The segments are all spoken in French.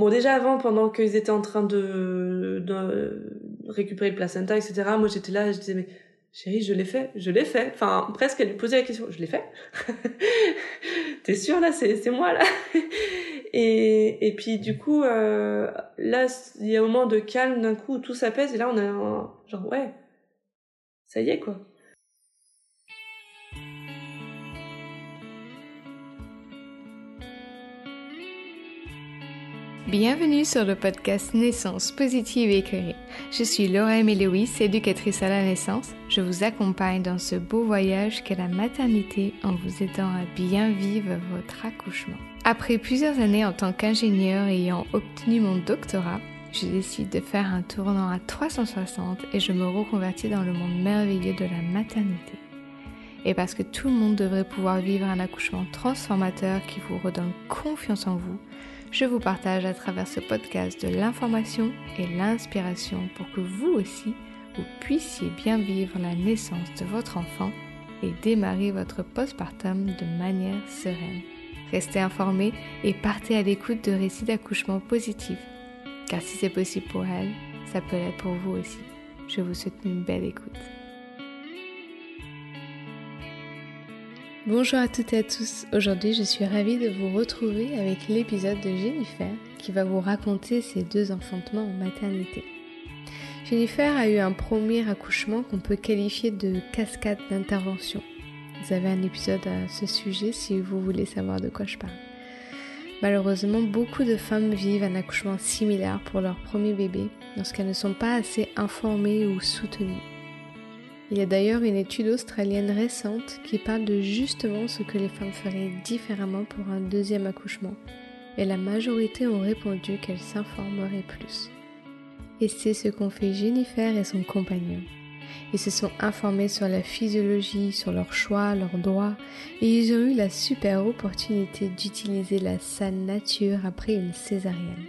Bon, déjà avant, pendant qu'ils étaient en train de, récupérer le placenta, etc., moi j'étais là, je disais, mais chérie, je l'ai fait, je l'ai fait. Enfin, presque, elle lui posait la question, je l'ai fait. T'es sûre là, c'est, moi là? et, et puis du coup, euh, là, il y a un moment de calme d'un coup tout s'apaise et là on a un, genre ouais, ça y est quoi. Bienvenue sur le podcast Naissance positive et éclairée. Je suis Laura Lewis, éducatrice à la naissance. Je vous accompagne dans ce beau voyage qu'est la maternité en vous aidant à bien vivre votre accouchement. Après plusieurs années en tant qu'ingénieur ayant obtenu mon doctorat, je décide de faire un tournant à 360 et je me reconvertis dans le monde merveilleux de la maternité. Et parce que tout le monde devrait pouvoir vivre un accouchement transformateur qui vous redonne confiance en vous, je vous partage à travers ce podcast de l'information et l'inspiration pour que vous aussi, vous puissiez bien vivre la naissance de votre enfant et démarrer votre postpartum de manière sereine. Restez informés et partez à l'écoute de récits d'accouchement positifs, car si c'est possible pour elle, ça peut l'être pour vous aussi. Je vous souhaite une belle écoute. Bonjour à toutes et à tous. Aujourd'hui, je suis ravie de vous retrouver avec l'épisode de Jennifer qui va vous raconter ses deux enfantements en maternité. Jennifer a eu un premier accouchement qu'on peut qualifier de cascade d'intervention. Vous avez un épisode à ce sujet si vous voulez savoir de quoi je parle. Malheureusement, beaucoup de femmes vivent un accouchement similaire pour leur premier bébé lorsqu'elles ne sont pas assez informées ou soutenues. Il y a d'ailleurs une étude australienne récente qui parle de justement ce que les femmes feraient différemment pour un deuxième accouchement, et la majorité ont répondu qu'elles s'informeraient plus. Et c'est ce qu'ont fait Jennifer et son compagnon. Ils se sont informés sur la physiologie, sur leurs choix, leurs droits, et ils ont eu la super opportunité d'utiliser la salle nature après une césarienne.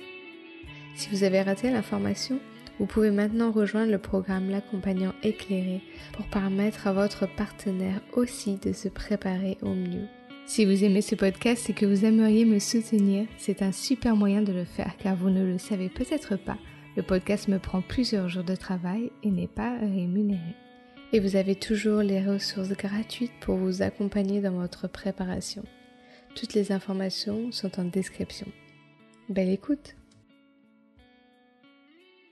Si vous avez raté l'information, vous pouvez maintenant rejoindre le programme L'accompagnant éclairé pour permettre à votre partenaire aussi de se préparer au mieux. Si vous aimez ce podcast et que vous aimeriez me soutenir, c'est un super moyen de le faire car vous ne le savez peut-être pas. Le podcast me prend plusieurs jours de travail et n'est pas rémunéré. Et vous avez toujours les ressources gratuites pour vous accompagner dans votre préparation. Toutes les informations sont en description. Belle écoute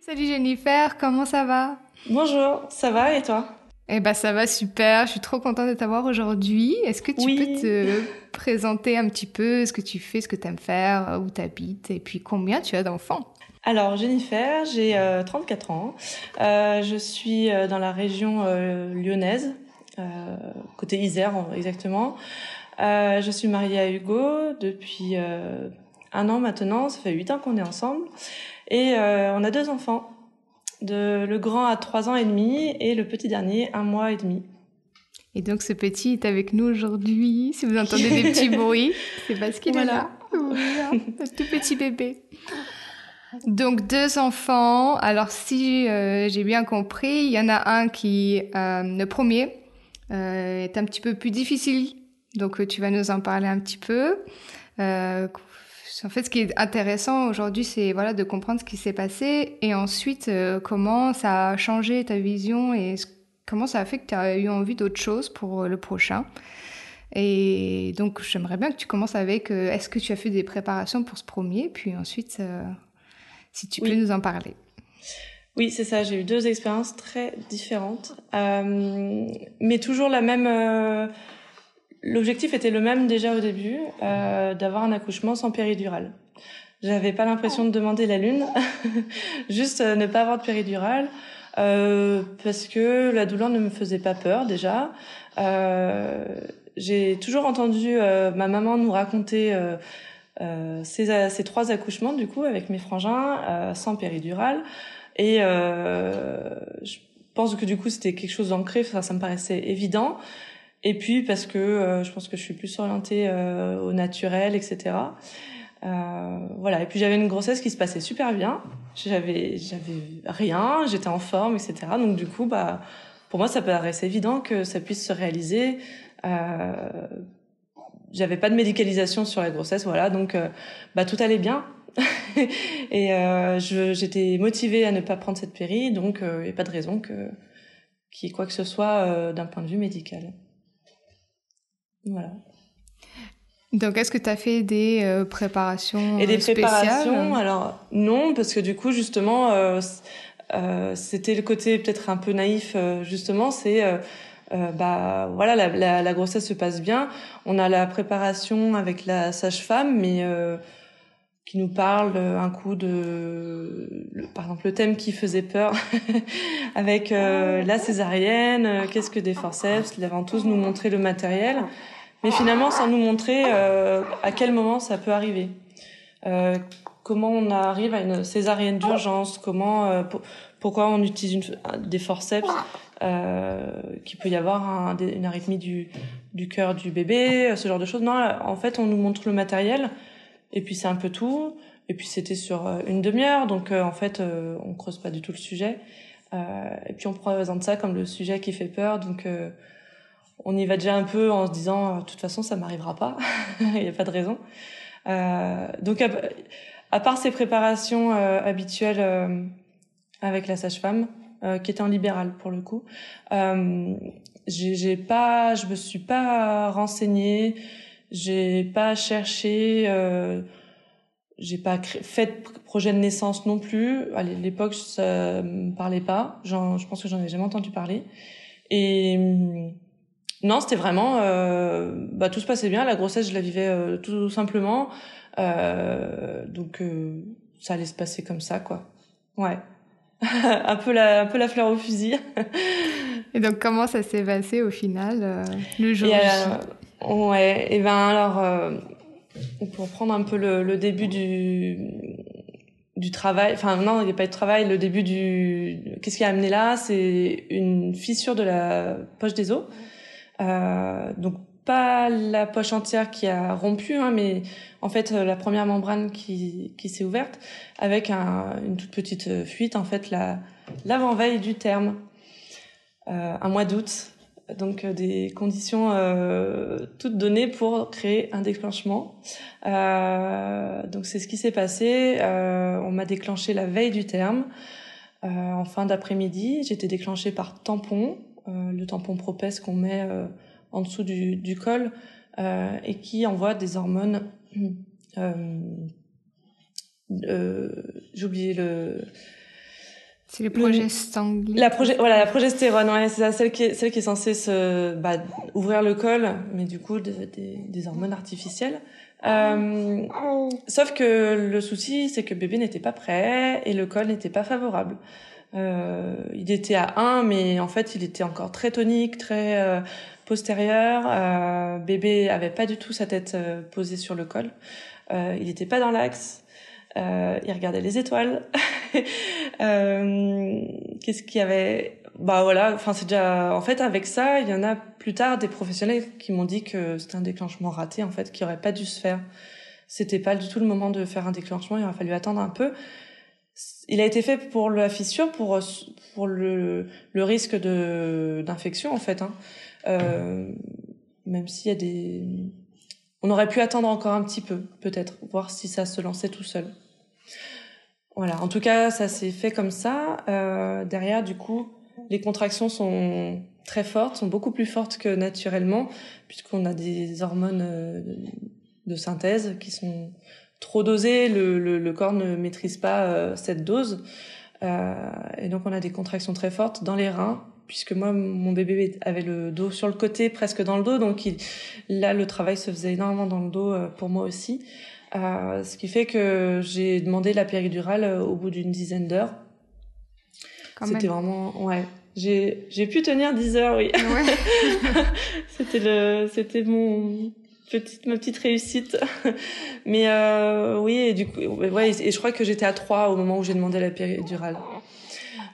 Salut Jennifer, comment ça va? Bonjour, ça va et toi? Eh ben ça va super, je suis trop contente de t'avoir aujourd'hui. Est-ce que tu peux te présenter un petit peu ce que tu fais, ce que tu aimes faire, où tu habites et puis combien tu as d'enfants? Alors Jennifer, j'ai 34 euh, ans. Euh, je suis euh, dans la région lyonnaise, côté Isère exactement. je suis mariée à Hugo depuis un an maintenant, ça fait 8 ans qu'on est ensemble. Et euh, on a deux enfants. De, le grand a trois ans et demi et le petit dernier un mois et demi. Et donc ce petit est avec nous aujourd'hui. Si vous entendez des petits bruits, c'est parce qu'il est là. un tout petit bébé. Donc deux enfants. Alors si euh, j'ai bien compris, il y en a un qui, euh, le premier, euh, est un petit peu plus difficile. Donc tu vas nous en parler un petit peu. En fait, ce qui est intéressant aujourd'hui, c'est voilà de comprendre ce qui s'est passé et ensuite euh, comment ça a changé ta vision et comment ça a fait que tu as eu envie d'autre chose pour euh, le prochain. Et donc, j'aimerais bien que tu commences avec euh, est-ce que tu as fait des préparations pour ce premier, puis ensuite, si tu peux nous en parler. Oui, c'est ça. J'ai eu deux expériences très différentes, mais toujours la même L'objectif était le même déjà au début, euh, d'avoir un accouchement sans péridurale. J'avais pas l'impression de demander la lune, juste euh, ne pas avoir de péridurale, euh, parce que la douleur ne me faisait pas peur déjà. Euh, j'ai toujours entendu euh, ma maman nous raconter euh, ces, ces, trois accouchements du coup avec mes frangins sans péridurale, et je pense que du coup c'était quelque chose d'ancré, ça, ça me paraissait évident. Et puis parce que euh, je pense que je suis plus orientée euh, au naturel, etc. Euh, voilà. Et puis j'avais une grossesse qui se passait super bien. J'avais j'avais rien, j'étais en forme, etc. Donc du coup, bah pour moi, ça paraissait évident que ça puisse se réaliser. Euh, j'avais pas de médicalisation sur la grossesse, voilà. Donc bah tout allait bien. et euh, j'étais motivée à ne pas prendre cette péri, donc il n'y a pas de raison que qu'il quoi que ce soit d'un point de vue médical. Voilà. Donc, est-ce que tu as fait des préparations Et des préparations, alors non, parce que du coup, justement, euh, c'était le côté peut-être un peu naïf, justement, c'est euh, bah voilà, la, la, la, grossesse se passe bien. On a la préparation avec la sage-femme, mais euh, qui nous parle un coup de, par exemple, le thème qui faisait peur avec euh, la césarienne, euh, qu'est-ce que des forceps, les ventouses, nous montrer le matériel, mais finalement sans nous montrer à quel moment ça peut arriver. comment on arrive à une césarienne d'urgence, comment, pourquoi on utilise une, des forceps euh, qu'il peut y avoir un, une arythmie du, du cœur du bébé, ce genre de choses. Non, en fait, on nous montre le matériel, et puis c'est un peu tout. Et puis c'était sur euh, une demi-heure, donc euh, en fait, euh, on creuse pas du tout le sujet. et puis on présente ça comme le sujet qui fait peur, donc on y va déjà un peu en se disant, de toute façon, ça m'arrivera pas, il n'y a pas de raison. donc à, part ces préparations habituelles avec la sage-femme, qui était en libéral pour le coup. J'ai pas, je me suis pas renseignée, j'ai pas cherché, euh, j'ai pas fait de projet de naissance non plus. À l'époque, ça me parlait pas. je pense que j'en ai jamais entendu parler. Et non, c'était vraiment, euh, bah tout se passait bien. La grossesse, je la vivais euh, tout simplement. Euh, donc ça allait se passer comme ça, quoi. Ouais. un peu la un peu la fleur au fusil. et donc comment ça s'est passé au final euh, le jour et Ouais, et ben alors euh, pour prendre un peu le, début du du travail, enfin non, il n'y a pas eu de travail, le début du qu'est-ce qui a amené là, c'est une fissure de la poche des os. Euh, donc pas la poche entière qui a rompu, hein, mais en fait la première membrane qui, qui s'est ouverte avec un, une toute petite fuite, en fait la l'avant-veille du terme, euh, un mois d'août. Donc euh, des conditions euh, toutes données pour créer un déclenchement. Euh, donc c'est ce qui s'est passé. Euh, on m'a déclenché la veille du terme. en fin d'après-midi, j'étais déclenchée par tampon, le tampon propès qu'on met en dessous du, du col euh, et qui envoie des hormones. Euh, euh, J'ai oublié le. C'est les progestérone. La projet, voilà, la progestérone, ouais, c'est celle qui est, celle qui est censée se, bah, ouvrir le col, mais du coup, des, des, hormones artificielles. Euh, sauf que le souci, c'est que bébé n'était pas prêt et le col n'était pas favorable. Euh, il était à 1, mais en fait, il était encore très tonique, très euh, postérieur. Euh, bébé avait pas du tout sa tête euh, posée sur le col. Euh, il n'était pas dans l'axe. Euh, il regardait les étoiles. Qu'est-ce qu'il y avait? Bah voilà. Enfin c'est déjà. En fait avec ça, il y en a plus tard des professionnels qui m'ont dit que c'était un déclenchement raté en fait, qui aurait pas dû se faire. C'était pas du tout le moment de faire un déclenchement. Il aurait fallu attendre un peu il a été fait pour la fissure, pour pour le, le risque de d'infection en fait. Hein. Euh, même s'il y a des... On aurait pu attendre encore un petit peu, peut-être, voir si ça se lançait tout seul. Voilà, en tout cas, ça s'est fait comme ça. Euh, derrière, du coup, les contractions sont très fortes, sont beaucoup plus fortes que naturellement, puisqu'on a des hormones euh, de synthèse qui sont trop dosées. Le, corps ne maîtrise pas euh, cette dose. Et donc, on a des contractions très fortes dans les reins, puisque moi, mon bébé avait le dos sur le côté, presque dans le dos, donc il, là, le travail se faisait énormément dans le dos euh, pour moi aussi. Euh, ce qui fait que j'ai demandé la péridurale euh, au bout d'une dizaine d'heures. C'était vraiment, ouais. J'ai, j'ai pu tenir 10 heures, oui. Ouais. c'était le, c'était mon petite, ma petite réussite. Mais euh, oui, et du coup, ouais, et je crois que j'étais à 3 au moment où j'ai demandé la péridurale.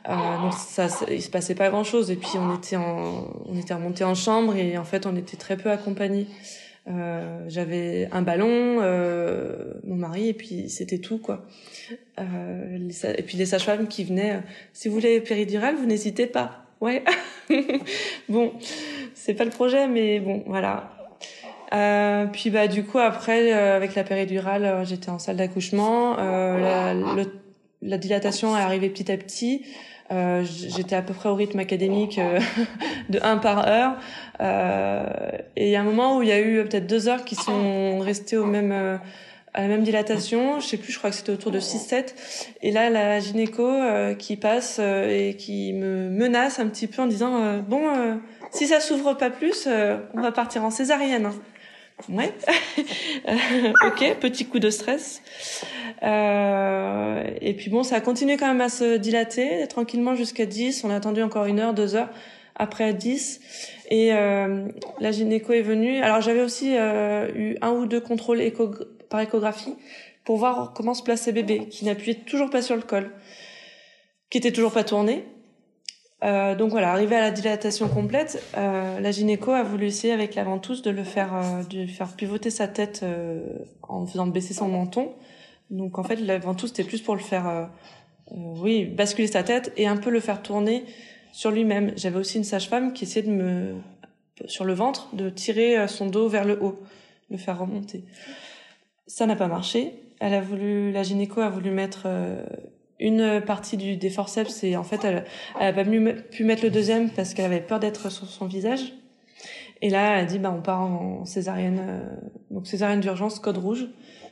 Euh, donc ça, il se passait pas grand chose et puis on était en, on était remonté en chambre et en fait on était très peu accompagnés. Euh, j'avais un ballon, euh, mon mari et puis c'était tout quoi. Euh, les, et puis les sages-femmes qui venaient. Euh, si vous voulez péridurale, vous n'hésitez pas. Ouais. bon, c'est pas le projet, mais bon, voilà. Euh, puis bah du coup après euh, avec la péridurale euh, j'étais en salle d'accouchement la, la, dilatation est arrivée petit à petit j'étais à peu près au rythme académique de 1 par heure et il y a un moment où il y a eu peut-être deux heures qui sont restées au même à la même dilatation, je sais plus, je crois que c'était autour de 6-7. Et là, la gynéco qui passe et qui me menace un petit peu en disant bon, si ça s'ouvre pas plus, on va partir en césarienne. Ouais. ok, petit coup de stress. Euh, et puis bon, ça a continué quand même à se dilater tranquillement jusqu'à 10. On a attendu encore une heure, deux heures après 10. Et euh, la gynéco est venue. Alors j'avais aussi euh, eu un ou deux contrôles par échographie pour voir comment se plaçait bébé, qui n'appuyait toujours pas sur le col, qui était toujours pas tourné. Euh, donc voilà, arrivé à la dilatation complète, euh, la gynéco a voulu essayer avec la ventouse de le faire, euh, de faire pivoter sa tête euh, en faisant baisser son menton. Donc en fait, la ventouse c'était plus pour le faire, euh, oui, basculer sa tête et un peu le faire tourner sur lui-même. J'avais aussi une sage-femme qui essayait de me, sur le ventre, de tirer son dos vers le haut, le faire remonter. Ça n'a pas marché. Elle a voulu, la gynéco a voulu mettre une partie des forceps et en fait elle, elle pas pu mettre le deuxième parce qu'elle avait peur d'être sur son visage. Et là, elle a dit bah on part en césarienne, euh, donc césarienne d'urgence code rouge,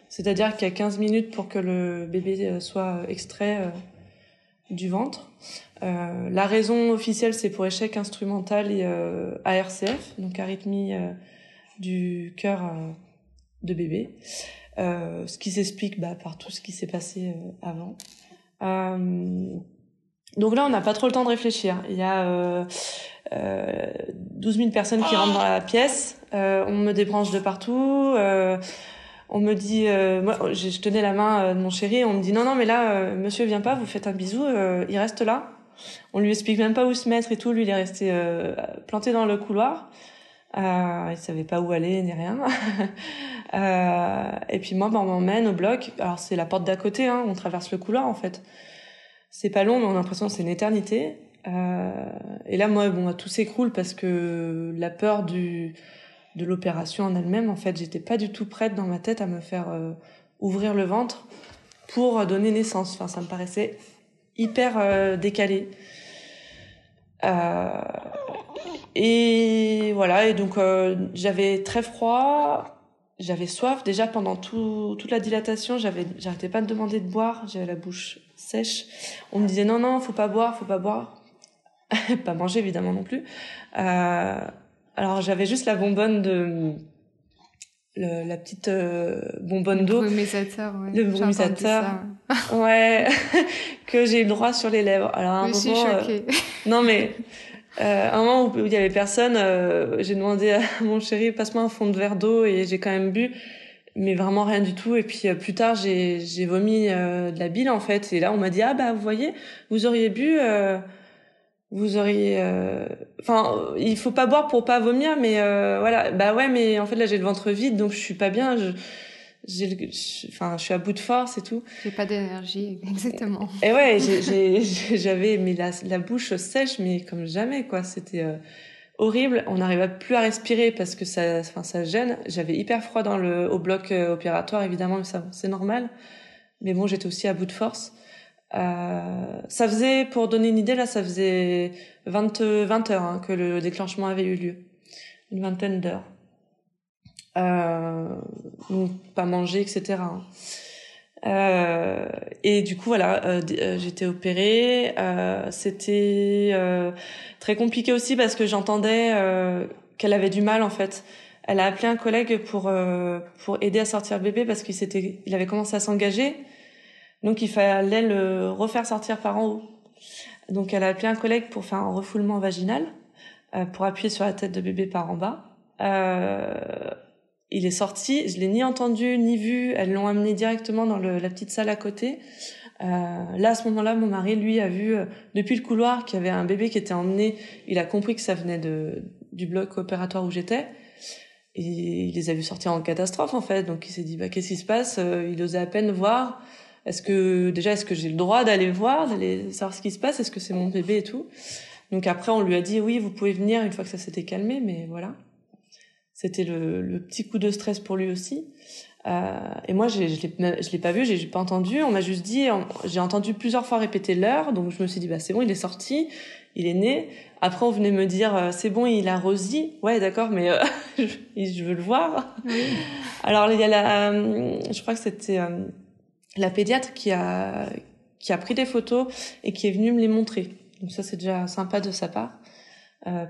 c'est-à-dire qu'il y a 15 minutes pour que le bébé euh, soit extrait euh, du ventre. La raison officielle c'est pour échec instrumental et ARCF, donc arythmie du cœur de bébé. ce qui s'explique bah, par tout ce qui s'est passé avant. Euh, donc là, on n'a pas trop le temps de réfléchir. Il y a euh, euh, 12 000 personnes qui rentrent dans la pièce. Euh, on me débranche de partout. Euh, on me dit, euh, moi, je tenais la main de mon chéri. On me dit non, non, mais là, monsieur vient pas. Vous faites un bisou. il reste là. On lui explique même pas où se mettre et tout. Lui, il est resté planté dans le couloir. Euh, il savait pas où aller ni rien. euh, et puis moi, ben, on m'emmène au bloc. Alors c'est la porte d'à côté, hein, on traverse le couloir en fait. C'est pas long, mais on a l'impression que c'est une éternité. Euh, et là, moi, bon, tout s'écroule parce que la peur du de l'opération en elle-même, en fait, j'étais pas du tout prête dans ma tête à me faire euh, ouvrir le ventre pour donner naissance. Enfin, ça me paraissait hyper euh, décalé. Euh, et voilà, et donc euh, j'avais très froid, j'avais soif. Déjà pendant tout, toute la dilatation, j'avais, j'arrêtais pas de demander de boire, j'avais la bouche sèche. On me disait non, non, faut pas boire, faut pas boire. pas manger évidemment non plus. Euh, alors j'avais juste la bonbonne de le, la petite euh, bonbonne d'eau. Le brumisateur, ouais. Le brumisateur. ouais. que j'ai eu le droit sur les lèvres. Alors, un Je suis moment, choquée. Euh, non, mais, euh, un moment où il y avait personne, euh, j'ai demandé à mon chéri, passe-moi un fond de verre d'eau et j'ai quand même bu. Mais vraiment rien du tout. Et puis, euh, plus tard, j'ai, j'ai vomi euh, de la bile, en fait. Et là, on m'a dit, ah, bah, vous voyez, vous auriez bu, vous auriez euh, enfin il faut pas boire pour pas vomir mais euh, voilà bah ouais mais en fait là j'ai le ventre vide donc je suis pas bien je enfin je suis à bout de force et tout. J'ai pas d'énergie exactement. Et ouais j'avais mais la, la bouche sèche mais comme jamais quoi. C'était euh, horrible. On n'arrivait plus à respirer parce que ça enfin ça gêne. J'avais hyper froid dans le au bloc opératoire évidemment mais ça c'est normal. Mais bon j'étais aussi à bout de force. Euh, ça faisait, pour donner une idée, là, ça faisait 20, 20 heures hein, que le déclenchement avait eu lieu. Une vingtaine d'heures. Euh, donc, pas manger, etc. Hein. Euh, et du coup, voilà, euh, euh j'étais opérée. Euh, C'était très compliqué aussi parce que j'entendais qu'elle avait du mal, en fait. Elle a appelé un collègue pour pour aider à sortir le bébé parce qu'il s'était, il avait commencé à s'engager donc il fallait le refaire sortir par en haut. Donc elle a appelé un collègue pour faire un refoulement vaginal, pour appuyer sur la tête de bébé par en bas. Euh, il est sorti, je l'ai ni entendu ni vu. Elles l'ont amené directement dans le, la petite salle à côté. Euh, là, à ce moment-là, mon mari, lui, a vu euh, depuis le couloir qu'il y avait un bébé qui était emmené. Il a compris que ça venait de, du bloc opératoire où j'étais. Et il les a vus sortir en catastrophe, en fait. Donc il s'est dit, bah, qu'est-ce qui se passe? Euh, Il osait à peine voir. Est-ce que déjà est-ce que j'ai le droit d'aller voir, d'aller savoir ce qui se passe? Est-ce que c'est mon bébé et tout? Donc après on lui a dit oui, vous pouvez venir une fois que ça s'était calmé, mais voilà. C'était le, le, petit coup de stress pour lui aussi. Euh, et moi, je je l'ai pas vu, j'ai pas entendu. On m'a juste dit, j'ai entendu plusieurs fois répéter l'heure, donc je me suis dit, bah c'est bon, il est sorti, il est né. Après, on venait me dire, euh, c'est bon, il a rosi. Ouais, d'accord, mais euh, je, veux le voir. Alors, il y a la, euh, je crois que c'était la pédiatre qui a qui a pris des photos et qui est venue me les montrer. Donc ça, c'est déjà sympa de sa part.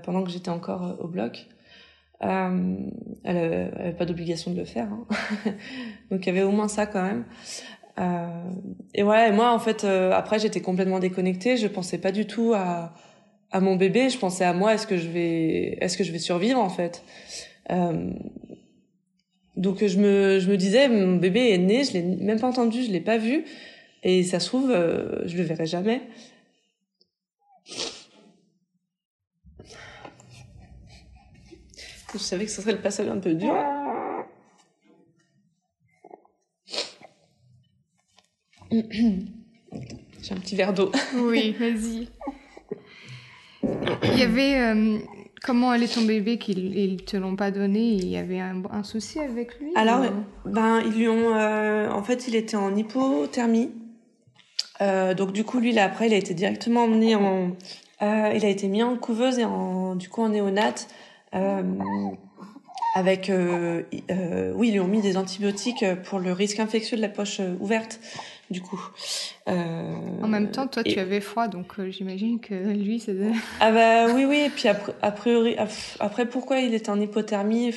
pendant que j'étais encore au bloc. Euh, elle, avait, pas d'obligation de le faire, hein. donc il y avait au moins ça quand même. Euh, et ouais, moi en fait, euh, après j'étais complètement déconnectée. Je pensais pas du tout à, à mon bébé. Je pensais à moi. Est-ce que je vais, est-ce que je vais survivre en fait euh, Donc je me, je me disais, mon bébé est né. Je l'ai même pas entendu, je l'ai pas vu. Et ça se trouve, je le verrai jamais. Je savais que ce serait le passage un peu dur. J'ai un petit verre d'eau. Oui, vas-y. Il y avait euh, comment allait ton bébé qu'ils te l'ont pas donné? Il y avait un, souci avec lui Alors, ben ils lui ont, euh, en fait, il était en hypothermie. Euh, donc du coup, lui, là, après, il a été directement emmené en, il a été mis en couveuse et en, du coup, en néonate avec, euh, euh, oui, ils lui ont mis des antibiotiques pour le risque infectieux de la poche ouverte, du coup. en même temps, toi, tu avais froid, donc j'imagine que lui, c'est. Ah bah oui, oui. Et puis après, a priori, après, pourquoi il était en hypothermie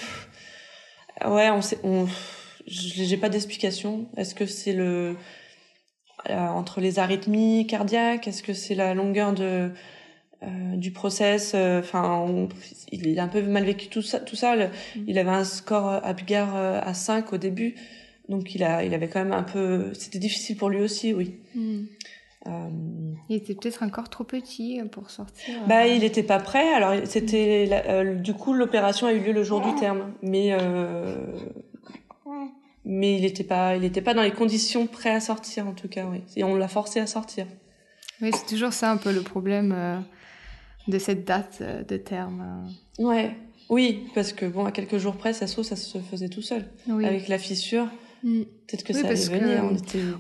Ouais, on sait, on, j'ai pas d'explication. Est-ce que c'est le entre les arythmies cardiaques? Est-ce que c'est la longueur de euh, du process. Euh, enfin, il a un peu mal vécu tout ça. Tout ça. Mm. Il avait un score euh, à 5 au début, donc il a, il avait quand même un peu. C'était difficile pour lui aussi, oui. Mm. Il était peut-être encore trop petit pour sortir. Bah, il n'était pas prêt. Alors, c'était du coup l'opération a eu lieu le jour du terme, mais mais il n'était pas, il était pas dans les conditions prêts à sortir en tout cas, oui. Et on l'a forcé à sortir. Oui, c'est toujours ça un peu le problème de cette date euh, de terme. Euh. Ouais, oui, parce que bon, à quelques jours près, ça se ça se faisait tout seul. Avec la fissure, mm. peut-être que ça allait venir.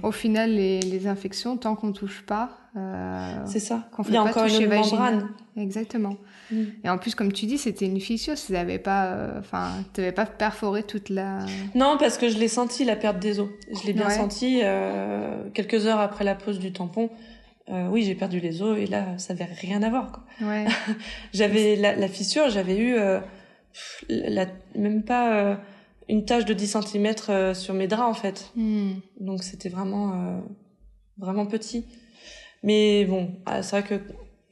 Au final, les, infections, tant qu'on touche pas, euh, c'est ça. Qu'on fait Il y a encore une membrane. Exactement. Mm. Et en plus, comme tu dis, c'était une fissure. Tu n'avais pas, enfin, n'avais pas perforé toute la. Non, parce que je l'ai senti la perte des os. Je l'ai bien senti quelques heures après la pose du tampon. Euh, oui, j'ai perdu les os et là, ça n'avait rien à voir. Ouais. j'avais la, la, fissure, j'avais eu euh, la, même pas euh, une tache de 10 cm sur mes draps en fait. Hmm. Donc c'était vraiment vraiment petit. Mais bon, ah, c'est vrai que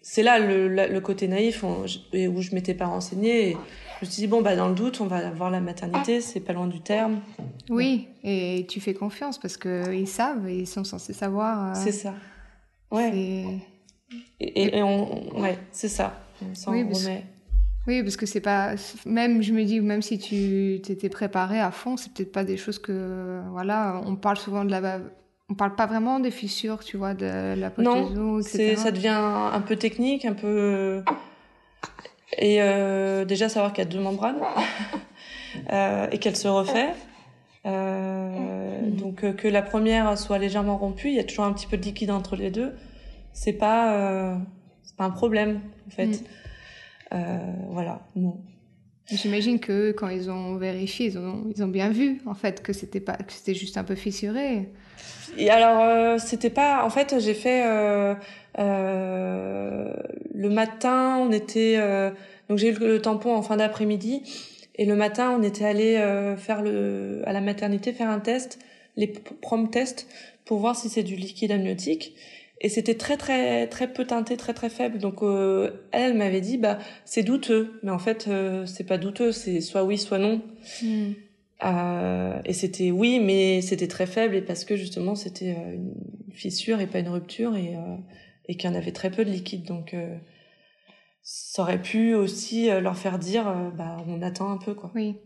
c'est là le, le, côté naïf où je m'étais pas renseignée. Et je me suis dit bon bah dans le doute, on va voir la maternité, c'est pas loin du terme. Oui, et tu fais confiance parce que ils savent, ils sont censés savoir. C'est ça. Ouais. Et, on, ouais, c'est ça. On oui, parce... oui, parce que c'est pas. Même, je me dis, même si tu t'étais préparé à fond, c'est peut-être pas des choses que. Voilà, on parle souvent de la. On parle pas vraiment des fissures, tu vois, de la poche non, etc. ça devient un peu technique, un peu. Et euh, déjà savoir qu'il y a deux membranes euh, et qu'elle se refait. Euh, mm. Donc euh, que la première soit légèrement rompue, il y a toujours un petit peu de liquide entre les deux. C'est pas, euh, c'est pas un problème en fait. Mm. Euh, voilà. Non. J'imagine que quand ils ont vérifié, ils ont, ils ont bien vu en fait que c'était pas, que c'était juste un peu fissuré. Et alors c'était pas, en fait j'ai fait le matin, on était, donc j'ai eu le tampon en fin d'après-midi et le matin, on était allé euh, faire le à la maternité faire un test, les prom tests pour voir si c'est du liquide amniotique. Et c'était très très très peu teinté, très très faible. Donc euh, elle, m'avait dit bah c'est douteux, mais en fait euh, c'est pas douteux, c'est soit oui soit non. Hmm. Euh, et c'était oui, mais c'était très faible et parce que justement c'était une fissure et pas une rupture et et qu'il y en avait très peu de liquide. Donc ça aurait pu aussi euh, leur faire dire euh, bah on attend un peu quoi. Oui.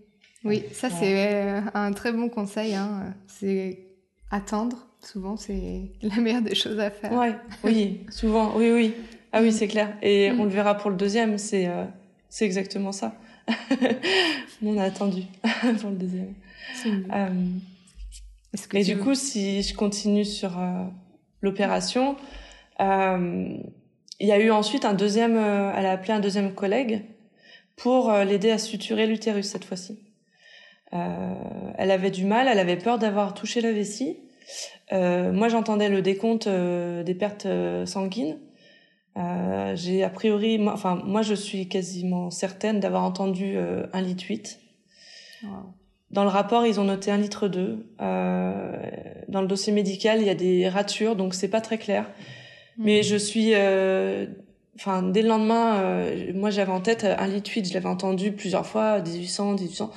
Oui, ça c'est euh, un très bon conseil hein. c'est attendre souvent c'est la meilleure des choses à faire. Ouais, oui, souvent oui oui. Ah oui, c'est clair et mm. on le verra pour le deuxième, c'est c'est exactement ça. on a attendu pour le deuxième. Euh, et du coup, si je continue sur euh, l'opération, euh, il y a eu ensuite un deuxième, euh, elle a appelé un deuxième collègue pour euh, l'aider à suturer l'utérus cette fois-ci. elle avait du mal, elle avait peur d'avoir touché la vessie. moi, j'entendais le décompte des pertes sanguines. j'ai a priori, moi, enfin, moi, je suis quasiment certaine d'avoir entendu un litre 8. Dans le rapport, ils ont noté un litre 2. Euh, dans le dossier médical, il y a des ratures, donc c'est pas très clair. Mais mhm. je suis, euh, enfin, dès le lendemain, euh, moi j'avais en tête un litre 8, je l'avais entendu plusieurs fois, 1800, 1800.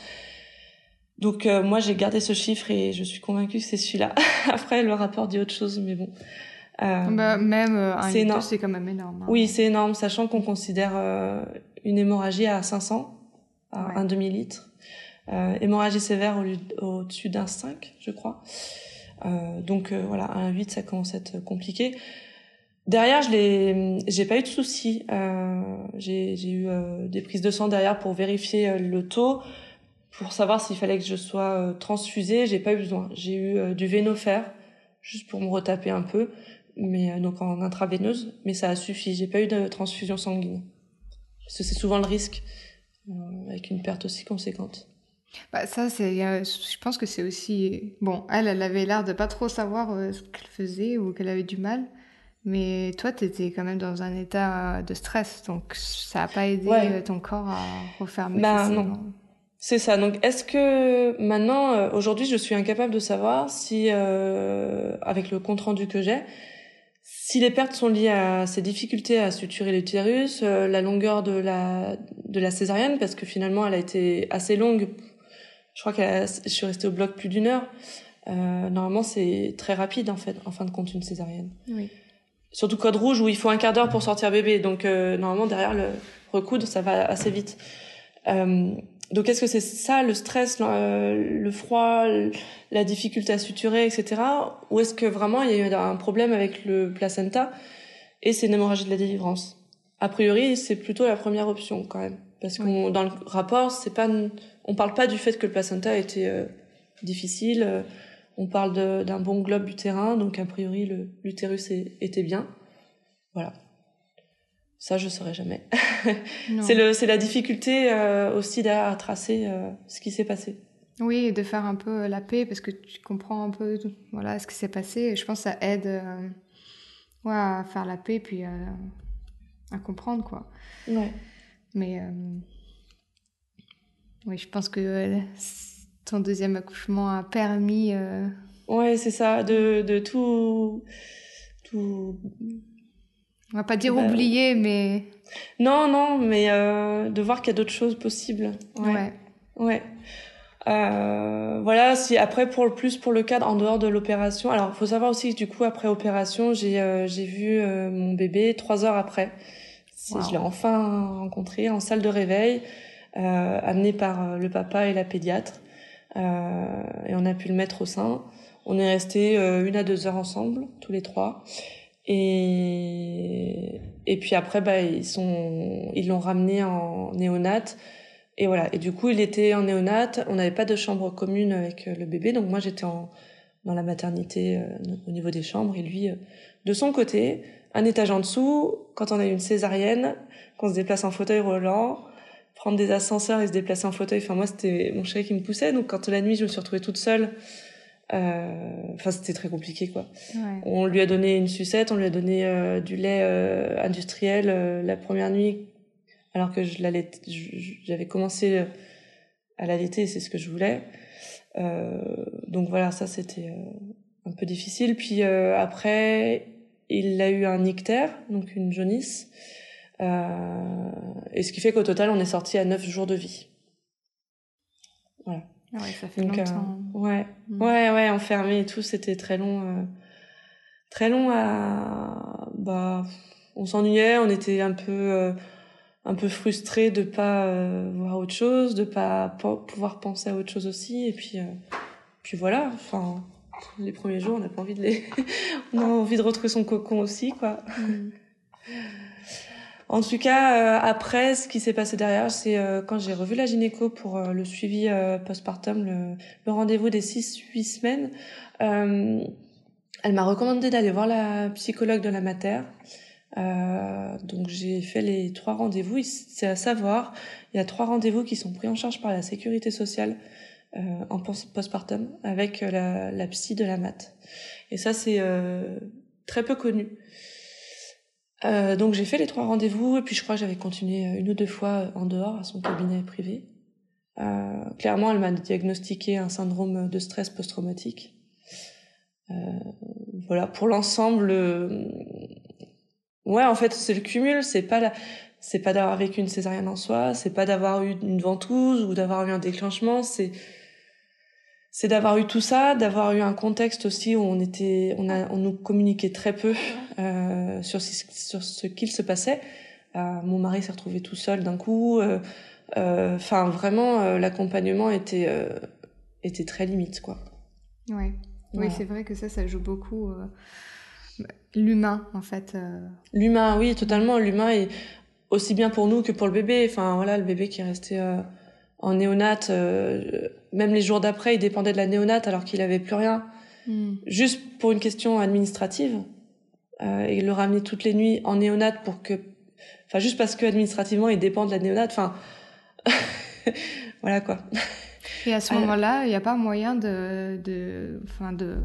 Donc euh, moi j'ai gardé ce chiffre et je suis convaincue que c'est celui-là. Après le rapport dit autre chose, mais bon. Euh, bah, même un litre, c'est quand même énorme. Hein. Oui, c'est énorme, sachant qu'on considère une hémorragie à 500, à un demi-litre. Euh, hémorragie sévère au-dessus d'un 5, je crois. Euh, donc euh, voilà, un 8, ça commence à être compliqué. Derrière, je l'ai, j'ai pas eu de soucis. Euh, j'ai, eu euh, des prises de sang derrière pour vérifier le taux, pour savoir s'il fallait que je sois transfusée. J'ai pas eu besoin. J'ai eu du vénofer juste pour me retaper un peu, mais donc en intraveineuse, mais ça a suffi. J'ai pas eu de transfusion sanguine parce que c'est souvent le risque avec une perte aussi conséquente. Bah ça, c'est, je pense que c'est aussi... Bon, elle, elle avait l'air de pas trop savoir euh, ce qu'elle faisait ou qu'elle avait du mal. Mais toi, tu étais quand même dans un état de stress, donc ça a pas aidé euh, ton corps à refermer. Bah non. C'est ça. Donc, est-ce que maintenant, euh, aujourd'hui, je suis incapable de savoir si, euh, avec le compte rendu que j'ai, si les pertes sont liées à ces difficultés à suturer l'utérus, la longueur de la de la césarienne, parce que finalement, elle a été assez longue je crois que je suis restée au bloc plus d'une heure. Euh, normalement, c'est très rapide en fait, en fin de compte, une césarienne. Oui. Surtout code rouge où il faut un quart d'heure pour sortir bébé. Donc euh, normalement, derrière le recoudre, ça va assez vite. Euh, donc est-ce que c'est ça le stress, le, le froid, la difficulté à suturer, etc. Ou est-ce que vraiment il y a eu un problème avec le placenta et c'est une hémorragie de la délivrance? A priori, c'est plutôt la première option quand même, parce que dans le rapport, c'est pas on parle pas du fait que le placenta était euh, difficile. Euh, on parle d'un bon globe utérin, donc a priori l'utérus était bien. Voilà. Ça, je saurais jamais. c'est la difficulté euh, aussi à tracer ce qui s'est passé. Oui, de faire un peu la paix parce que tu comprends un peu voilà ce qui s'est passé. Et je pense que ça aide ouais, à faire la paix puis à comprendre quoi. Ouais. Mais oui, je pense que euh, ton deuxième accouchement a permis. Euh... Ouais, c'est ça, de, de tout, tout. On va pas dire bah, oublier, mais. Non, non, mais euh, de voir qu'il y a d'autres choses possibles. Ouais. Ouais. Euh, voilà, si après pour le plus pour le cadre en dehors de l'opération. Alors, il faut savoir aussi que du coup après opération, j'ai euh, j'ai vu euh, mon bébé trois heures après. Je l'ai enfin rencontré en salle de réveil. Amené par le papa et la pédiatre. Euh, et on a pu le mettre au sein. On est resté une à deux heures ensemble, tous les trois. Et, et puis après, bah, ils sont, ils l'ont ramené en néonate. Et voilà. Et du coup, il était en néonate. On n'avait pas de chambre commune avec le bébé. Donc moi, j'étais en, dans la maternité au niveau des chambres. Et lui, de son côté, un étage en dessous, quand on a une césarienne, qu'on se déplace en fauteuil roulant, prendre des ascenseurs et se déplacer en fauteuil. Enfin, moi, c'était mon chéri qui me poussait. Donc, quand la nuit, je me suis retrouvée toute seule, euh, enfin, c'était très compliqué, quoi. Ouais. On lui a donné une sucette, on lui a donné euh, du lait euh, industriel la première nuit, alors que je l'allais, j'avais commencé à l'allaiter, c'est ce que je voulais. donc voilà, ça c'était un peu difficile. Puis après, il a eu un ictère, donc une jaunisse. Euh, et ce qui fait qu'au total, on est sorti à 9 jours de vie. Voilà. Ah ouais, ça fait longtemps. Euh, ouais, mm. ouais, ouais, enfermé et tout, c'était très long. Euh, très long à. Bah, on s'ennuyait, on était un peu. Un peu frustré de pas voir autre chose, de pas pouvoir penser à autre chose aussi, et puis, puis voilà. Enfin, les premiers jours, on n'a pas envie de les, on a envie de retrouver son cocon aussi, quoi. Mm. En tout cas, après, ce qui s'est passé derrière, c'est quand j'ai revu la gynéco pour le suivi postpartum, le, le rendez-vous des 6-8 semaines, elle m'a recommandé d'aller voir la psychologue de la mater. Euh, donc j'ai fait les trois rendez-vous. C'est à savoir, il y a trois rendez-vous qui sont pris en charge par la sécurité sociale euh, en postpartum avec la, la, psy de la mat. Et ça c'est euh, très peu connu. Euh, donc j'ai fait les trois rendez-vous et puis je crois que j'avais continué une ou deux fois en dehors à son cabinet privé. Euh, clairement, elle m'a diagnostiqué un syndrome de stress post-traumatique. Euh, voilà, pour l'ensemble, Ouais, en fait, c'est le cumul. C'est pas la... c'est pas d'avoir vécu une césarienne en soi, c'est pas d'avoir eu une ventouse ou d'avoir eu un déclenchement. C'est c'est d'avoir eu tout ça, d'avoir eu un contexte aussi où on était, on a, on nous communiquait très peu euh, sur, sur ce qu'il se passait. Euh, mon mari s'est retrouvé tout seul d'un coup. Euh, euh, enfin, vraiment, l'accompagnement était était très limite, quoi. Ouais. Oui, c'est vrai que ça, ça joue beaucoup l'humain en fait. L'humain, oui, totalement. L'humain est aussi bien pour nous que pour le bébé. Enfin voilà, le bébé qui est resté en néonate, euh, même les jours d'après, il dépendait de la néonate alors qu'il avait plus rien, hmm. juste pour une question administrative. et le ramener toutes les nuits en néonate pour que, enfin juste parce que administrativement il dépend de la néonate. Enfin voilà quoi. Et à ce moment-là, il n'y a pas moyen de, de, enfin de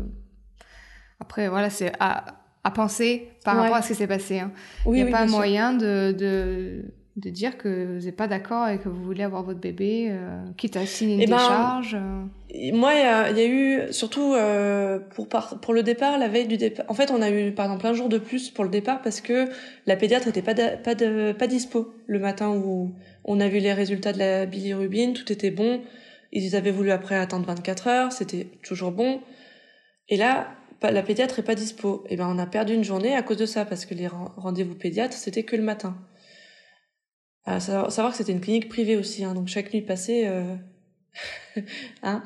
après, voilà, c'est à, à penser par rapport à ce qui s'est passé. Hein. Il n'y a pas moyen de, de, de, dire que vous n'êtes pas d'accord et que vous voulez avoir votre bébé, euh, quitte à signer une eh ben, décharge. Euh. Moi, il y a, y a, eu, surtout euh, pour, pour le départ, la veille du départ. En fait, on a eu, par exemple, un jour de plus pour le départ parce que la pédiatre n'était pas, pas, de, pas dispo le matin où on a vu les résultats de la bilirubine, tout était bon. Ils avaient voulu après attendre 24 heures, c'était toujours bon. Et là, la pédiatre est pas dispo. Et eh ben on a perdu une journée à cause de ça parce que les rendez-vous pédiatres c'était que le matin. À savoir que c'était une clinique privée aussi, hein, donc chaque nuit passée. Euh... hein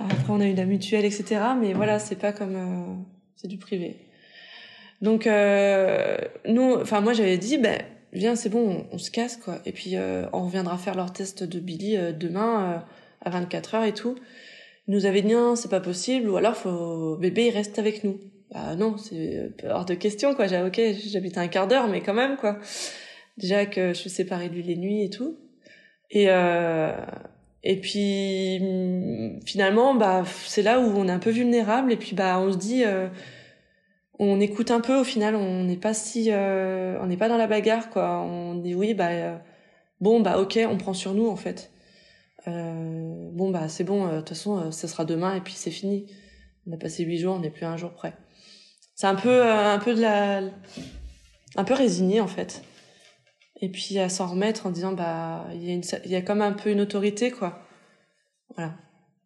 Après on a eu la mutuelle, etc. Mais voilà, c'est pas comme euh, c'est du privé. Donc euh, nous, enfin moi j'avais dit, ben viens, c'est bon, on, se casse quoi. Et puis euh, on reviendra faire leur test de Billy demain à 24 heures et tout nous avait dit non, c'est pas possible, ou alors faut bébé il reste avec nous. Bah non, c'est hors de question quoi. J'ai ok, j'habite un quart d'heure, mais quand même quoi. Déjà que je suis séparée de lui les nuits et tout. Et euh, et puis finalement bah c'est là où on est un peu vulnérable et puis bah on se dit euh, on écoute un peu au final on n'est pas si euh, on n'est pas dans la bagarre quoi on dit oui bah bon bah ok on prend sur nous en fait bon bah c'est bon, de toute façon ça sera demain et puis c'est fini. On a passé huit jours, on n'est plus un jour près. C'est un peu un peu de la un peu résigné en fait. Et puis à s'en remettre en disant bah il y a une il y a comme un peu une autorité quoi. Voilà.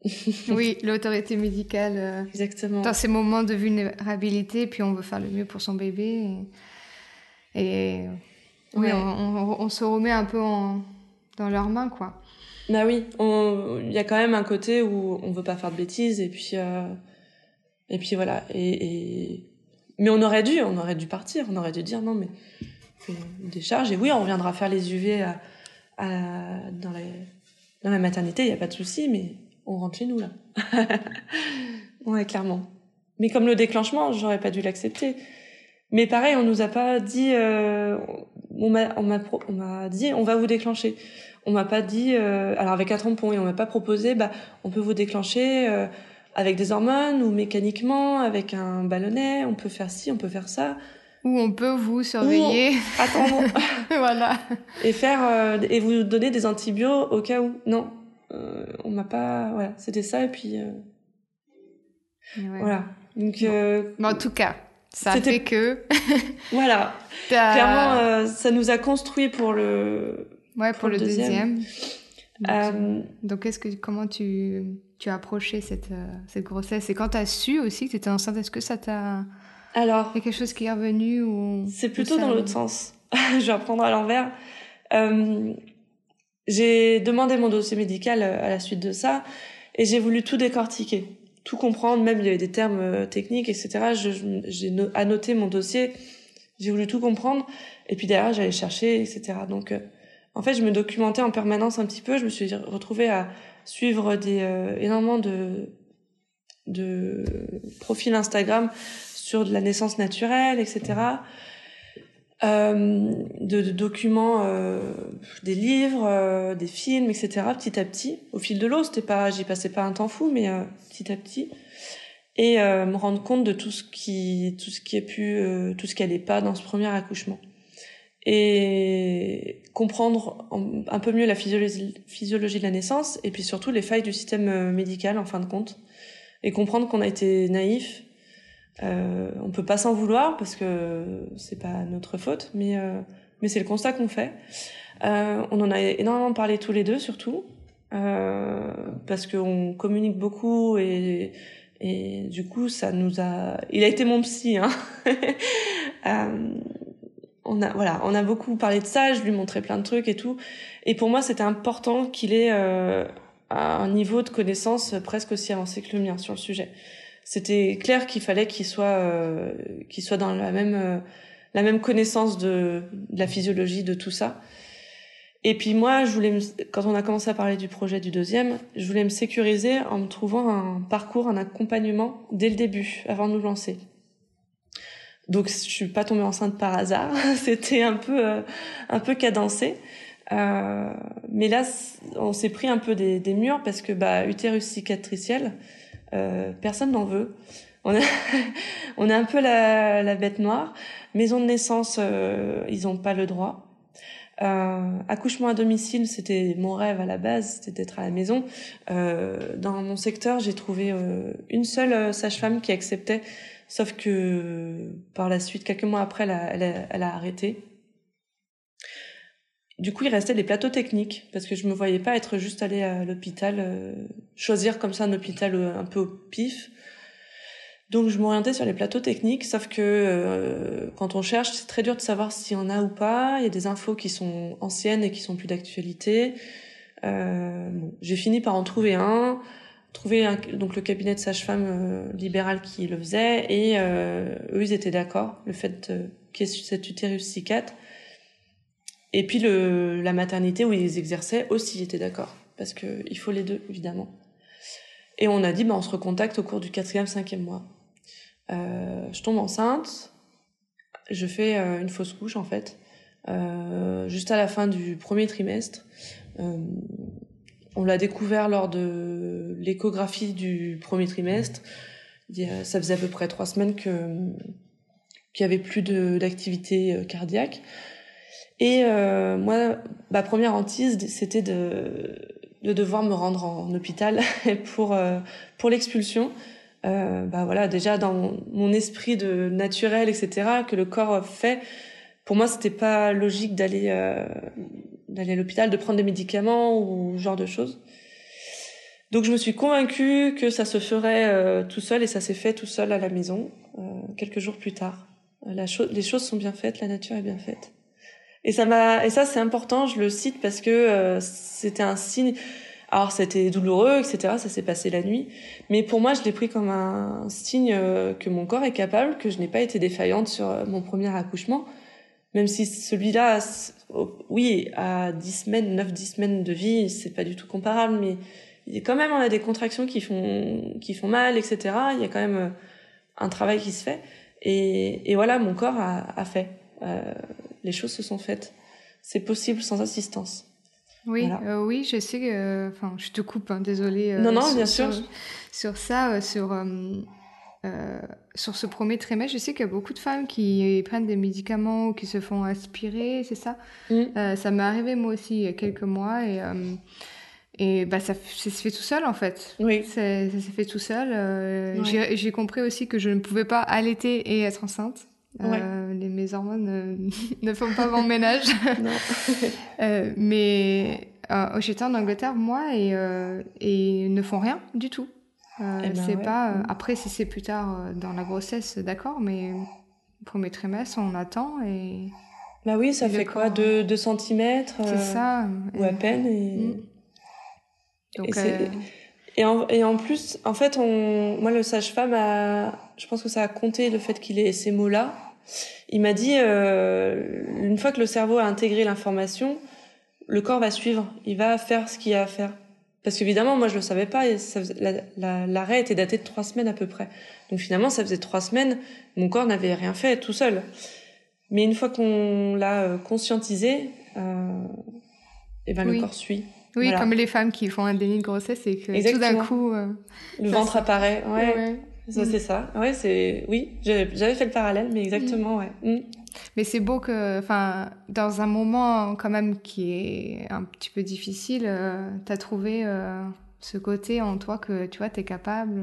oui, l'autorité médicale. Exactement. Dans ces moments de vulnérabilité, puis on veut faire le mieux pour son bébé. Et, oui, on, on, se remet un peu en, dans leurs mains, quoi. Bah oui, il y a quand même un côté où on veut pas faire de bêtises et puis euh, et puis voilà et, mais on aurait dû, on aurait dû partir, on aurait dû dire non mais une décharge et oui on reviendra faire les UV dans dans la maternité, il y a pas de souci mais on rentre chez nous là. ouais clairement. Mais comme le déclenchement, j'aurais pas dû l'accepter. Mais pareil, on nous a pas dit, euh, on m'a on m'a dit on va vous déclencher on m'a pas dit euh, alors avec un tampon et on m'a pas proposé bah on peut vous déclencher euh, avec des hormones ou mécaniquement avec un ballonnet on peut faire ci on peut faire ça ou on peut vous surveiller. Attends voilà. Et faire euh, et vous donner des antibiotiques au cas où. Non. On m'a pas voilà. C'était ça et puis voilà. Donc Mais en tout cas ça fait que voilà. Clairement ça nous a construit pour le Ouais, pour, le, deuxième. Euh, donc, est-ce que comment tu, tu as approché cette, euh, cette grossesse? Et quand tu as su aussi que tu étais enceinte, est-ce que ça t'a alors il y a quelque chose qui est revenu ou c'est plutôt dans l'autre sens. Je vais reprendre à l'envers. Euh, j'ai demandé mon dossier médical euh, à la suite de ça et j'ai voulu tout décortiquer, tout comprendre. Même il y avait des termes techniques, etc. J'ai annoté mon dossier J'ai voulu tout comprendre. Et puis derrière, j'allais chercher, etc. Donc, en fait, je me documentais en permanence un petit peu. Je me suis retrouvée à suivre des, énormément de, de profils Instagram sur de la naissance naturelle, etc euh, de, documents, euh, des livres, euh, des films, etc. Petit à petit, au fil de l'eau, c'était pas, j'y passais pas un temps fou, mais petit à petit, et me rendre compte de tout ce qui, tout ce qui est pu, tout ce qui allait pas dans ce premier accouchement, et comprendre un peu mieux la physiologie, physiologie de la naissance, et puis surtout les failles du système médical en fin de compte, et comprendre qu'on a été naïf euh, on peut pas s'en vouloir parce que c'est pas notre faute, mais euh, mais c'est le constat qu'on fait. Euh, on en a énormément parlé tous les deux surtout euh, parce qu'on communique beaucoup et et du coup ça nous a. Il a été mon psy. Hein. euh, on a voilà, on a beaucoup parlé de ça. Je lui montrais plein de trucs et tout. Et pour moi c'était important qu'il ait euh, un niveau de connaissance presque aussi avancé que le mien sur le sujet c'était clair qu'il fallait qu'il soit euh, qu'il soit dans la même euh, la même connaissance de, la physiologie de tout ça. Et puis moi, je voulais quand on a commencé à parler du projet du deuxième, je voulais me sécuriser en me trouvant un parcours, un accompagnement dès le début, avant de nous lancer. Donc je suis pas tombée enceinte par hasard, c'était un peu euh, un peu cadencé. Euh, mais là, on s'est pris un peu des, des murs parce que bah utérus cicatriciel, euh, personne n'en veut. On est, on un peu la, la, bête noire. Maison de naissance, euh, ils n'ont pas le droit. Euh, accouchement à domicile, c'était mon rêve à la base, c'était d'être à la maison. Euh, dans mon secteur, j'ai trouvé euh, une seule sage-femme qui acceptait, sauf que par la suite, quelques mois après, elle a, elle a, elle a arrêté. Du coup, il restait des plateaux techniques parce que je me voyais pas être juste allée à l'hôpital, euh, choisir comme ça un hôpital euh, un peu au pif. Donc, je m'orientais sur les plateaux techniques, sauf que euh, quand on cherche, c'est très dur de savoir s'il y en a ou pas. Il y a des infos qui sont anciennes et qui sont plus d'actualité. Bon, j'ai fini par en trouver un, trouver un, donc le cabinet de sage-femme libéral qui le faisait, et eux, ils étaient d'accord, le fait qu'il y ait cet utérus cicat et puis la maternité où ils exerçaient aussi était d'accord, parce que il faut les deux évidemment. Et on a dit, bah, on se recontacte au cours du quatrième, cinquième mois. Euh, je tombe enceinte, je fais euh, une fausse couche en fait, euh, juste à la fin du premier trimestre. On l'a découvert lors de l'échographie du premier trimestre. Ça faisait à peu près trois semaines que qu'il y avait plus d'activité cardiaque. Et euh, moi, ma première hantise, c'était de, de devoir me rendre en hôpital pour euh, pour l'expulsion. Euh, bah voilà, déjà dans mon, esprit de naturel, etc., que le corps fait. Pour moi, c'était pas logique d'aller euh, d'aller à l'hôpital, de prendre des médicaments ou ce genre de choses. Donc je me suis convaincue que ça se ferait euh, tout seul et ça s'est fait tout seul à la maison euh, quelques jours plus tard. Les choses sont bien faites, la nature est bien faite. Et ça m'a et ça c'est important, je le cite parce que euh, c'était un signe. Alors c'était douloureux, etc. Ça s'est passé la nuit, mais pour moi je l'ai pris comme un signe euh, que mon corps est capable, que je n'ai pas été défaillante sur euh, mon premier accouchement, même si celui-là, oui, à 10 semaines, 9-10 semaines de vie, c'est pas du tout comparable, mais quand même on a des contractions qui font qui font mal, etc. Il y a quand même un travail qui se fait, et, et voilà, mon corps a, a fait. Euh, les choses se sont faites. C'est possible sans assistance. Oui, euh, oui, je sais que. Enfin, je te coupe, hein, désolée. Euh, non, non, bien sûr. Sur, ça, euh, sur. sur ce premier trimestre, je sais qu'il y a beaucoup de femmes qui prennent des médicaments ou qui se font aspirer, c'est ça? Mm. Ça m'est arrivé moi aussi il y a quelques mois et, et bah, ça, ça, se fait tout seul en fait. Oui. Ça, ça s'est fait tout seul. J'ai compris aussi que je ne pouvais pas allaiter et être enceinte. Euh, les, mes hormones ne, font pas mon ménage. euh, mais euh, j'étais en Angleterre, moi, et, euh, et ne font rien du tout. Euh, eh ben c'est pas. Mm. Après, si c'est plus tard euh, dans la grossesse, d'accord, mais premier trimestre, on attend et. Bah oui, ça fait quoi 2 cm C'est ça. Ou à peine. Et... Mm. Donc, et, et, en, et en plus, en fait, on, moi, le sage-femme a je pense que ça a compté le fait qu'il ait ces mots-là Il m'a dit, euh, une fois que le cerveau a intégré l'information, le corps va suivre, il va faire ce qu'il y a à faire. Parce qu'évidemment, moi, je le savais pas. L'arrêt était daté de trois semaines à peu près. Donc finalement, ça faisait trois semaines, mon corps n'avait rien fait tout seul. Mais une fois qu'on l'a euh, conscientisé, euh, et eh ben le corps suit. Oui, comme les femmes qui font un déni de grossesse et que tout d'un coup, euh, le ventre apparaît. Ouais. Ça, c'est ça. Ouais, c'est oui. J'avais fait le parallèle, mais exactement, ouais. Mm. Mais c'est beau que, enfin, dans un moment quand même qui est un petit peu difficile, euh, tu as trouvé euh, ce côté en toi que tu vois, tu es capable,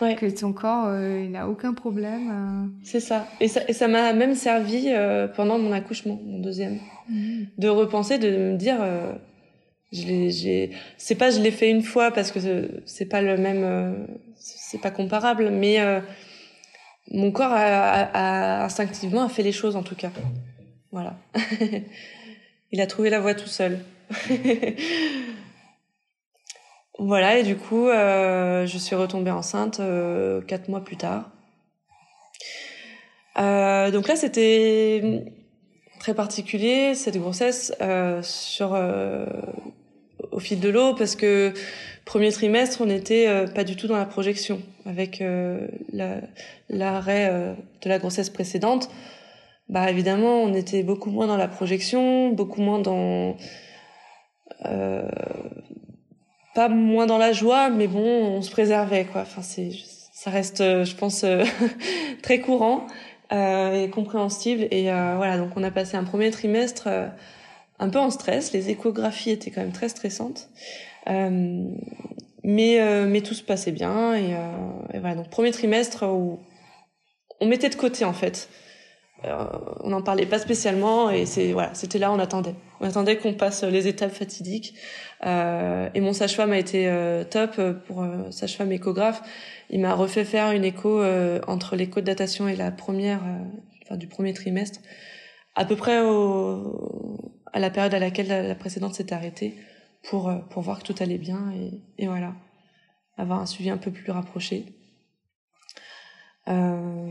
euh, que ton corps, il n'a aucun problème. C'est ça. Et ça m'a même servi pendant mon accouchement, mon deuxième, mmh. de repenser, de me dire. J'ai c'est pas je l'ai fait une fois parce que c'est pas le même c'est pas comparable mais mon corps a, instinctivement a fait les choses en tout cas. Voilà. Il a trouvé la voie tout seul. voilà, et du coup, euh, je suis retombée enceinte euh, quatre mois plus tard. Euh, donc là, c'était très particulier cette grossesse sur au fil de l'eau parce que premier trimestre, on n'était euh, pas du tout dans la projection avec euh, l'arrêt euh, de la grossesse précédente. Bah évidemment, on était beaucoup moins dans la projection, beaucoup moins dans pas moins dans la joie, mais bon, on se préservait quoi. Enfin, c'est ça reste, je pense, très courant et compréhensible. Et voilà, donc on a passé un premier trimestre un peu en stress. Les échographies étaient quand même très stressantes. Euh, mais, euh, mais tout se passait bien. Et, euh, et, voilà, donc premier trimestre où on mettait de côté en fait. on n'en parlait pas spécialement et c'est voilà, c'était là, on attendait. On attendait qu'on passe les étapes fatidiques. et mon sage-femme a été top pour sage-femme échographe. Il m'a refait faire une écho entre l'écho de datation et la première, enfin du premier trimestre, à peu près au, à la période à laquelle la, précédente s'était arrêtée pour, euh, pour voir que tout allait bien et, voilà, avoir un suivi un peu plus rapproché. Euh,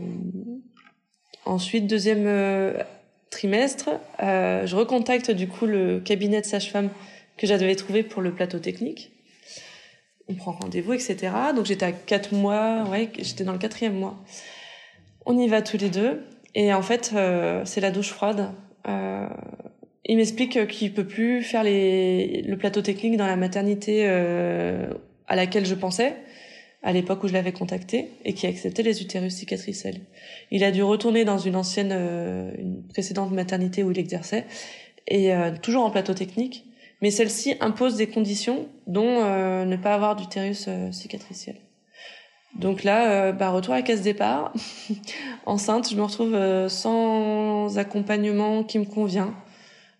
ensuite, deuxième euh, trimestre, euh, je recontacte du coup le cabinet de sage-femme que j'avais trouvé pour le plateau technique. On prend rendez-vous, etc. Donc j'étais à quatre mois, ouais, j'étais dans le quatrième mois. On y va tous les deux. Et en fait, c'est la douche froide. Euh, il m'explique qu'il peut plus faire les, le plateau technique dans la maternité euh, à laquelle je pensais à l'époque où je l'avais contacté et qui acceptait les utérus cicatriciels. Il a dû retourner dans une ancienne, euh, une précédente maternité où il exerçait et euh, toujours en plateau technique, mais celle-ci impose des conditions dont ne pas avoir d'utérus cicatriciel. Donc là, bah, retour à casse départ, enceinte, je me retrouve sans accompagnement qui me convient.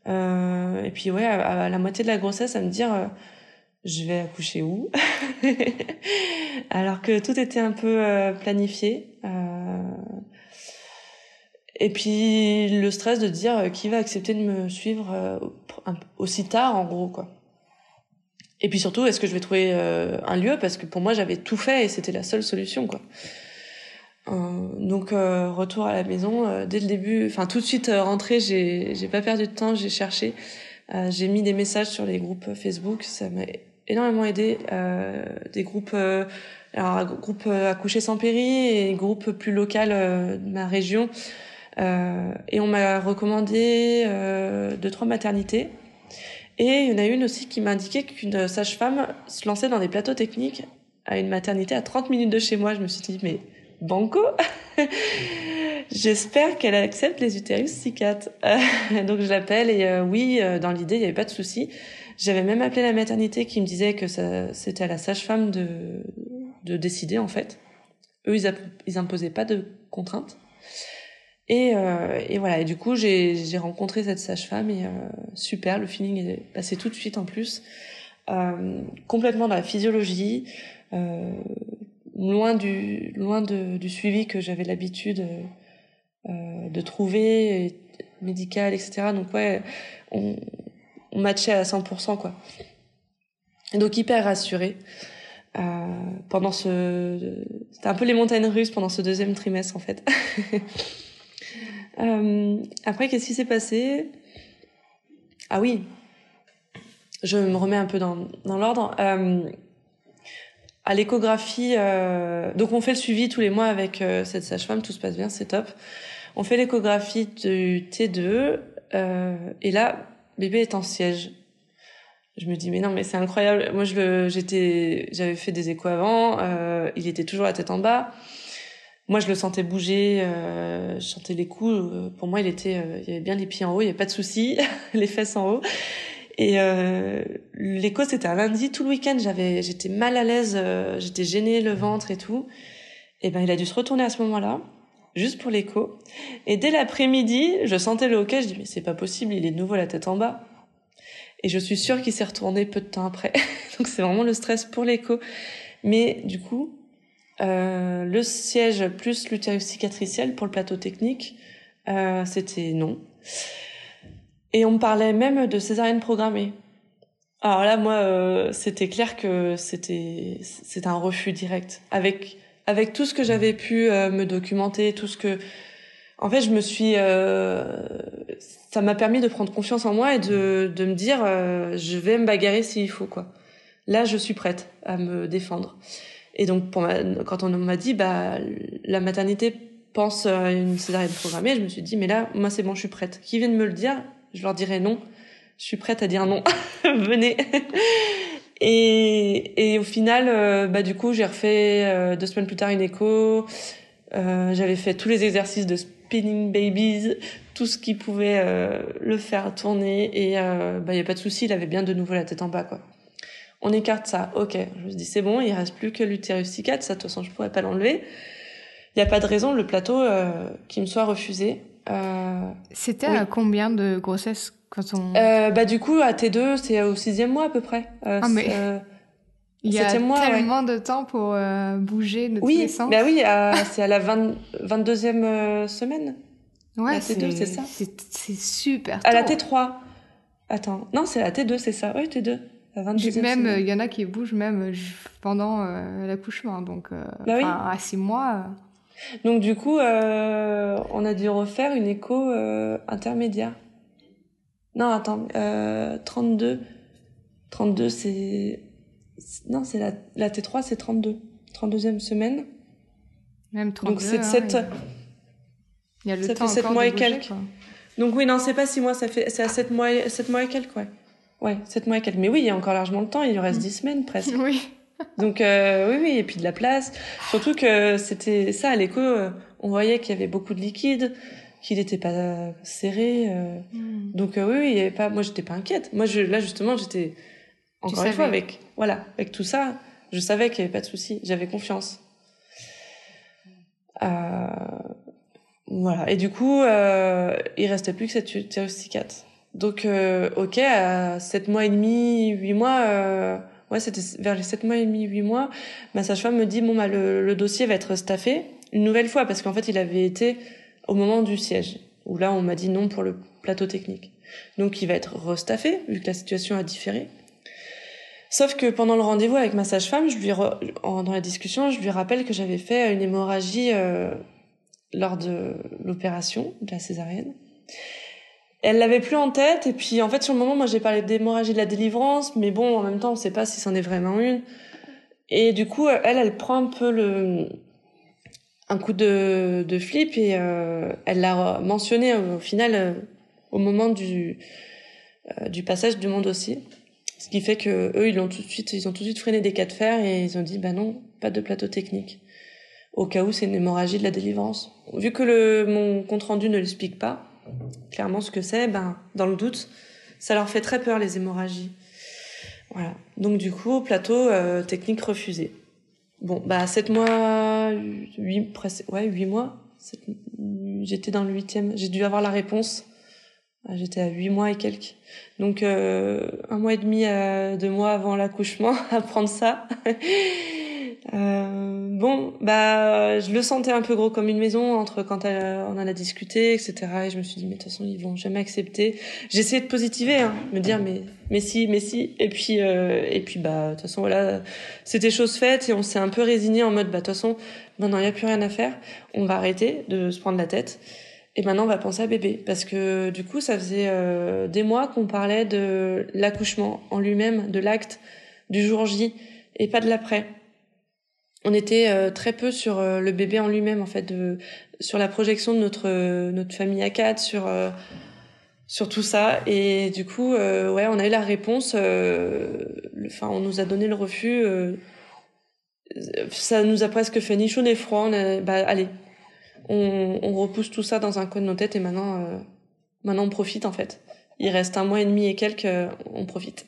Euh, et puis ouais, à, la moitié de la grossesse, à me dire, euh, je vais accoucher où Alors que tout était un peu euh, planifié. Euh, et puis le stress de dire qui va accepter de me suivre aussi tard, en gros, quoi. Et puis surtout, est-ce que je vais trouver un lieu? Parce que pour moi, j'avais tout fait et c'était la seule solution, quoi. Euh, donc euh, retour à la maison euh, dès le début, enfin tout de suite rentrée, j'ai j'ai pas perdu de temps, j'ai cherché, j'ai mis des messages sur les groupes Facebook, ça m'a énormément aidé, des groupes alors groupe accoucher sans péri et groupe plus local de ma région. Et on m'a recommandé deux trois maternités. Et il y en a une aussi qui m'a indiqué qu'une sage-femme se lançait dans des plateaux techniques à une maternité à 30 minutes de chez moi. Je me suis dit mais Banco. J'espère qu'elle accepte les utérus cicat. donc je l'appelle et euh, oui, euh, dans l'idée, il n'y avait pas de souci. J'avais même appelé la maternité qui me disait que c'était à la sage-femme de, de décider en fait. Eux, ils, ils imposaient pas de contraintes. Et, euh, et voilà. Et du coup, j'ai rencontré cette sage-femme et super, le feeling est passé tout de suite en plus. complètement dans la physiologie loin du loin de, du suivi que j'avais l'habitude euh, de trouver médical etc donc ouais on, on matchait à 100% quoi. Donc hyper rassurée euh, pendant ce c'était un peu les montagnes russes pendant ce deuxième trimestre en fait. Euh, après, qu'est-ce qui s'est passé? Ah oui, je me remets un peu dans, dans l'ordre. Euh, à l'échographie, euh, donc on fait le suivi tous les mois avec euh, cette sage-femme, tout se passe bien, c'est top. On fait l'échographie du T2 euh, et là, bébé est en siège. Je me dis mais non mais c'est incroyable. Moi je j'étais, j'avais fait des échos avant. Euh, il était toujours la tête en bas. Moi je le sentais bouger, euh, je sentais les coups. Pour moi il était, euh, il y avait bien les pieds en haut, il y avait pas de souci, les fesses en haut. Et euh, l'écho, c'était un lundi. Tout le week-end, j'avais, j'étais mal à l'aise, euh, j'étais gênée, le ventre et tout. Et ben, il a dû se retourner à ce moment-là, juste pour l'écho. Et dès l'après-midi, je sentais le hockey. Je dis mais c'est pas possible, il est de nouveau la tête en bas. Et je suis sûre qu'il s'est retourné peu de temps après. Donc c'est vraiment le stress pour l'écho. Mais du coup, euh, le siège plus l'utérus cicatriciel pour le plateau technique, euh, c'était non. Et on me parlait même de césarienne programmée. Alors là, moi, euh, c'était clair que c'était c'était un refus direct. Avec avec tout ce que j'avais pu euh, me documenter, tout ce que, en fait, je me suis, euh, ça m'a permis de prendre confiance en moi et de de me dire, euh, je vais me bagarrer s'il faut quoi. Là, je suis prête à me défendre. Et donc, pour ma, quand on m'a dit, bah, la maternité pense à une césarienne programmée, je me suis dit, mais là, moi, c'est bon, je suis prête. Qui vient de me le dire je leur dirais non. Je suis prête à dire non. Venez. et, et au final, euh, bah du coup, j'ai refait euh, deux semaines plus tard une écho. Euh, J'avais fait tous les exercices de spinning babies, tout ce qui pouvait euh, le faire tourner. Et euh, bah il y a pas de souci, il avait bien de nouveau la tête en bas quoi. On écarte ça, ok. Je me dis c'est bon, il reste plus que l'utérus cicatrice. Ça de toute façon je pourrais pas l'enlever. Il n'y a pas de raison le plateau qui me soit refusé. Euh, C'était oui. à combien de grossesse quand on... Euh, bah du coup à T2 c'est au sixième mois à peu près. Euh, ah mais il y a tellement ouais. de temps pour bouger de oui, tous les sens. Bah oui, c'est à la 20, 22e semaine. Ouais, la T2 c'est ça. C'est super. Tôt. À la T3. Attends, non c'est la T2 c'est ça. Oui T2. Même il y en a qui bougent même pendant l'accouchement donc bah oui. à six mois. Donc du coup, euh, on a dû refaire une écho euh, intermédiaire. Non, attends, euh, 32. 32, c'est... Non, c'est la, la T3, c'est 32. 32e semaine. Même 32, Donc c'est hein, 7... Il y a le ça temps fait 7 encore mois et quelques. quoi. Donc oui, non, c'est pas 6 mois, ça fait... c'est à 7 mois, et... 7 mois et quelques, ouais. Ouais, 7 mois et quelques. Mais oui, il y a encore largement le temps, il lui reste 10 semaines presque. Oui. Donc euh, oui, oui, et puis de la place. Surtout que c'était ça à l'écho, euh, on voyait qu'il y avait beaucoup de liquide, qu'il n'était pas serré. euh. Mm. Donc euh, oui, oui, il y avait pas. Moi, j'étais pas inquiète. Moi, je, là justement, j'étais encore une fois avec voilà, avec tout ça, je savais qu'il y avait pas de souci. J'avais confiance. Voilà. Et du coup, euh, il restait plus que cette cicatrice. Donc ok, à 7 mois et demi, 8 mois. Ouais, c'était vers les 7 mois et demi, 8 mois, ma sage-femme me dit, bon, bah, le, dossier va être staffé une nouvelle fois, parce qu'en fait, il avait été au moment du siège, où là, on m'a dit non pour le plateau technique. Donc, il va être restaffé, vu que la situation a différé. Sauf que pendant le rendez-vous avec ma sage-femme, dans la discussion, je lui rappelle que j'avais fait une hémorragie euh, lors de l'opération de la césarienne. Elle l'avait plus en tête et puis en fait sur le moment moi j'ai parlé d'hémorragie de la délivrance mais bon en même temps on sait pas si c'en est vraiment une. Et du coup elle elle prend un peu le un coup de, flip et euh, elle l'a mentionné au final euh, au moment du euh, du passage de mon dossier ce qui fait que eux ils l'ont tout de suite ils ont tout de suite freiné des cas de fer et ils ont dit bah non pas de plateau technique. Au cas où c'est une hémorragie de la délivrance. Vu que le mon compte rendu ne l'explique pas clairement ce que c'est, ben, dans le doute, ça leur fait très peur les hémorragies. Voilà. Donc du coup, plateau euh, technique refusé. Bon, bah 7 mois, 8, presque, ouais, 8 mois. J'étais dans le huitième. J'ai dû avoir la réponse. Ah, J'étais à 8 mois et quelques. Donc euh, un mois et demi, à deux mois avant l'accouchement, à prendre ça. Euh, bon, bah, je le sentais un peu gros comme une maison entre quand elle- on en a discuté, etc. Et je me suis dit, mais de toute façon, ils vont jamais accepter. Essayé de positiver, hein, me dire, mais, mais si, mais si. Et puis, euh, et puis, bah, de toute façon, voilà, c'était chose faite et on s'est un peu résigné en mode, bah, de toute façon, maintenant, il n'y a plus rien à faire. On va arrêter de se prendre la tête. Et maintenant, on va penser à bébé. Parce que du coup, ça faisait euh, des mois qu'on parlait de l'accouchement en lui-même, de l'acte, du jour J, et pas de l'après. On était euh, très peu sur euh, le bébé en lui-même, en fait, de, sur la projection de notre, notre famille à quatre, sur, sur tout ça. Et du coup, ouais, on a eu la réponse. Enfin, on nous a donné le refus. ça nous a presque fait ni chaud ni froid. On a, bah, allez, on, on, repousse tout ça dans un coin de nos têtes et maintenant, euh, maintenant on profite en fait. Il reste un mois et demi et quelques, euh, on profite.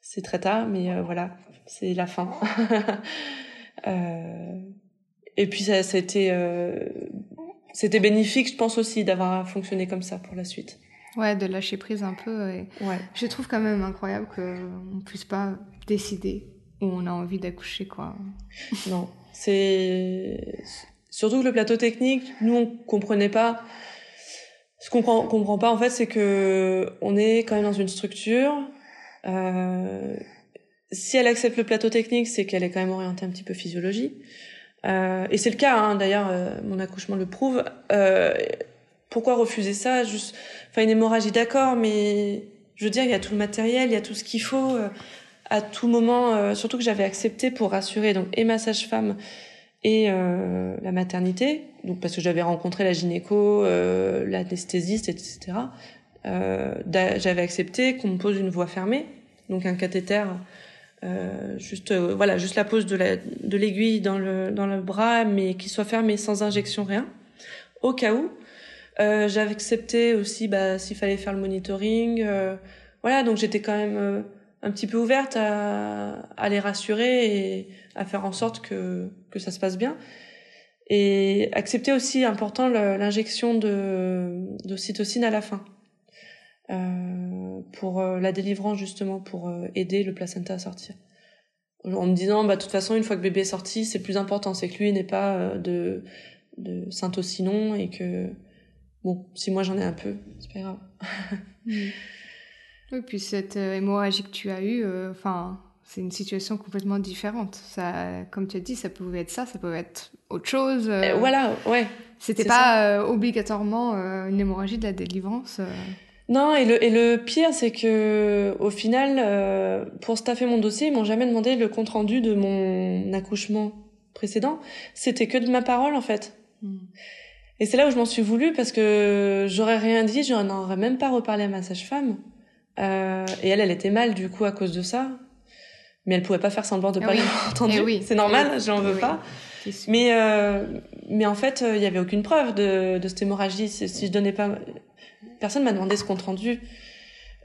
C'est très tard, mais euh, voilà, c'est la fin. et puis ça, a été, c'était bénéfique, je pense aussi, d'avoir fonctionné comme ça pour la suite. Ouais, de lâcher prise un peu. Et ouais. Je trouve quand même incroyable qu'on puisse pas décider où on a envie d'accoucher, quoi. Non, c'est Surtout que le plateau technique, nous on comprenait pas. Ce qu'on comprend pas en fait, c'est que on est quand même dans une structure. Euh, si elle accepte le plateau technique, c'est qu'elle est quand même orientée un petit peu physiologie. Euh, et c'est le cas, hein, d'ailleurs, euh, mon accouchement le prouve. Euh, pourquoi refuser ça? Juste, enfin une hémorragie, d'accord, mais je veux dire, il y a tout le matériel, il y a tout ce qu'il faut euh, à tout moment. surtout que j'avais accepté pour rassurer donc et ma sage-femme et euh, la maternité, donc parce que j'avais rencontré la gynéco, euh, l'anesthésiste, etc. Euh, j'avais accepté qu'on me pose une voie fermée, donc un cathéter, euh, juste euh, voilà, juste la pose de la de l'aiguille dans le dans le bras, mais qui soit fermé sans injection rien, au cas où. Euh, j'avais accepté aussi bah, s'il fallait faire le monitoring, voilà, donc j'étais quand même un petit peu ouverte à, à les rassurer et à faire en sorte que, que ça se passe bien. Et accepter aussi, important, l'injection de d'ocytocine à la fin. Euh, pour euh, la délivrance, justement, pour euh, aider le placenta à sortir. En me disant, bah, de toute façon, une fois que le bébé est sorti, c'est plus important, c'est que lui n'ait pas euh, de, de syntocinon et que, bon, si moi j'en ai un peu, c'est pas grave. oui. Puis cette hémorragie que tu as eue, enfin, c'est une situation complètement différente. Ça, comme tu as dit, ça pouvait être ça, ça pouvait être autre chose. Euh, voilà, ouais. C'était pas euh, obligatoirement une hémorragie de la délivrance. Non, et le, et le pire, c'est que au final, pour staffer mon dossier, ils m'ont jamais demandé le compte rendu de mon accouchement précédent. C'était que de ma parole, en fait. Hmm. Et c'est là où je m'en suis voulu parce que j'aurais rien dit, je n'en aurais même pas reparlé à ma sage-femme. et elle, elle était mal du coup à cause de ça mais elle pouvait pas faire semblant de pas oui. entendu. Eh oui. C'est normal, eh je n'en veux pas. Mais euh, mais en fait, il y avait aucune preuve de, de cette hémorragie. Si je donnais pas, personne m'a demandé ce compte rendu.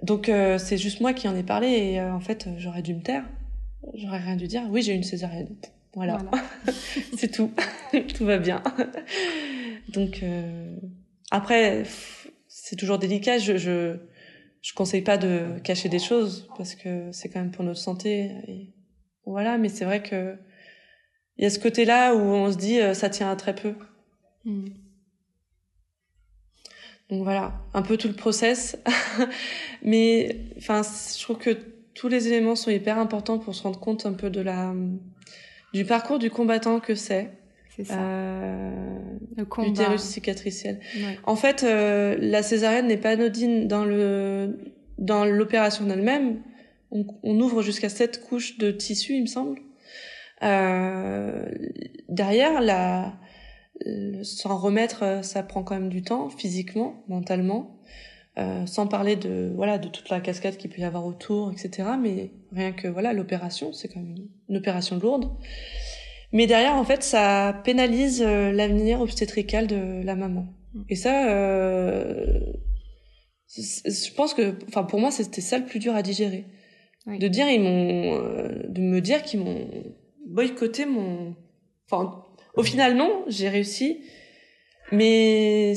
Donc euh, c'est juste moi qui en ai parlé et euh, en fait j'aurais dû me taire. J'aurais rien dû dire. Oui, j'ai une césarienne. Voilà, voilà. c'est tout. tout va bien. Donc euh, après, c'est toujours délicat. Je, je je conseille pas de cacher des choses parce que c'est quand même pour notre santé. Et voilà, mais c'est vrai que il y a ce côté-là où on se dit euh, ça tient à très peu. Hmm. Donc voilà, un peu tout le process. mais enfin, je trouve que tous les éléments sont hyper importants pour se rendre compte un peu de la du parcours du combattant que c'est. C'est ça. Euh, L'utérus cicatriciel. En fait, euh, la césarienne n'est pas anodine dans le dans l'opération elle-même. On, on, ouvre jusqu'à sept couches de tissu, il me semble. Euh, derrière, la, s'en remettre, ça prend quand même du temps, physiquement, mentalement. Euh, sans parler de voilà de toute la cascade qu'il peut y avoir autour, etc. Mais rien que voilà l'opération, c'est quand même une, une opération lourde. Mais derrière, en fait, ça pénalise euh, l'avenir obstétrical de la maman. Mm. Et ça, euh, je pense que, enfin, pour moi, c'était ça le plus dur à digérer. De dire, ils m'ont, euh, de me dire qu'ils m'ont boycotté mon, enfin, au final, non, j'ai réussi. Mais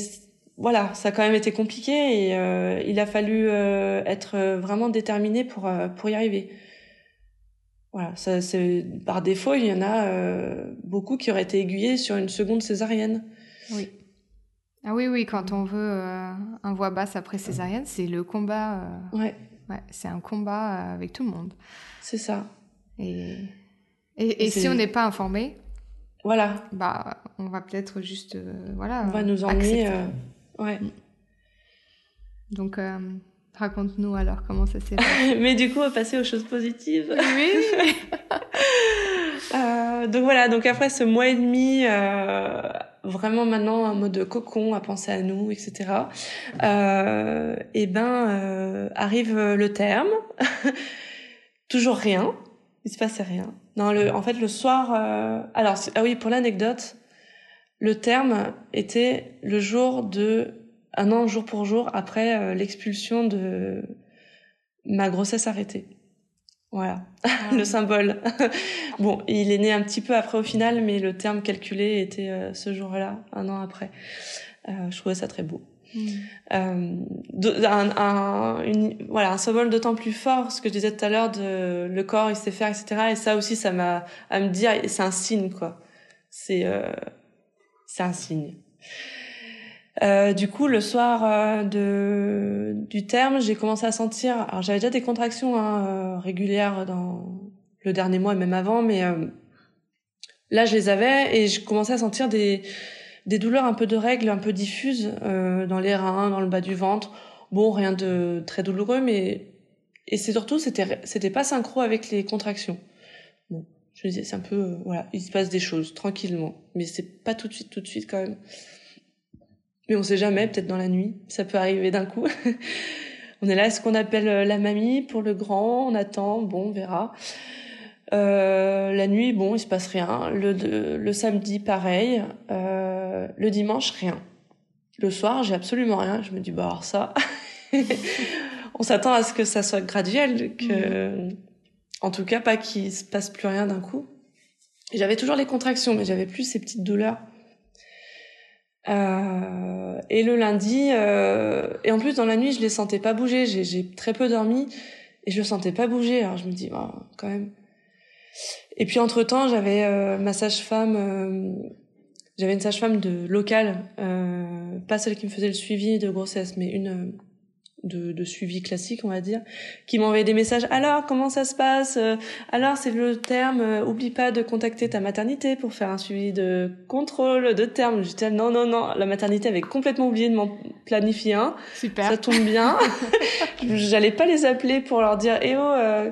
voilà, ça a quand même été compliqué et euh, il a fallu euh, être vraiment déterminé pour pour y arriver. Voilà, ça, c'est par défaut, il y en a euh, beaucoup qui auraient été aiguillés sur une seconde césarienne. Oui. Ah oui, oui, quand on veut euh, un voix basse après césarienne, c'est le combat. Euh, ouais. Ouais, c'est un combat avec tout le monde. C'est ça. Et, et, et si on n'est pas informé, voilà. Bah, on va peut-être juste, voilà. On va nous emmener Ouais. Donc, euh, raconte-nous alors comment ça s'est passé. Mais du coup, on va passer aux choses positives. Oui. euh, donc voilà, donc après ce mois et demi, euh, vraiment maintenant en mode cocon, à penser à nous, etc. Euh, et ben euh, arrive le terme. Toujours rien. Il se passait rien. Non, le, en fait, le soir. Euh, alors, ah oui, pour l'anecdote, le terme était le jour de un an jour pour jour après euh, l'expulsion de ma grossesse arrêtée. Voilà, ah. le symbole. bon, il est né un petit peu après au final, mais le terme calculé était euh, ce jour-là, un an après. Je trouvais ça très beau. Euh, un, un, voilà, un symbole d'autant plus fort, ce que je disais tout à l'heure, le corps, il sait faire, etc. Et ça aussi, ça m'a à me dire, c'est un signe, quoi. C'est euh, un signe. Euh, du coup, le soir de, du terme, j'ai commencé à sentir. Alors, j'avais déjà des contractions hein, régulières dans le dernier mois et même avant, mais là, je les avais et je commençais à sentir des, des douleurs un peu de règles, un peu diffuses dans les reins, dans le bas du ventre. Bon, rien de très douloureux, mais et c'est surtout c'était c'était pas synchro avec les contractions. Bon, je disais c'est un peu voilà, il se passe des choses tranquillement, mais c'est pas tout de suite tout de suite quand même. Mais on sait jamais, peut-être dans la nuit, ça peut arriver d'un coup. on est là, est-ce qu'on appelle euh, la mamie pour le grand On attend, bon, on verra. Euh, la nuit, bon, il se passe rien. Le, le samedi, pareil. Euh, le dimanche, rien. Le soir, j'ai absolument rien. Je me dis, bah alors ça, on s'attend à ce que ça soit graduel, que, mmh. en tout cas, pas qu'il se passe plus rien d'un coup. J'avais toujours les contractions, mais j'avais plus ces petites douleurs. Euh, et le lundi, et en plus dans la nuit, je les sentais pas bouger. J'ai très peu dormi et je le sentais pas bouger. Alors je me dis, bon, quand même. Et puis entre temps, j'avais euh, ma sage-femme, euh, j'avais une sage-femme de locale, euh, pas celle qui me faisait le suivi de grossesse, mais une de, de, suivi classique, on va dire, qui m'envoyait des messages. Alors, comment ça se passe euh, Alors, c'est le terme. Euh, oublie pas de contacter ta maternité pour faire un suivi de contrôle de terme. J'étais non, non, non. La maternité avait complètement oublié de m'en planifier un. Super. Ça tombe bien. J'allais pas les appeler pour leur dire, eh oh, euh,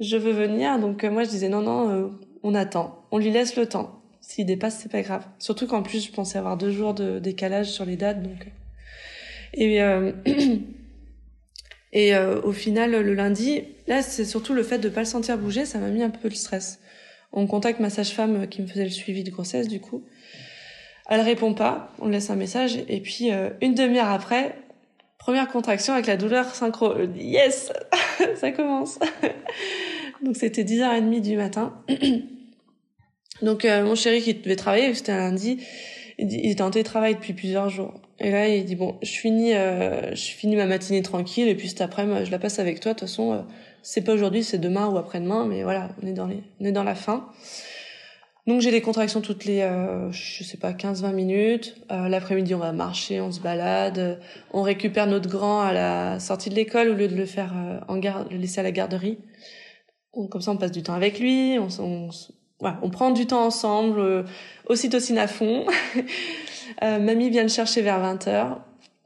je veux venir. Donc moi, je disais non, non, on attend. On lui laisse le temps. S'il dépasse, c'est pas grave. Surtout qu'en plus, je pensais avoir deux jours de décalage sur les dates, donc. Et Et euh, au final, le lundi, là, c'est surtout le fait de pas le sentir bouger, ça m'a mis un peu le stress. On contacte ma sage-femme qui me faisait le suivi de grossesse, du coup. Elle répond pas, on laisse un message, et puis euh, une demi-heure après, première contraction avec la douleur synchro. Yes, ça commence. Donc c'était 10h30 du matin. Donc euh, mon chéri qui devait travailler, c'était un lundi, il était en télétravail depuis plusieurs jours. Et là, il dit bon, je finis, euh, je finis ma matinée tranquille et puis cet après-midi, je la passe avec toi. De toute façon, euh, c'est pas aujourd'hui, c'est demain ou après-demain, mais voilà, on est dans les, on est dans la fin. Donc j'ai des contractions toutes les, euh, je sais pas, 15-20 minutes. Euh, L'après-midi, on va marcher, on se balade, on récupère notre grand à la sortie de l'école au lieu de le faire euh, en garde, le laisser à la garderie. comme ça, on passe du temps avec lui, on, on, voilà, on prend du temps ensemble, euh, ocytocine à fond. Euh, mamie vient le chercher vers 20h.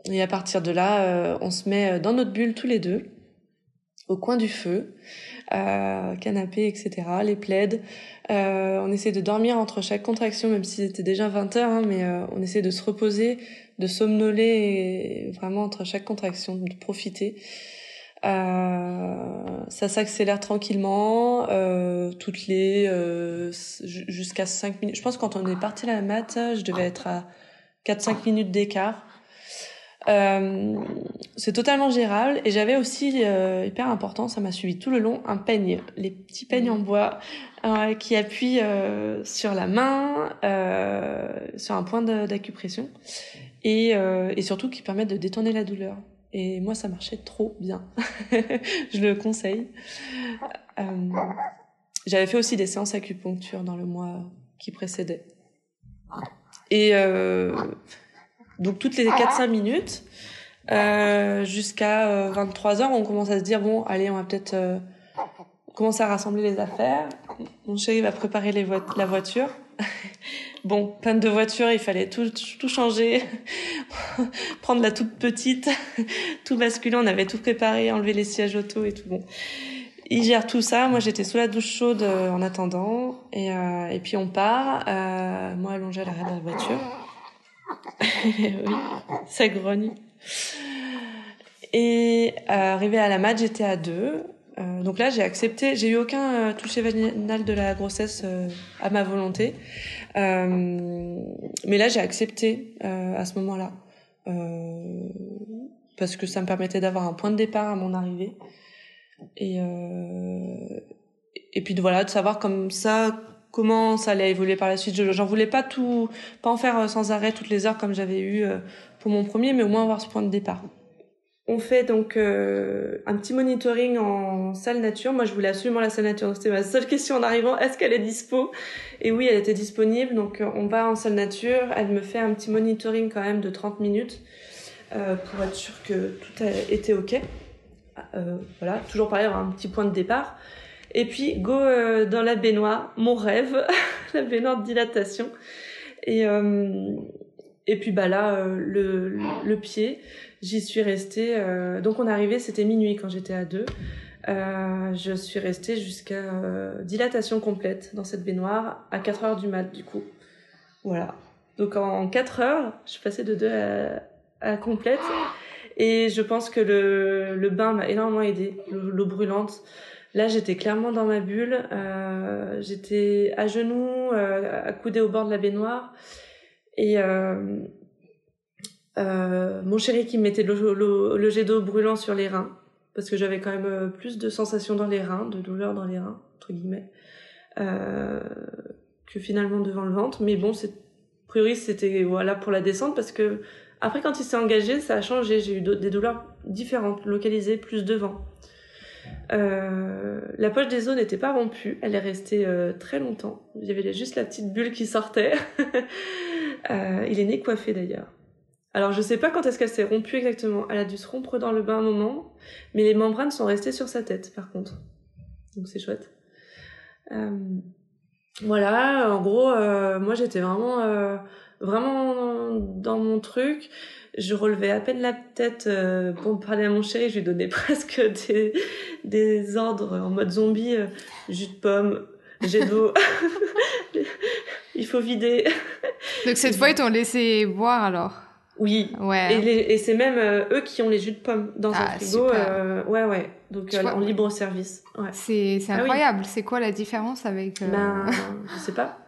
Et à partir de là, on se met dans notre bulle tous les deux, au coin du feu, euh, canapé, etc., les plaides. Euh, on essaie de dormir entre chaque contraction, même si c'était déjà 20 h hein, mais euh, on essaie de se reposer, de somnoler, et vraiment entre chaque contraction, de profiter. Euh, ça s'accélère tranquillement, euh, toutes les euh, jusqu'à 5 minutes. Je pense que quand on est parti à la mat, je devais être à 4-5 minutes d'écart. Euh, c'est totalement gérable et j'avais aussi euh, hyper important, ça m'a suivi tout le long, un peigne, les petits peignes en bois euh, qui appuient sur la main, sur un point d'acupression et, surtout qui permettent de détourner la douleur. Et moi, ça marchait trop bien. je le conseille. J'avais fait aussi des séances acupuncture dans le mois qui précédait. Et donc toutes les 4-5 minutes, euh, jusqu'à 23 euh, heures, on commence à se dire bon, allez, on va peut-être euh, commencer à rassembler les affaires. Mon chéri va préparer les vo la voiture. Bon, panne de voiture, il fallait tout, tout changer, prendre la toute petite, tout basculer, on avait tout préparé, enlever les sièges auto et tout. Bon, il gère tout ça. Moi, j'étais sous la douche chaude euh, en attendant, et, euh, et puis on part. Euh, moi, allongée à l'arrêt de la voiture. Oui, ça grogne. Et arrivé à la mat, j'étais à deux. Euh, donc là, j'ai accepté. J'ai eu aucun euh, toucher vaginal de la grossesse euh, à ma volonté, mais là, j'ai accepté à ce moment-là parce que ça me permettait d'avoir un point de départ à mon arrivée et et puis voilà de savoir comme ça comment ça allait évoluer par la suite. J'en voulais pas tout, pas en faire sans arrêt toutes les heures comme j'avais eu pour mon premier, mais au moins avoir ce point de départ. On fait donc euh, un petit monitoring en salle nature. Moi, je voulais absolument la salle nature. C'était ma seule question en arrivant. Est-ce qu'elle est dispo? Et oui, elle était disponible. Donc, euh, on va en salle nature. Elle me fait un petit monitoring quand même de 30 minutes euh, pour être sûr que tout a été OK. voilà, toujours pareil, un petit point de départ. Et puis, go dans la baignoire, mon rêve, la baignoire de dilatation. Et, et puis, bah là, le, le pied J'y suis restée. Euh, donc on arrivé, c'était minuit quand j'étais à deux. Euh, je suis restée jusqu'à euh, dilatation complète dans cette baignoire à 4 heures du mat du coup. Voilà. Donc en 4 heures, je suis passée de 2 à, à complète. Et je pense que le, le bain m'a énormément aidé, l'eau brûlante. Là, j'étais clairement dans ma bulle. Euh, j'étais à genoux, euh, accoudée au bord de la baignoire. Et, euh, euh, mon chéri qui me mettait le, jet d'eau brûlant sur les reins, parce que j'avais quand même plus de sensations dans les reins, de douleur dans les reins, entre guillemets, que finalement devant le ventre. Mais bon, a priori, c'était voilà pour la descente, parce que après, quand il s'est engagé, ça a changé. J'ai eu des douleurs différentes, localisées plus devant. Euh, la poche des os n'était pas rompue, elle est restée euh, très longtemps. Il y avait juste la petite bulle qui sortait. euh, il est né coiffé d'ailleurs. Alors je sais pas quand est-ce qu'elle s'est rompue exactement. Elle a dû se rompre dans le bain un moment, mais les membranes sont restées sur sa tête par contre. Donc c'est chouette. Voilà, en gros, moi j'étais vraiment, vraiment dans mon truc. Je relevais à peine la tête pour parler à mon chéri. Je lui donnais presque des, des ordres en mode zombie, jus de pomme, jet d'eau. Il faut vider. Donc cette fois ils t'ont laissé boire alors? Oui. Ouais. Et, et c'est même euh, eux qui ont les jus de pommes dans ah, un frigo. Euh, ouais, ouais. Donc euh, en libre service. Ouais. C'est c'est ah incroyable. C'est quoi la différence avec Ben, je sais pas.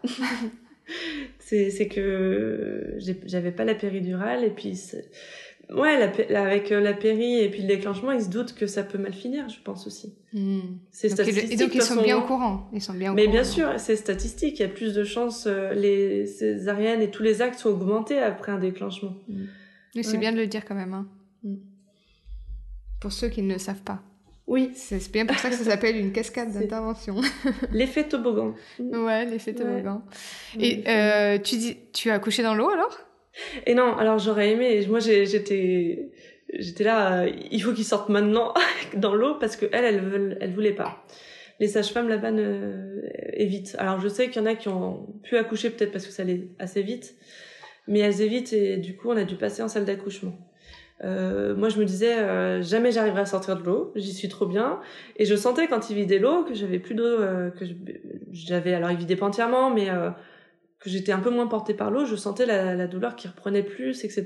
C'est que j'avais pas la péridurale et puis ouais la, avec la péri et puis le déclenchement ils se doutent que ça peut mal finir je pense aussi hmm. c'est statistique et donc ils sont bien au courant ils sont bien au mais courant. bien sûr c'est statistique il y a plus de chances les césariennes et tous les actes sont augmentés après un déclenchement hmm. c'est bien de le dire quand même hein. Hmm. pour ceux qui ne le savent pas oui. C'est bien pour ça que ça s'appelle une cascade d'intervention. l'effet toboggan. Ouais, l'effet toboggan. Et euh, tu dis, tu as accouché dans l'eau alors? Et non, alors j'aurais aimé. Moi, j'étais, j'étais là. Euh, il faut qu'ils sortent maintenant dans l'eau parce que elle, elle, elle voulait pas. Les sages-femmes là-bas ne... évitent. Alors je sais qu'il y en a qui ont pu accoucher peut-être parce que ça allait assez vite, mais elles évitent et du coup on a dû passer en salle d'accouchement. Euh, moi, je me disais euh, jamais j'arriverai à sortir de l'eau. J'y suis trop bien. Et je sentais quand il vidait l'eau que j'avais plus d'eau, euh, que j'avais alors il vidait pas entièrement, mais que j'étais un peu moins portée par l'eau, je sentais la, la, douleur qui reprenait plus, etc.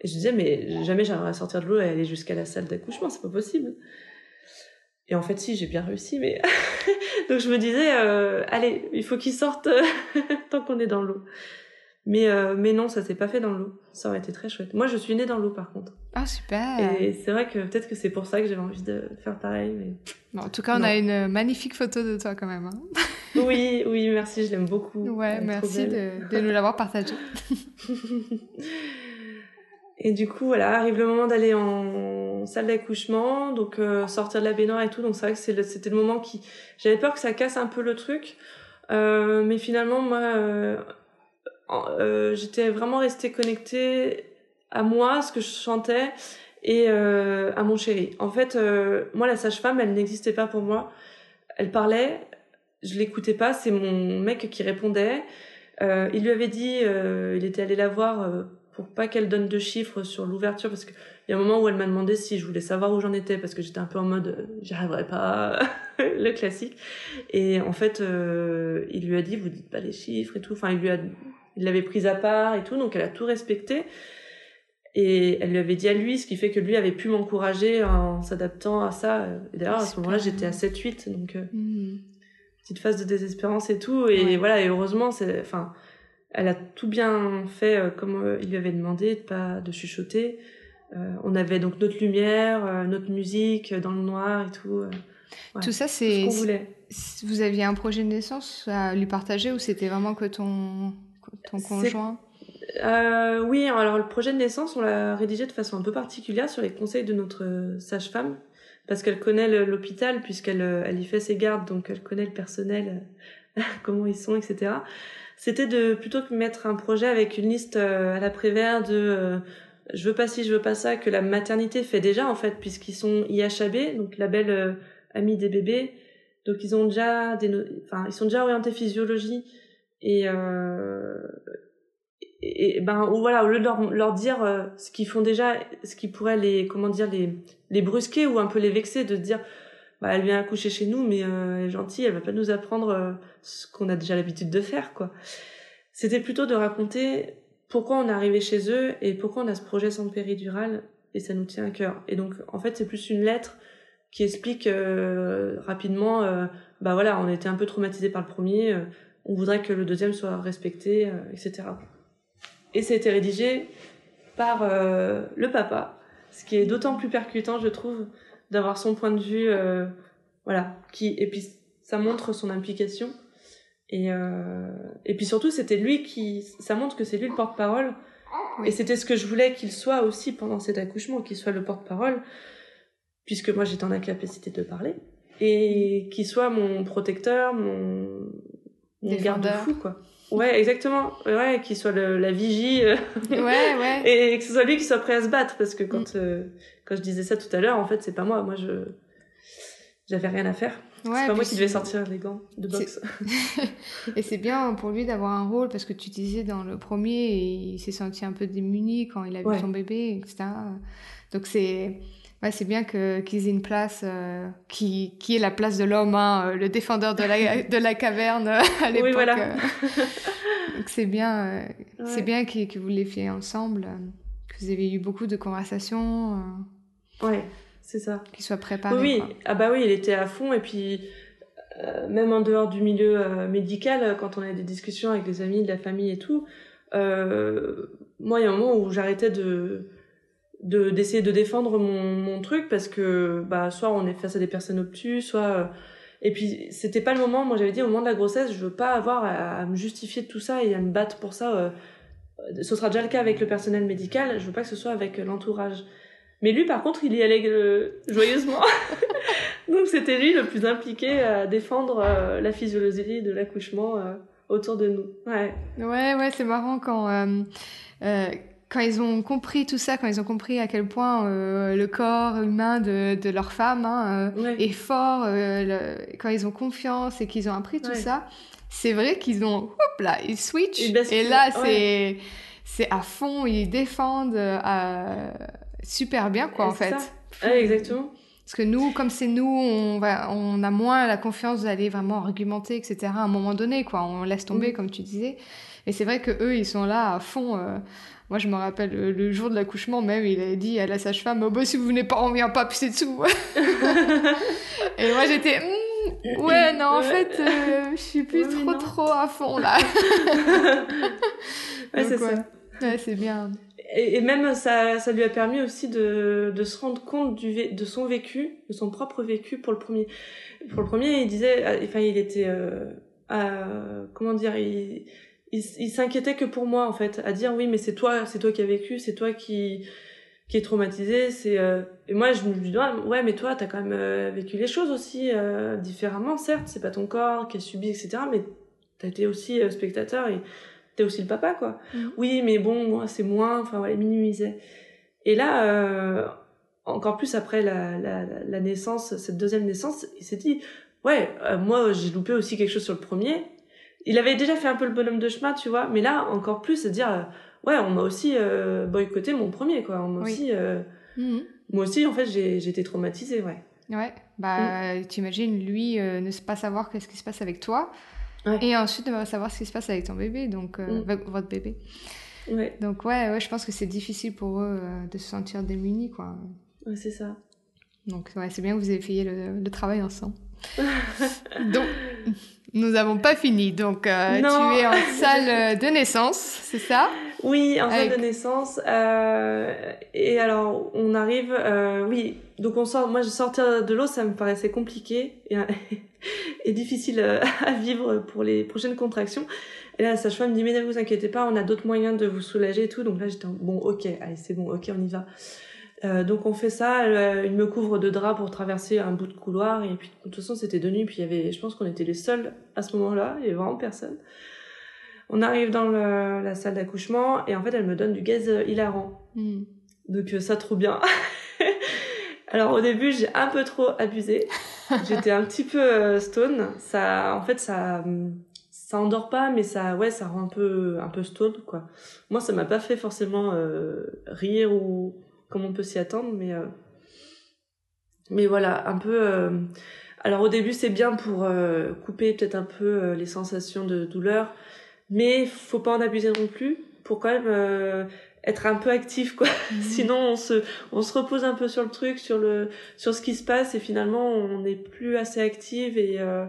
Et je disais, mais jamais j'arriverai à sortir de l'eau et aller jusqu'à la salle d'accouchement, c'est pas possible. Et en fait, si, j'ai bien réussi, mais... Donc je me disais, allez, il faut qu'il sorte tant qu'on est dans l'eau. Mais, euh, mais non, ça s'est pas fait dans l'eau. Ça aurait été très chouette. Moi, je suis née dans l'eau, par contre. Ah, super Et c'est vrai que peut-être que c'est pour ça que j'avais envie de faire pareil, mais... Bon, en tout cas, on a une magnifique photo de toi, quand même. Hein oui, oui, merci, je l'aime beaucoup. Ouais, merci de, de, nous l'avoir partagé. et du coup, voilà, arrive le moment d'aller en salle d'accouchement, donc euh, sortir de la baignoire et tout. Donc c'est vrai que c'était le, moment qui... J'avais peur que ça casse un peu le truc. Euh, mais finalement, moi, euh, euh j'étais vraiment restée connectée à moi, ce que je chantais, et euh, à mon chéri. En fait, moi, la sage-femme, elle n'existait pas pour moi. Elle parlait, je l'écoutais pas, c'est mon mec qui répondait. Euh, il lui avait dit, euh, il était allé la voir euh, pour pas qu'elle donne de chiffres sur l'ouverture parce qu'il y a un moment où elle m'a demandé si je voulais savoir où j'en étais parce que j'étais un peu en mode euh, j'y arriverai pas le classique et en fait euh, il lui a dit vous dites pas les chiffres et tout enfin il lui a il l'avait prise à part et tout donc elle a tout respecté et elle lui avait dit à lui ce qui fait que lui avait pu m'encourager en s'adaptant à ça et d'ailleurs à ce moment-là j'étais à 7-8 donc euh, Mhm. petite phase de désespérance et tout et Ouais. voilà et heureusement c'est enfin elle a tout bien fait euh, comme euh, il lui avait demandé de pas de chuchoter Euh, on avait donc notre lumière notre musique dans le noir et tout Ouais. Tout ça, ce c'est. qu'on voulait c'est- Vous aviez un projet de naissance à lui partager ou c'était vraiment que ton, ton conjoint Euh, oui, alors le projet de naissance, on l'a rédigé de façon un peu particulière sur les conseils de notre euh, sage-femme, parce qu'elle connaît l'hôpital, puisqu'elle euh, elle y fait ses gardes, donc elle connaît le personnel, comment ils sont, etc. C'était de plutôt que mettre un projet avec une liste à l'après-vert de euh, je veux pas ci, je veux pas ça, que la maternité fait déjà en fait, puisqu'ils sont IHAB, donc label euh, ami des bébés, donc ils ont déjà des, enfin ils sont déjà orientés physiologie et euh, et, et ben voilà au lieu de leur, dire euh, ce qu'ils font déjà ce qui pourrait les comment dire les les brusquer ou un peu les vexer de dire bah elle vient accoucher chez nous mais euh, elle est gentille elle va pas nous apprendre ce qu'on a déjà l'habitude de faire quoi. C'était plutôt de raconter pourquoi on est arrivé chez eux et pourquoi on a ce projet sans péridurale et ça nous tient à cœur. Et donc en fait c'est plus une lettre qui explique rapidement bah voilà on était un peu traumatisé par le premier on voudrait que le deuxième soit respecté euh, etc et ça a été rédigé par euh, le papa, ce qui est d'autant plus percutant, je trouve, d'avoir son point de vue, euh, voilà, qui et puis ça montre son implication. Et euh, et puis surtout c'était lui qui, ça montre que c'est lui le porte-parole. Oui. et c'était ce que je voulais qu'il soit aussi pendant cet accouchement, qu'il soit le porte-parole, puisque moi j'étais en incapacité de parler. Et qu'il soit mon protecteur, mon mon Défendeur. garde-fou quoi. Ouais, exactement. Ouais, qu'il soit le, la vigie euh, Ouais, ouais. et que ce soit lui qui soit prêt à se battre parce que quand euh, quand je disais ça tout à l'heure, en fait, c'est pas moi. Moi, je j'avais rien à faire. Ouais, c'est pas moi qui devais sortir les gants de boxe. Et c'est bien pour lui d'avoir un rôle parce que tu disais dans le premier, il s'est senti un peu démuni quand il a vu Ouais. son bébé, etc. Donc c'est ouais, c'est bien que qu'ils aient une place euh, qui qui est la place de l'homme, hein, euh, le défendeur de la de la caverne euh, à l'époque. Oui, voilà. c'est bien euh, c'est bien que, que vous l'ayez fait ensemble, que vous avez eu beaucoup de conversations, euh, Ouais, c'est ça. qu'ils soient préparés. Oui, quoi. Ah bah oui, il était à fond et puis même en dehors du milieu médical, quand on avait des discussions avec des amis, de la famille et tout, moi il y a un moment où j'arrêtais de de d'essayer de défendre mon, mon truc parce que bah soit on est face à des personnes obtus, soit euh, et puis c'était pas le moment. Moi j'avais dit au moment de la grossesse, je veux pas avoir à, me justifier de tout ça et à me battre pour ça. euh, ce sera déjà le cas avec le personnel médical. Je veux pas que ce soit avec l'entourage. Mais lui, par contre, il y allait euh, joyeusement. Donc c'était lui le plus impliqué à défendre la physiologie de l'accouchement autour de nous. Ouais. Ouais, ouais, c'est marrant quand, quand ils ont compris tout ça, quand ils ont compris à quel point euh, le corps humain de, de leur femme hein, euh, Ouais. est fort, euh, le- quand ils ont confiance et qu'ils ont appris tout Ouais. ça, c'est vrai qu'ils ont, hop là, ils switchent. Ils et là, ouais. c'est à fond, ils défendent super bien, quoi, en fait. exactement. Parce que nous, comme c'est nous, on, va, on a moins la confiance d'aller vraiment argumenter, etc. à un moment donné, quoi. On laisse tomber, Mm. comme tu disais. Et c'est vrai que eux, ils sont là à fond. Euh. Moi, je me rappelle le, le jour de l'accouchement, même, il a dit à la sage-femme, oh, bah, si vous venez pas, on vient pas pisser dessous. Et moi, j'étais, Hmm, ouais, non, en fait, euh, je suis plus trop, non. trop à fond, là. Ouais, c'est ouais. ça. Ouais, c'est bien. Et, et même ça, ça lui a permis aussi de, de se rendre compte du, de son vécu, de son propre vécu pour le premier. Pour le premier, il disait, euh, enfin, il était, euh, à- comment dire, il, il, il s'inquiétait que pour moi en fait, à dire oui, mais c'est toi, c'est toi qui as vécu, c'est toi qui qui est traumatisé, c'est euh... et moi je me dis ah, ouais, mais toi t'as quand même euh, vécu les choses aussi euh, différemment, certes, c'est pas ton corps qui a subi etc, mais t'as été aussi euh, spectateur et t'es aussi le papa quoi. Mhm. Oui, mais bon, moi c'est moins, enfin voilà, il minimisait. Et là, euh, encore plus après la, la, la- la naissance, cette deuxième naissance, il s'est dit, ouais, euh, moi j'ai loupé aussi quelque chose sur le premier. Il avait déjà fait un peu le bonhomme de chemin, tu vois, mais là, encore plus, se dire, euh, ouais, on m'a aussi euh, boycotté mon premier, quoi. On m'a aussi, euh, Mhm. moi aussi, en fait, j'ai été traumatisée, ouais. Ouais, bah t'imagines lui euh, ne pas savoir qu'est-ce qui se passe avec toi Ouais. et ensuite ne pas savoir ce qui se passe avec ton bébé, donc Mm. avec votre bébé. Ouais, Donc ouais, ouais, je pense que c'est difficile pour eux de se sentir démunis quoi. ouais c'est ça. Donc ouais, c'est bien que vous ayez fait le, le travail ensemble. donc nous avons pas fini, donc euh, tu es en salle de naissance, c'est ça? Oui, en salle de naissance. euh, et alors, on arrive, euh, oui, donc on sort, moi, sortir de l'eau, ça me paraissait compliqué et, et difficile euh, à vivre pour les prochaines contractions. Et là, la sage-femme me dit, mais ne vous inquiétez pas, on a d'autres moyens de vous soulager et tout. Donc là, j'étais, bon, ok, allez, c'est bon, ok, on y va. Euh, donc on fait ça, elle, il me couvre de draps pour traverser un bout de couloir et puis de toute façon c'était de nuit puis il y avait, je pense qu'on était les seuls à ce moment-là, il y avait vraiment personne. On arrive dans le- la salle d'accouchement et en fait elle me donne du gaz euh, hilarant. Mm. Donc euh, ça trop bien. Alors au début j'ai un peu trop abusé. J'étais un petit peu euh, stone. Ça, en fait ça, hum, ça endort pas, mais ça, ouais, ça rend un peu, un peu stone quoi. Moi ça m'a pas fait forcément euh, rire ou comme on peut s'y attendre, mais euh, mais voilà un peu. euh, alors au début c'est bien pour euh, couper peut-être un peu les sensations de douleur, mais faut pas en abuser non plus pour quand même euh, être un peu actif quoi. Sinon on se on se repose un peu sur le truc, sur le sur ce qui se passe et finalement on n'est plus assez active et euh,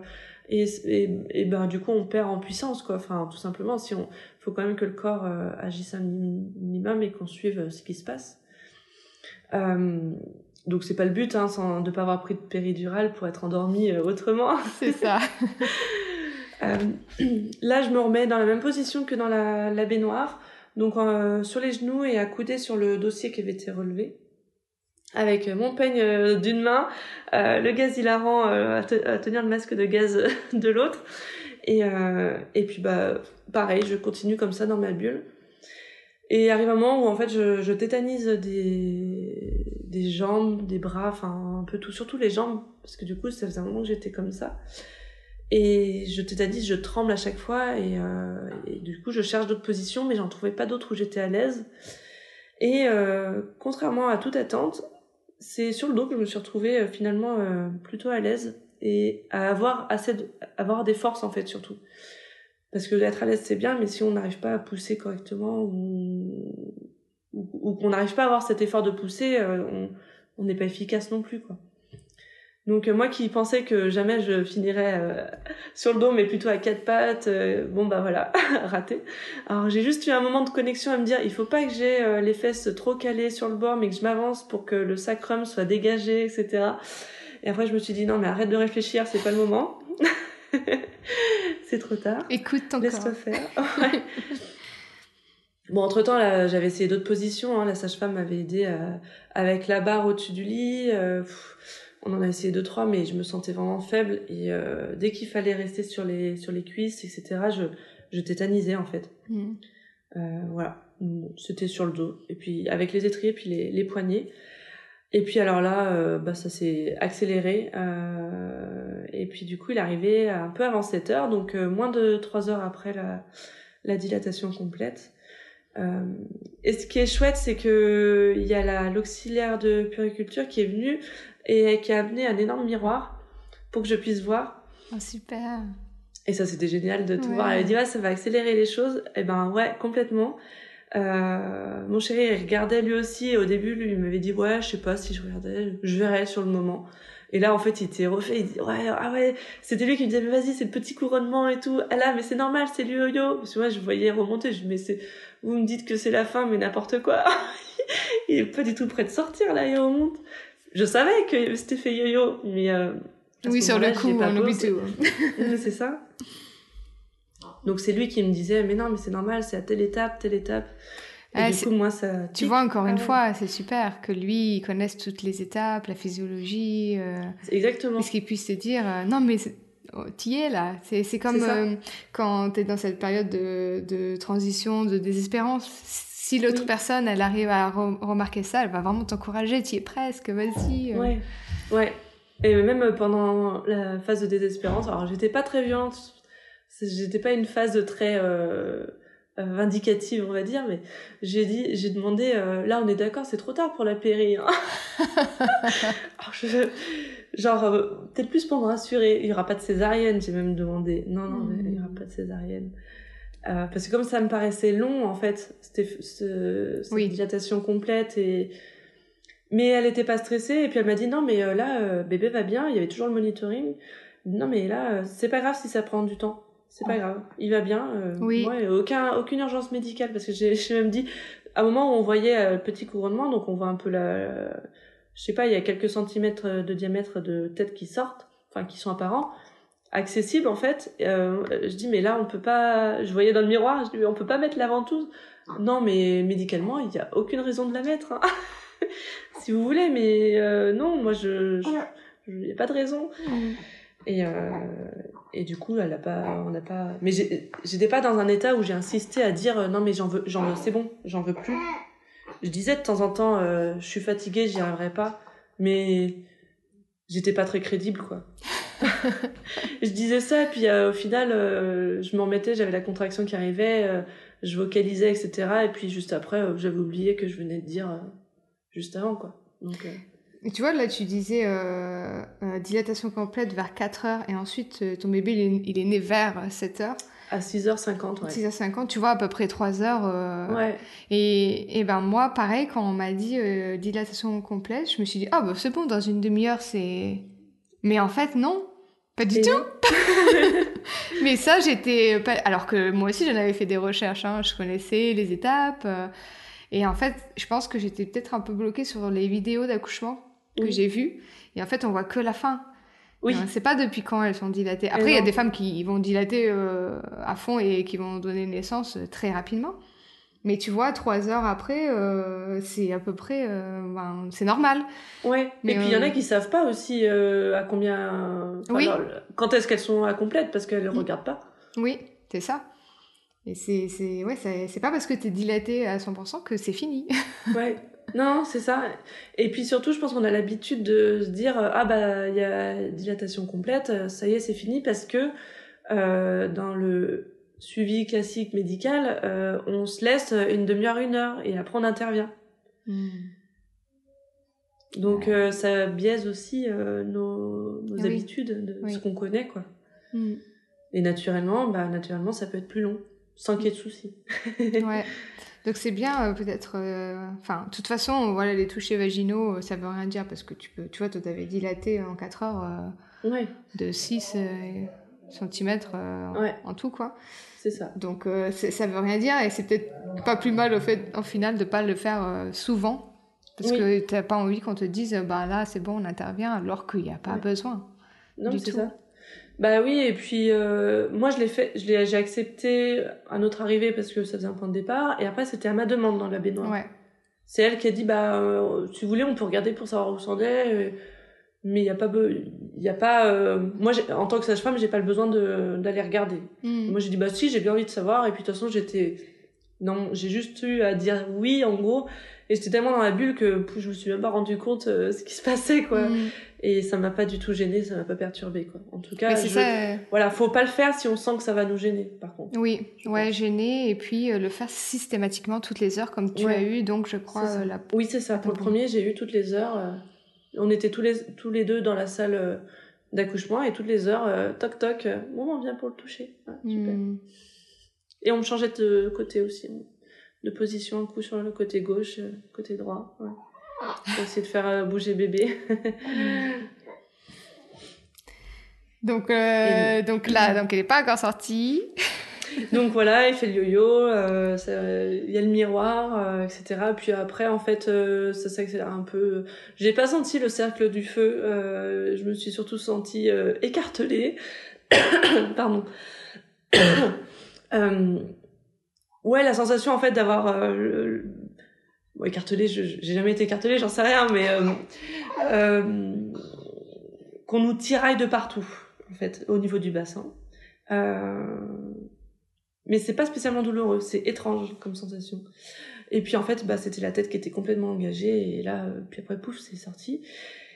et, et, et ben du coup on perd en puissance quoi. Enfin tout simplement si on faut quand même que le corps euh, agisse un minimum et qu'on suive euh, ce qui se passe. Euh, donc c'est pas le but hein, sans, de pas avoir pris de péridurale pour être endormi euh, autrement. C'est ça. Euh, là, je me remets dans la même position que dans la, la baignoire, donc euh, sur les genoux et accoudée sur le dossier qui avait été relevé, avec mon peigne d'une main, euh, le gaz hilarant euh, à, te- à tenir le masque de gaz de l'autre, et, euh, et puis bah pareil, je continue comme ça dans ma bulle. Et arrive un moment où en fait je, je tétanise des, des jambes, des bras, enfin un peu tout, surtout les jambes, parce que du coup ça faisait un moment que j'étais comme ça. Et je tétanise, je tremble à chaque fois et, euh, du coup je cherche d'autres positions mais j'en trouvais pas d'autres où j'étais à l'aise. Et euh, contrairement à toute attente, c'est sur le dos que je me suis retrouvée euh, finalement plutôt à l'aise et à avoir assez de, avoir des forces en fait surtout. Parce que être à l'aise c'est bien mais si on n'arrive pas à pousser correctement ou, ou, qu'on n'arrive pas à avoir cet effort de pousser, euh, on n'est pas efficace non plus quoi. Donc euh, moi qui pensais que jamais je finirais euh, sur le dos mais plutôt à quatre pattes, bon bah voilà, raté. Alors j'ai juste eu un moment de connexion à me dire il faut pas que j'ai les fesses trop calées sur le bord mais que je m'avance pour que le sacrum soit dégagé, etc. Et après je me suis dit non mais arrête de réfléchir, c'est pas le moment. c'est trop tard. Écoute ton Laisse-toi corps. faire. Ouais. Bon, entre-temps, j'avais essayé d'autres positions. Hein. La sage-femme m'avait aidé euh, avec la barre au-dessus du lit. euh, pff, on en a essayé deux, trois, mais je me sentais vraiment faible. Et euh, dès qu'il fallait rester sur les, sur les cuisses, etc., je, je tétanisais, en fait. Mm. Voilà. Bon, C'était sur le dos. Et puis, avec les étriers, puis les, les poignets. Et puis, alors là, euh, bah, ça s'est accéléré. Euh, et puis, du coup, il est arrivé un peu avant 7 heures, donc euh, moins de 3 heures après la, la dilatation complète. Euh, et ce qui est chouette, c'est que il y a la l'auxiliaire de puriculture qui est venue et qui a amené un énorme miroir pour que je puisse voir. Oh, super. Et ça, c'était génial de tout Ouais. voir. Elle a dit, ouais, ça va accélérer les choses. Et ben, ouais, complètement. Euh, mon chéri, il regardait lui aussi. Et au début, lui, il m'avait dit, ouais, je sais pas si je regardais, je verrai sur le moment. Et là, en fait, il était refait. Il dit, ouais, ah ouais, c'était lui qui me disait, mais vas-y, c'est le petit couronnement et tout. Ah là, mais c'est normal, c'est le yo-yo. Parce que moi, je voyais remonter. Je dis, mais c'est, vous me dites que c'est la fin, mais n'importe quoi. il est pas du tout prêt de sortir, là, il remonte. Je savais que c'était fait yo-yo, mais, euh, Oui, sur le coup, on oublie tout. Oui, c'est ça. Donc c'est lui qui me disait mais non mais c'est normal c'est à telle étape telle étape. Et Ah, du coup moi ça. Tu vois, encore Ah une ouais. fois, c'est super que lui, il connaisse toutes les étapes, la physiologie, euh, Exactement. et ce qu'il puisse te dire, euh, non mais oh, t'y es là. C'est c'est comme euh, quand t'es dans cette période de, de transition, de désespérance. Si l'autre Oui. personne, elle arrive à re- remarquer ça, elle va vraiment t'encourager, t'y es presque, vas-y. euh. Ouais ouais. Et même pendant la phase de désespérance alors j'étais pas très violente. J'étais pas une phase très euh, euh, vindicative, on va dire, mais j'ai dit, j'ai demandé, euh, là on est d'accord, c'est trop tard pour la péri. Hein. genre, euh, peut-être plus pour me rassurer, il y aura pas de césarienne, j'ai même demandé. Non, non, il y aura pas de césarienne. parce que comme ça me paraissait long, en fait, c'était cette oui. dilatation complète et mais elle était pas stressée et puis elle m'a dit non mais là bébé va bien, il y avait toujours le monitoring. Non mais là c'est pas grave si ça prend du temps c'est pas grave, il va bien. Euh, oui. aucun, aucune urgence médicale parce que j'ai même dit, à un moment où on voyait euh, le petit couronnement, donc on voit un peu la, je sais pas, il y a quelques centimètres de diamètre de tête qui sortent, enfin qui sont apparents, accessibles en fait. Euh, je dis mais là on peut pas, je voyais dans le miroir, je dis on peut pas mettre la ventouse. Non mais médicalement il y a aucune raison de la mettre, hein. si vous voulez, mais euh, non moi je, il n'y a pas de raison. Et, euh, et du coup, elle a pas, on n'a pas. Mais j'étais pas dans un état où j'ai insisté à dire euh, non mais j'en veux, j'en veux, c'est bon, j'en veux plus. Je disais de temps en temps, euh, je suis fatiguée, j'y arriverai pas, mais j'étais pas très crédible quoi. je disais ça, puis euh, au final, euh, je m'en mettais, j'avais la contraction qui arrivait, je vocalisais, etc. Et puis juste après, j'avais oublié que je venais de dire juste avant quoi. Donc. Et tu vois, là, tu disais euh, euh, dilatation complète vers 4 heures et ensuite euh, ton bébé, il est, il est, né vers 7 heures. À 6h50, ouais. 6h50, tu vois, à peu près 3 heures. ouais. Et, et ben moi, pareil, quand on m'a dit dilatation complète, je me suis dit, ah, bah c'est bon, dans une demi-heure, c'est. Mais en fait, non, pas du tout. Mais ça, j'étais. Pas... Alors que moi aussi, j'en avais fait des recherches, hein. je connaissais les étapes. Et en fait, je pense que j'étais peut-être un peu bloquée sur les vidéos d'accouchement que j'ai vu. Et en fait, on voit que la fin. Oui. C'est pas depuis quand elles sont dilatées. Après, il y a des femmes qui vont dilater euh, à fond et qui vont donner naissance euh, très rapidement. Mais tu vois, trois heures après, euh, c'est à peu près, ben, c'est normal. Ouais. Mais et puis il y en a qui savent pas aussi à combien, oui. quand est-ce qu'elles sont à complète parce qu'elles ne regardent pas. Oui, c'est ça. Et c'est, c'est, ouais, c'est pas parce que t'es dilaté à 100% que c'est fini. ouais. Non, c'est ça. Et puis surtout, je pense qu'on a l'habitude de se dire ah bah il y a dilatation complète, ça y est, c'est fini parce que euh, dans le suivi classique médical, euh, on se laisse une demi-heure, une heure et après on intervient. Hmm. Donc euh, ça biaise aussi euh, nos, nos habitudes de ce qu'on connaît quoi. Hmm. Et naturellement, bah naturellement ça peut être plus long sans qu'il y ait de soucis. ouais. Donc c'est bien euh, peut-être. Euh, enfin, de toute façon, voilà, les touchés vaginaux, euh, ça veut rien dire parce que tu peux. Tu vois, toi, t'avais dilaté en 4 heures ouais. de 6 cm en tout, quoi. C'est ça. Donc ça veut rien dire et c'est peut-être pas plus mal au fait, en final, de pas le faire souvent. Parce que t'as pas envie qu'on te dise, bah là, c'est bon, on intervient, alors qu'il n'y a pas besoin. Non, c'est ça. Bah oui, et puis euh, moi je l'ai fait, je l'ai, j'ai accepté à notre arrivée parce que ça faisait un point de départ, et après c'était à ma demande dans la baignoire. Ouais. C'est elle qui a dit bah euh, si vous voulez on peut regarder pour savoir où c'en est, euh, mais il y a pas, il y a pas, euh, moi en tant que sage-femme j'ai pas le besoin de d'aller regarder. Hmm. Moi j'ai dit bah si j'ai bien envie de savoir, et puis de toute façon j'étais, non j'ai juste eu à dire oui en gros, et j'étais tellement dans la bulle que je me suis même pas rendu compte ce qui se passait quoi. Hmm et ça m'a pas du tout gêné, ça m'a pas perturbé quoi. En tout cas, je... ça... Euh, voilà, faut pas le faire si on sent que ça va nous gêner par contre. Oui, ouais, gêner et puis euh, le faire systématiquement toutes les heures comme tu as eu donc je crois euh, la... Oui, c'est ça. Pour le premier, j'ai eu toutes les heures on était tous les tous les deux dans la salle d'accouchement et toutes les heures toc toc, on vient pour le toucher. Hmm. Et on me changeait de côté aussi de position un coup sur le côté gauche, côté droit. Ouais. Pour essayer de faire euh, bouger bébé. donc, euh, donc là, donc elle n'est pas encore sortie. donc voilà, il fait le yo-yo, euh, il y a le miroir, etc. Puis après, en fait, ça s'accélère un peu. J'ai pas senti le cercle du feu. je me suis surtout sentie écartelée. Pardon. Ouais, la sensation en fait d'avoir bon, écartelé, j'ai jamais été écartelé, j'en sais rien, mais euh, euh, qu'on nous tiraille de partout, en fait, au niveau du bassin. Euh, mais c'est pas spécialement douloureux, c'est étrange comme sensation. Et puis en fait, bah, c'était la tête qui était complètement engagée, et là, euh, puis après, pouf, c'est sorti.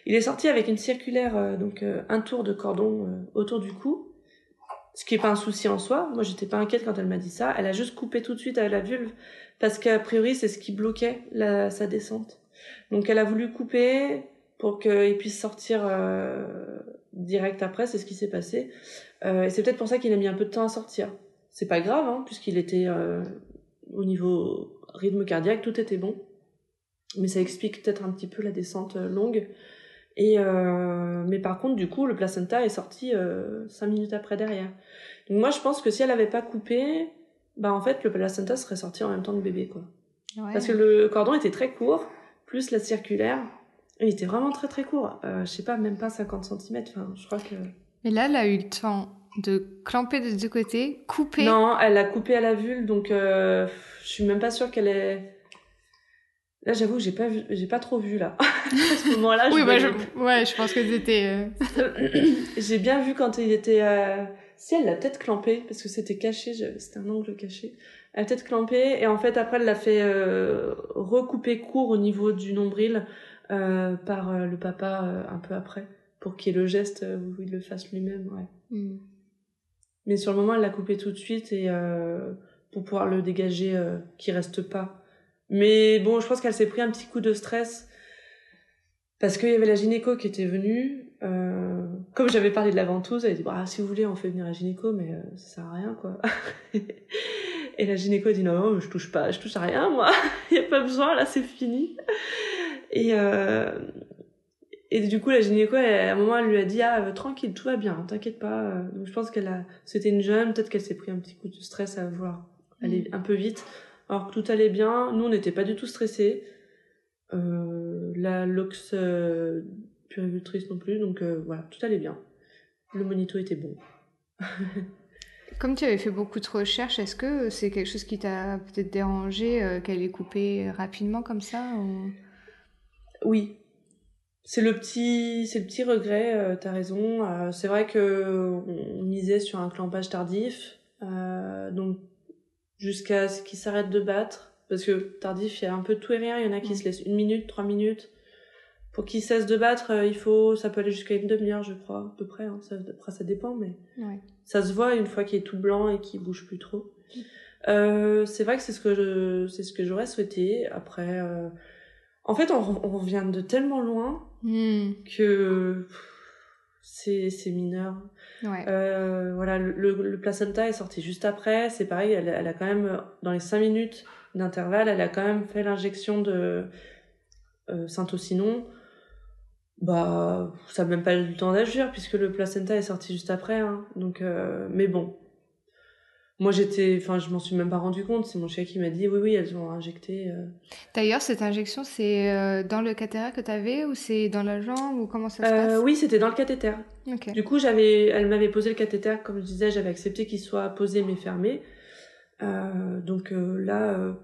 Il est sorti avec une circulaire, euh, donc un tour de cordon autour du cou. Ce qui est pas un souci en soi. Moi, j'étais pas inquiète quand elle m'a dit ça. Elle a juste coupé tout de suite à la vulve parce qu'a priori, c'est ce qui bloquait sa descente. Donc, elle a voulu couper pour qu'il puisse sortir euh, direct après. C'est ce qui s'est passé. Euh, et c'est peut-être pour ça qu'il a mis un peu de temps à sortir. C'est pas grave, hein, puisqu'il était euh, au niveau rythme cardiaque, tout était bon. Mais ça explique peut-être un petit peu la descente longue. Et euh, mais par contre, du coup, le placenta est sorti euh, cinq minutes après derrière. Donc moi, je pense que si elle avait pas coupé, bah en fait, le placenta serait sorti en même temps que le bébé, quoi. Ouais. Parce que le cordon était très court, plus la circulaire, il était vraiment très très court. Euh, je sais pas, même pas 50 cm. Enfin, je crois que. Mais là, elle a eu le temps de clamper des deux côtés, couper. Non, elle a coupé à la vulve, donc euh, je suis même pas sûre qu'elle est. Là, j'avoue que j'ai pas vu, j'ai pas trop vu là. à ce moment-là, oui, je bah, je... ouais, je pense que c'était. euh, j'ai bien vu quand il était. euh, Si elle l'a peut-être clampé parce que c'était caché, je- c'était un angle caché. Elle a peut-être clampé et en fait après elle l'a fait euh, recouper court au niveau du nombril euh, par euh, le papa euh, un peu après pour qu'il y ait le geste où il le fasse lui-même. Ouais. hmm. Mais sur le moment elle l'a coupé tout de suite et euh, pour pouvoir le dégager euh, qu'il reste pas. Mais bon, je pense qu'elle s'est pris un petit coup de stress parce qu'il y avait la gynéco qui était venue. Euh, comme j'avais parlé de la ventouse, elle a dit bah, si vous voulez, on fait venir la gynéco, mais euh, ça sert à rien quoi. Et la gynéco a dit non, non, je touche pas, je touche à rien moi, il y a pas besoin là, c'est fini. Et euh, et du coup la gynéco, elle- à un moment, elle lui a dit ah euh, tranquille, tout va bien, t'inquiète pas. Donc je pense qu'elle a, c'était une jeune, peut-être qu'elle s'est pris un petit coup de stress à vouloir aller un peu vite, alors que tout allait bien. Nous on n'était pas du tout stressés. Euh, la lox euh, puricultrice non plus, donc euh, voilà, tout allait bien. Le monito était bon. Comme tu avais fait beaucoup de recherches, est-ce que c'est quelque chose qui t'a peut-être dérangé euh, qu'elle ait coupé rapidement comme ça ou... Oui. C'est le petit, c'est le petit regret. euh, T'as raison. Euh, c'est vrai que on misait sur un clampage tardif, euh, donc jusqu'à ce qu'il s'arrête de battre, parce que tardif, il y a un peu de tout et rien. Il y en a qui Mm. se laissent une minute, trois minutes. Pour qu'il cesse de battre, euh, il faut, ça peut aller jusqu'à une demi-heure, je crois, à peu près. Hein. Ça, après, ça dépend, mais Ouais. ça se voit une fois qu'il est tout blanc et qu'il bouge plus trop. Euh, c'est vrai que c'est ce que je, c'est ce que j'aurais souhaité. Après, euh, en fait, on, on revient de tellement loin Hmm. que pff, c'est c'est mineur. Ouais. Euh, voilà, le, placenta est sorti juste après. C'est pareil, elle, elle a quand même dans les cinq minutes d'intervalle, elle a quand même fait l'injection de euh, syntocinon. Bah, ça n'a même pas eu le temps d'agir puisque le placenta est sorti juste après. Hein. Donc, euh, mais bon, moi j'étais, enfin, je m'en suis même pas rendu compte. C'est mon chien qui m'a dit oui, oui, elles ont injecté. euh. D'ailleurs, cette injection, c'est euh, dans le cathéter que tu avais ou c'est dans la jambe ou comment ça se Euh, passe? oui, c'était dans le cathéter. Du coup, j'avais, elle m'avait posé le cathéter, comme je disais, j'avais accepté qu'il soit posé mais fermé. Donc là,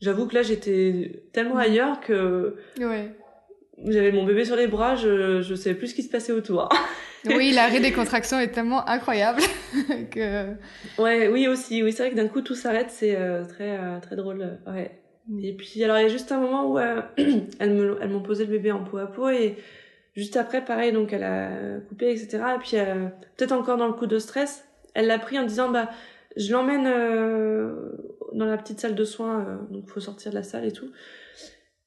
j'avoue que là, j'étais tellement ailleurs que Ouais. J'avais mon bébé sur les bras, je, je savais plus ce qui se passait autour. Oui, l'arrêt des contractions est tellement incroyable que. ouais, oui aussi, oui, c'est vrai que d'un coup tout s'arrête, c'est euh, très euh, très drôle. Ouais. Et puis alors il y a juste un moment où euh, elles me, elles m'ont posé le bébé en peau à peau et juste après pareil donc elle a coupé etc. Et puis euh, peut-être encore dans le coup de stress, elle l'a pris en disant bah je l'emmène euh, dans la petite salle de soins euh, donc faut sortir de la salle et tout.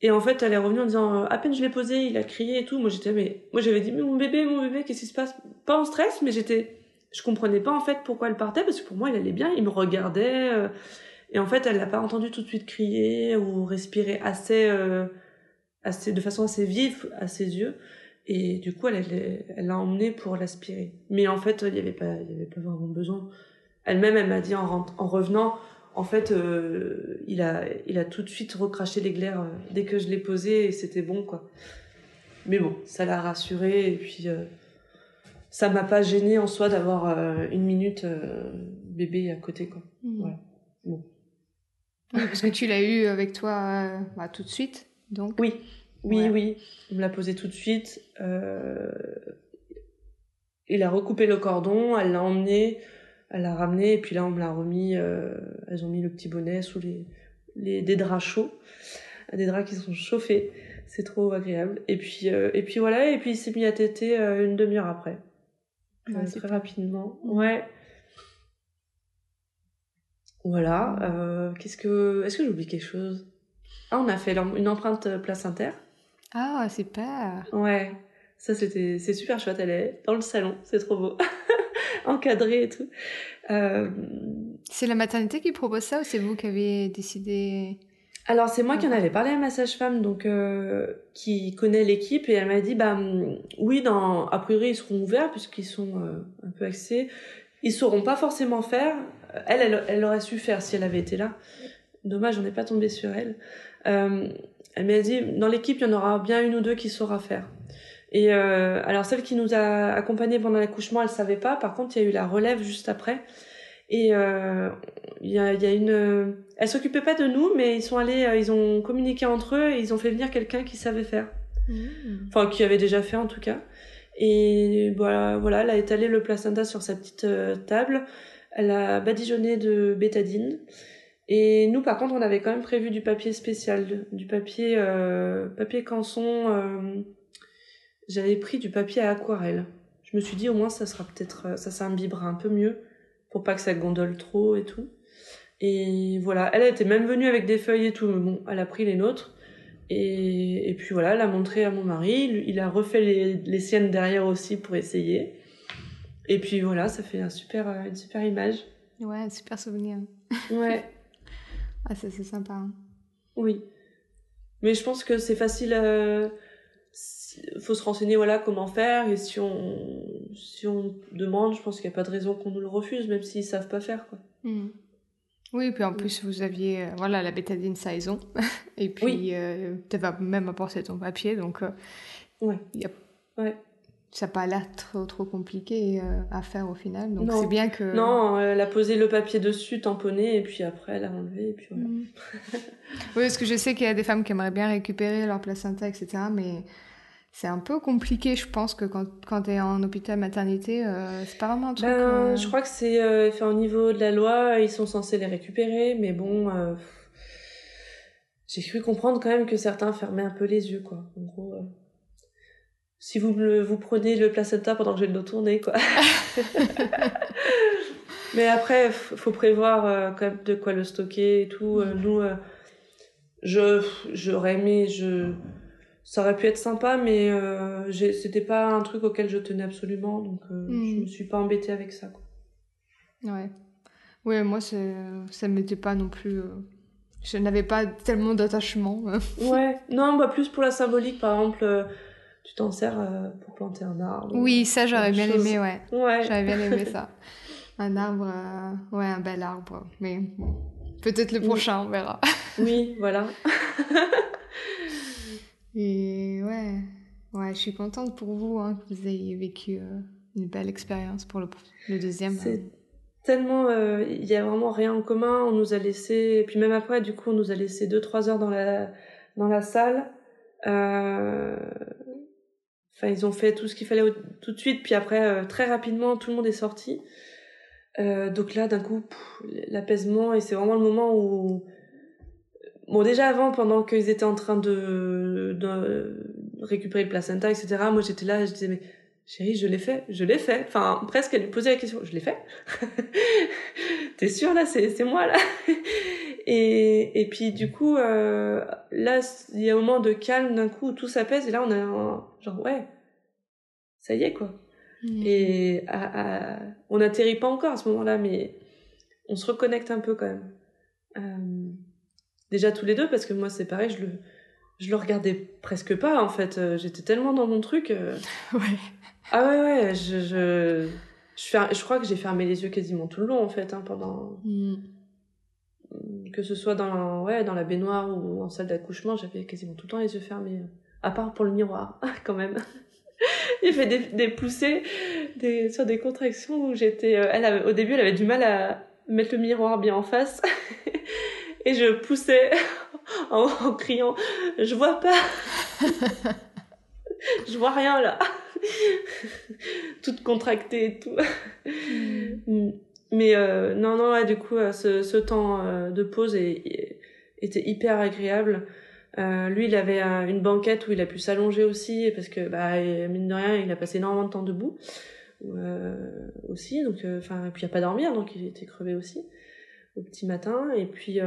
Et en fait elle est revenue en disant euh, à peine je l'ai posé il a crié et tout. Moi j'étais mais moi j'avais dit mais mon bébé mon bébé qu'est-ce qui se passe? Pas en stress mais j'étais je comprenais pas en fait pourquoi elle partait parce que pour moi il allait bien il me regardait. euh, et en fait, elle l'a pas entendu tout de suite crier ou respirer assez, euh, assez, de façon assez vive à ses yeux. Et du coup, elle, l'a emmené pour l'aspirer. Mais en fait, il y avait pas, il y avait pas vraiment besoin. Elle-même, elle m'a dit en revenant, en fait, euh, il a, il a tout de suite recraché les glaires euh, dès que je l'ai posé et c'était bon, quoi. Mais bon, ça l'a rassurée et puis euh, ça m'a pas gêné en soi d'avoir euh, une minute bébé à côté, quoi. Voilà. Bon. Oui, parce que tu l'as eu avec toi bah, tout de suite, donc? Oui, oui, oui. On me l'a posé tout de suite. Il a recoupé le cordon, elle l'a emmené, elle l'a ramené, et puis là on me l'a remis. euh, Elles ont mis le petit bonnet sous les, les des draps chauds, des draps qui sont chauffés. C'est trop agréable. Et puis euh, et puis voilà, et puis il s'est mis à téter euh, une demi-heure après. Ouais, Euh, très rapidement. Ouais. Voilà. Euh, qu'est-ce que, est-ce que j'oublie quelque chose? Ah, on a fait une empreinte placentaire. Ah, super. Ouais. Ça, c'était, c'est super chouette. Elle est dans le salon. C'est trop beau. Encadré et tout. Euh... C'est la maternité qui propose ça ou c'est vous qui avez décidé alors c'est moi qui en avais parlé à ma sage-femme donc euh, qui connaît l'équipe et elle m'a dit bah mm, oui dans a priori ils seront ouverts puisqu'ils sont euh, un peu axés. Ils sauront pas forcément faire. Elle, elle, elle aurait su faire si elle avait été là. Dommage on n'est pas tombé sur elle. Elle m'a dit dans l'équipe il y en aura bien une ou deux qui saura faire et euh, alors celle qui nous a accompagnés pendant l'accouchement elle savait pas par contre il y a eu la relève juste après et euh, il y, a, y a une, elle s'occupait pas de nous, mais ils sont allés, euh, ils ont communiqué entre eux et ils ont fait venir quelqu'un qui savait faire, mmh. enfin qui avait déjà fait en tout cas. Et voilà, voilà, elle a étalé le placenta sur sa petite euh, table. Elle a badigeonné de bétadine. Et nous, par contre, on avait quand même prévu du papier spécial, du papier, euh, papier canson. Euh, J'avais pris du papier à aquarelle. Je me suis dit au moins ça sera peut-être, ça s'imbibera un peu mieux pour pas que ça gondole trop et tout. Et voilà, elle été même venue avec des feuilles et tout, mais bon, elle a pris les nôtres. Et, et puis voilà, elle a montré à mon mari, il a refait les, les siennes derrière aussi pour essayer. Et puis voilà, ça fait un super, euh, une super image. Ouais, un super souvenir. Ouais. ah, ça c'est sympa. Hein. Oui. Mais je pense que c'est facile. Euh, faut se renseigner voilà comment faire et si on si on demande je pense qu'il n'y a pas de raison qu'on nous le refuse même s'ils savent pas faire quoi hmm. oui puis en plus vous aviez euh, voilà la bétadine saison et puis oui. euh, tu vas même apporté ton papier donc euh, ouais. Y a... ouais ça n'a pas l'air trop trop compliqué euh, à faire au final donc c'est bien que non elle a posé le papier dessus tamponné et puis après elle a enlevé et puis voilà hmm. oui parce que je sais qu'il y a des femmes qui aimeraient bien récupérer leur placenta etc mais c'est un peu compliqué, je pense, que quand, quand tu es en hôpital maternité, euh, c'est pas vraiment un truc. Ben, euh... Je crois que c'est euh, fait au niveau de la loi, ils sont censés les récupérer, mais bon, euh, j'ai cru comprendre quand même que certains fermaient un peu les yeux, quoi. En gros, si vous, le, vous prenez le placenta pendant que je vais le tourner, quoi. mais après, faut prévoir quand même de quoi le stocker et tout. Mm. nous, je j'aurais aimé, je ça aurait pu être sympa, mais euh, c'était pas un truc auquel je tenais absolument, donc euh, mmh. je me suis pas embêtée avec ça. Quoi. Ouais. Ouais, moi, ça ne m'était pas non plus. Euh... Je n'avais pas tellement d'attachement. ouais, non, bah, plus pour la symbolique, par exemple, euh, tu t'en sers euh, pour planter un arbre. Oui, ça, j'aurais bien chose. aimé, ouais. Ouais. J'aurais bien aimé ça. Un arbre, ouais, un bel arbre. Mais bon, peut-être le prochain, on verra. oui, voilà. Et ouais, ouais, je suis contente pour vous hein, que vous ayez vécu euh, une belle expérience pour le, le deuxième. C'est tellement, il euh, y a vraiment rien en commun. On nous a laissé, et puis même après, du coup, on nous a laissé deux trois heures dans la dans la salle. Euh... Ils ont fait tout ce qu'il fallait tout de suite, puis après, euh, très rapidement, tout le monde est sorti. Euh, donc là, d'un coup, l'apaisement, et c'est vraiment le moment où Bon, déjà avant, pendant qu'ils étaient en train de, de récupérer le placenta, etc., moi j'étais là, je disais, mais chérie, je l'ai fait, je l'ai fait. Enfin, presque, elle lui posait la question, je l'ai fait? T'es sûre là, c'est moi là? Et, et puis du coup, euh, là, il y a un moment de calme d'un coup où tout s'apaise, et là on a un, genre, ouais, ça y est quoi. Mmh. Et à, à, on n'atterrit pas encore à ce moment-là, mais on se reconnecte un peu quand même. Euh, déjà tous les deux parce que moi c'est pareil je le je le regardais presque pas en fait. J'étais tellement dans mon truc euh... ouais. Ah ouais ouais je je je, crois que j'ai fermé les yeux quasiment tout le long en fait hein, pendant mm. que ce soit dans ouais dans la baignoire ou en salle d'accouchement j'avais quasiment tout le temps les yeux fermés à part pour le miroir quand même. Il fait des, des poussées des sur des contractions où j'étais euh, elle avait, au début elle avait du mal à mettre le miroir bien en face et je poussais en, en criant je vois pas. Je vois rien là toute contractée et tout. Mm. mais euh, non non ouais, du coup euh, ce, ce temps euh, de pause est, était hyper agréable. Euh, lui il avait une banquette où il a pu s'allonger aussi parce que bah mine de rien il a passé énormément de temps debout. Euh, aussi donc enfin puis il a pas dormir donc il était crevé aussi au petit matin. Et puis,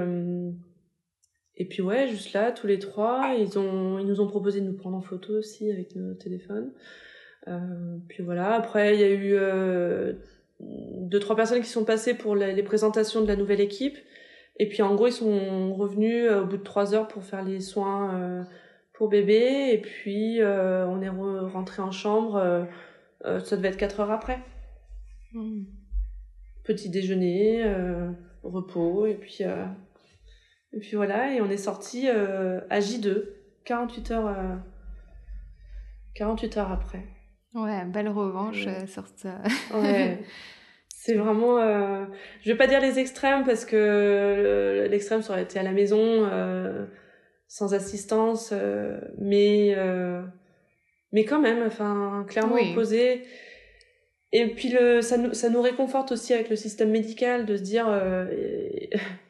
et puis ouais, juste là, tous les trois, ils, ont, ils nous ont proposé de nous prendre en photo aussi avec nos téléphones. puis voilà, après, il y a eu deux, trois personnes qui sont passées pour les présentations de la nouvelle équipe. Et puis en gros, ils sont revenus au bout de trois heures pour faire les soins pour bébé. Et puis on est rentré en chambre euh, ça devait être 4 heures après. Hmm. Petit déjeuner, euh, repos, et puis, euh, et puis voilà, et on est sorti à J2, 48 heures, 48 heures après. Ouais, belle revanche sur ouais. C'est vraiment, je vais pas dire les extrêmes parce que l'extrême ça aurait été à la maison sans assistance, mais mais quand même, enfin, clairement opposé. Et puis le, ça, nous, ça nous réconforte aussi avec le système médical de se dire euh,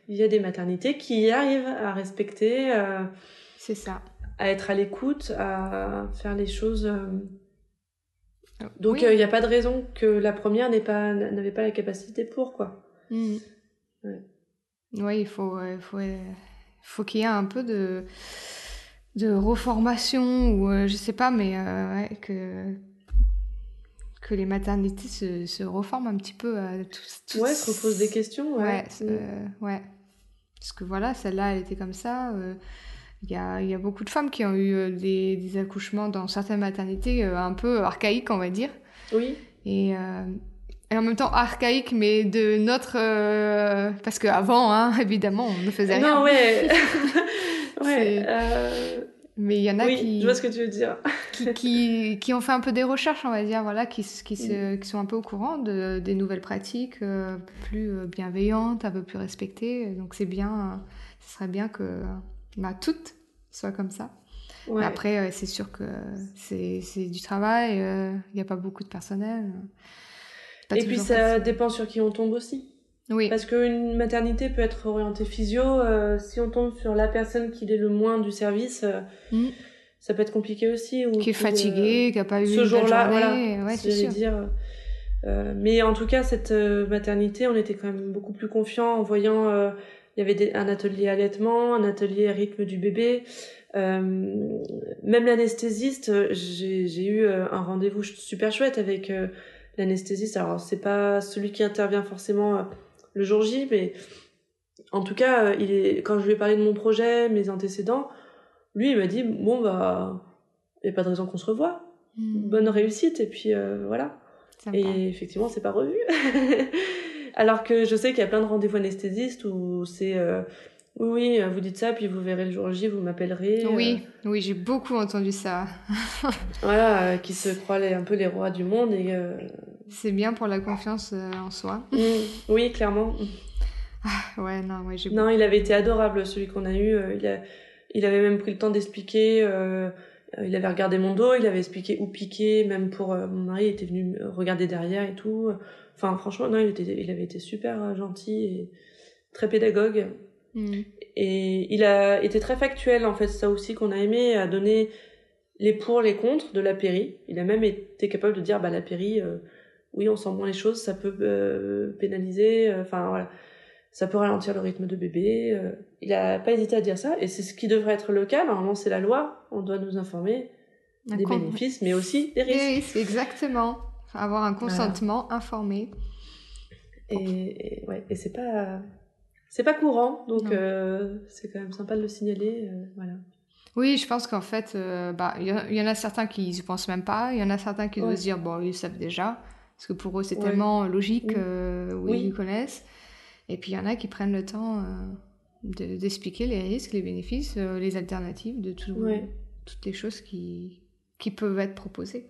il y a des maternités qui arrivent à respecter. Euh, c'est ça. À être à l'écoute, à faire les choses. Euh. Donc il n'y a pas de raison que la première n'ait pas n'avait pas la capacité pour quoi. Mmh. Ouais. Oui, il faut, faut, faut qu'il y ait un peu de de reformation ou je sais pas, mais que que les maternités se, se reforment un petit peu. Euh, tout, ouais, se reposent des questions. Ouais, mm. ouais, Parce que voilà, celle-là, elle était comme ça. Il y, a, y, a, beaucoup de femmes qui ont eu des, des accouchements dans certaines maternités un peu archaïques, on va dire. Oui. Et, et en même temps archaïques, mais de notre... parce qu'avant, hein, évidemment, on ne faisait rien. Non, ouais. ouais. Euh, mais il y en a oui, qui. Je vois ce que tu veux dire. qui, qui, qui, ont fait un peu des recherches, on va dire, voilà, qui, qui, se, mm. qui sont un peu au courant de, des nouvelles pratiques euh, plus euh, bienveillantes, un peu plus respectées. Donc c'est bien, ce serait bien que bah, toutes soient comme ça. Ouais. Après, c'est sûr que c'est du travail, il n'y a pas beaucoup de personnel. Et puis ça dépend sur qui on tombe aussi. Oui. Parce qu'une maternité peut être orientée physio. Euh, si on tombe sur la personne qui est le moins du service, euh, mm. ça peut être compliqué aussi. Ou qui est fatigué, qui n'a pas eu ce jour-là. Voilà, ouais, c'est sûr. dire. Euh, mais en tout cas, cette maternité, on était quand même beaucoup plus confiants en voyant. Il y avait des, un atelier allaitement, un atelier rythme du bébé. même l'anesthésiste, j'ai eu un rendez-vous super chouette avec l'anesthésiste. Alors c'est pas celui qui intervient forcément le jour J, mais en tout cas, euh, il est, quand je lui ai parlé de mon projet, mes antécédents, lui, il m'a dit Bon, bah, il n'y a pas de raison qu'on se revoie. Hmm. Bonne réussite, et puis euh, voilà. Et effectivement, c'est pas revu. Alors que je sais qu'il y a plein de rendez-vous anesthésistes où c'est. Euh, oui, vous dites ça, puis vous verrez le jour J, vous m'appellerez. Oui, oui, j'ai beaucoup entendu ça. voilà, qui se croient un peu les rois du monde et c'est bien pour la confiance euh, en soi. Mm. oui, clairement. Ah, ouais, non, ouais, j'ai... Non, il avait été adorable, celui qu'on a eu. Euh, il, a... il avait même pris le temps d'expliquer. Euh, il avait regardé mon dos, il avait expliqué où piquer, même pour mon mari, il était venu regarder derrière et tout. Enfin, franchement, non, il, était... il avait été super gentil et très pédagogue. Mm. Et il a été très factuel, en fait, ça aussi qu'on a aimé, à donner les pour, les contre de la péri. Il a même été capable de dire, bah, la péri, oui, on sent moins les choses, ça peut euh, pénaliser, euh, enfin voilà, ça peut ralentir le rythme de bébé. Euh. il a pas hésité à dire ça, et c'est ce qui devrait être le cas. Normalement, c'est la loi, on doit nous informer des bénéfices, mais aussi des risques. exactement. Avoir un consentement informé. Et, ouais, et c'est pas c'est pas courant, donc c'est quand même sympa de le signaler, voilà. Oui, je pense qu'en fait, bah, il y, en a certains qui ne pensent même pas, il y en a certains qui doivent se dire, bon, ils savent déjà. Parce que pour eux, c'est tellement logique, euh, oui. ils connaissent. Et puis il y en a qui prennent le temps euh, d'expliquer les risques, les bénéfices, euh, les alternatives de toutes les choses qui, qui peuvent être proposées.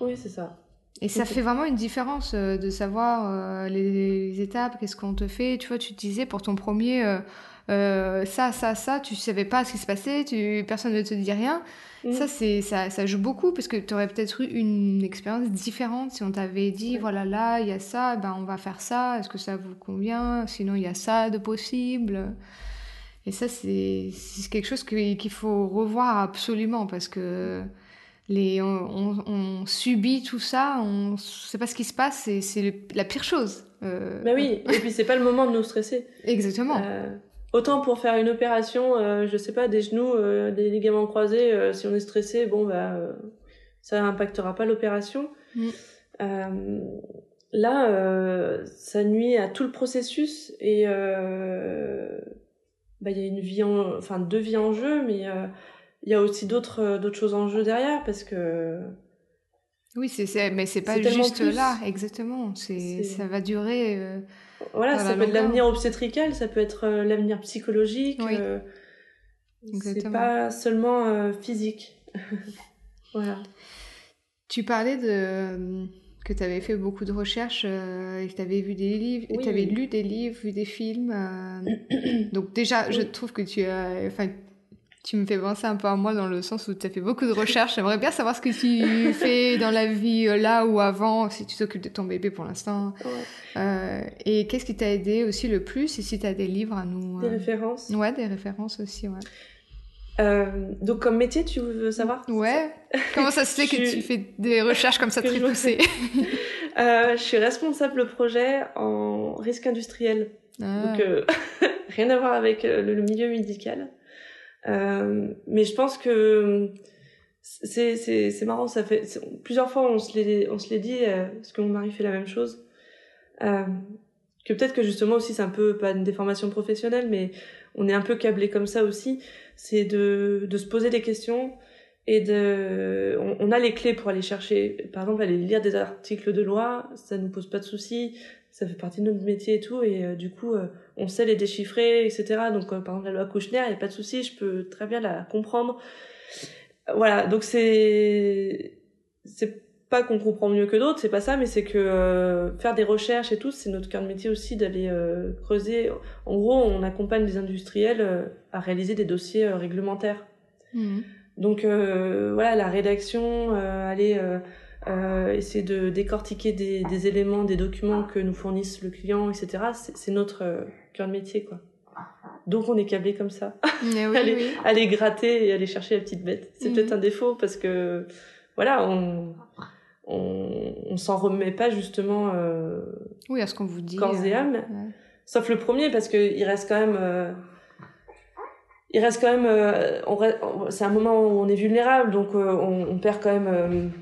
Oui, c'est ça. Et ça fait vraiment une différence de savoir les, étapes, qu'est-ce qu'on te fait. Tu vois, tu te disais pour ton premier, ça, ça, ça, tu savais pas ce qui se passait, tu, personne ne te dit rien. Mm. Ça, c'est, ça, ça, joue beaucoup parce que tu aurais peut-être eu une expérience différente si on t'avait dit voilà, là, il y a ça, ben, on va faire ça, est-ce que ça vous convient? Sinon, il y a ça de possible. Et ça, c'est, c'est quelque chose qu'il faut revoir absolument parce que les, on, subit tout ça, on sait pas ce qui se passe, et c'est la pire chose. Euh, bah oui, et puis c'est pas le moment de nous stresser. Exactement. Euh, autant pour faire une opération, euh, je sais pas, des genoux, euh, des ligaments croisés, euh, si on est stressé, bon bah ça impactera pas l'opération. Mm. là, ça nuit à tout le processus et bah il y a une vie, en, enfin deux vies en jeu, mais il y a aussi d'autres d'autres choses en jeu derrière parce que oui, c'est mais c'est pas juste là, exactement. C'est ça va durer. Euh, voilà, ça peut être l'avenir obstétrical, ça peut être euh, l'avenir psychologique. Oui. Euh, c'est pas seulement physique. voilà. Tu parlais de que tu avais fait beaucoup de recherches et que tu avais vu des livres, tu avais lu des livres, vu des films. Donc déjà, je trouve que tu as, enfin, tu me fais penser un peu à moi dans le sens où tu as fait beaucoup de recherches. J'aimerais bien savoir ce que tu fais dans la vie euh, là ou avant, si tu t'occupes de ton bébé pour l'instant. Euh, et qu'est-ce qui t'a aidé aussi le plus Et si tu as des livres à nous. Des euh, références Ouais, des références aussi, ouais. donc comme métier, tu veux savoir? Ouais. Comment ça se fait que tu fais des recherches comme ça très poussées Je suis responsable projet en risque industriel. Ah. Donc rien à voir avec le milieu médical. Euh, mais je pense que c'est c'est c'est marrant ça fait plusieurs fois on se l'est on se l'est dit euh, parce que mon mari fait la même chose euh, que peut-être que justement aussi c'est un peu pas une déformation professionnelle mais on est un peu câblé comme ça aussi c'est de de se poser des questions et de on, a les clés pour aller chercher. Par exemple aller lire des articles de loi ça nous pose pas de soucis ça fait partie de notre métier et tout, et euh, du coup, euh, on sait les déchiffrer, etc. Donc, euh, par exemple, la loi Kouchner, il n'y a pas de souci, je peux très bien la comprendre. Voilà, donc c'est c'est pas qu'on comprend mieux que d'autres, c'est pas ça, mais c'est que faire des recherches et tout, c'est notre cœur de métier aussi d'aller creuser. En gros, on accompagne les industriels à réaliser des dossiers réglementaires. Mmh. Donc voilà, la rédaction, aller euh, essayer de décortiquer des, des, éléments, des documents que nous fournissent le client, etc. C'est notre euh, cœur de métier, quoi. Donc on est câblé comme ça. Oui, aller, oui. aller, gratter et aller chercher la petite bête. C'est peut-être mhm. un défaut parce que voilà, on on, on s'en remet pas justement. Euh, oui, à ce qu'on vous dit. Corps et âme. Sauf le premier parce que il reste quand même. Euh, il reste quand même. Euh, c'est un moment où on est vulnérable, donc euh, on, on, perd quand même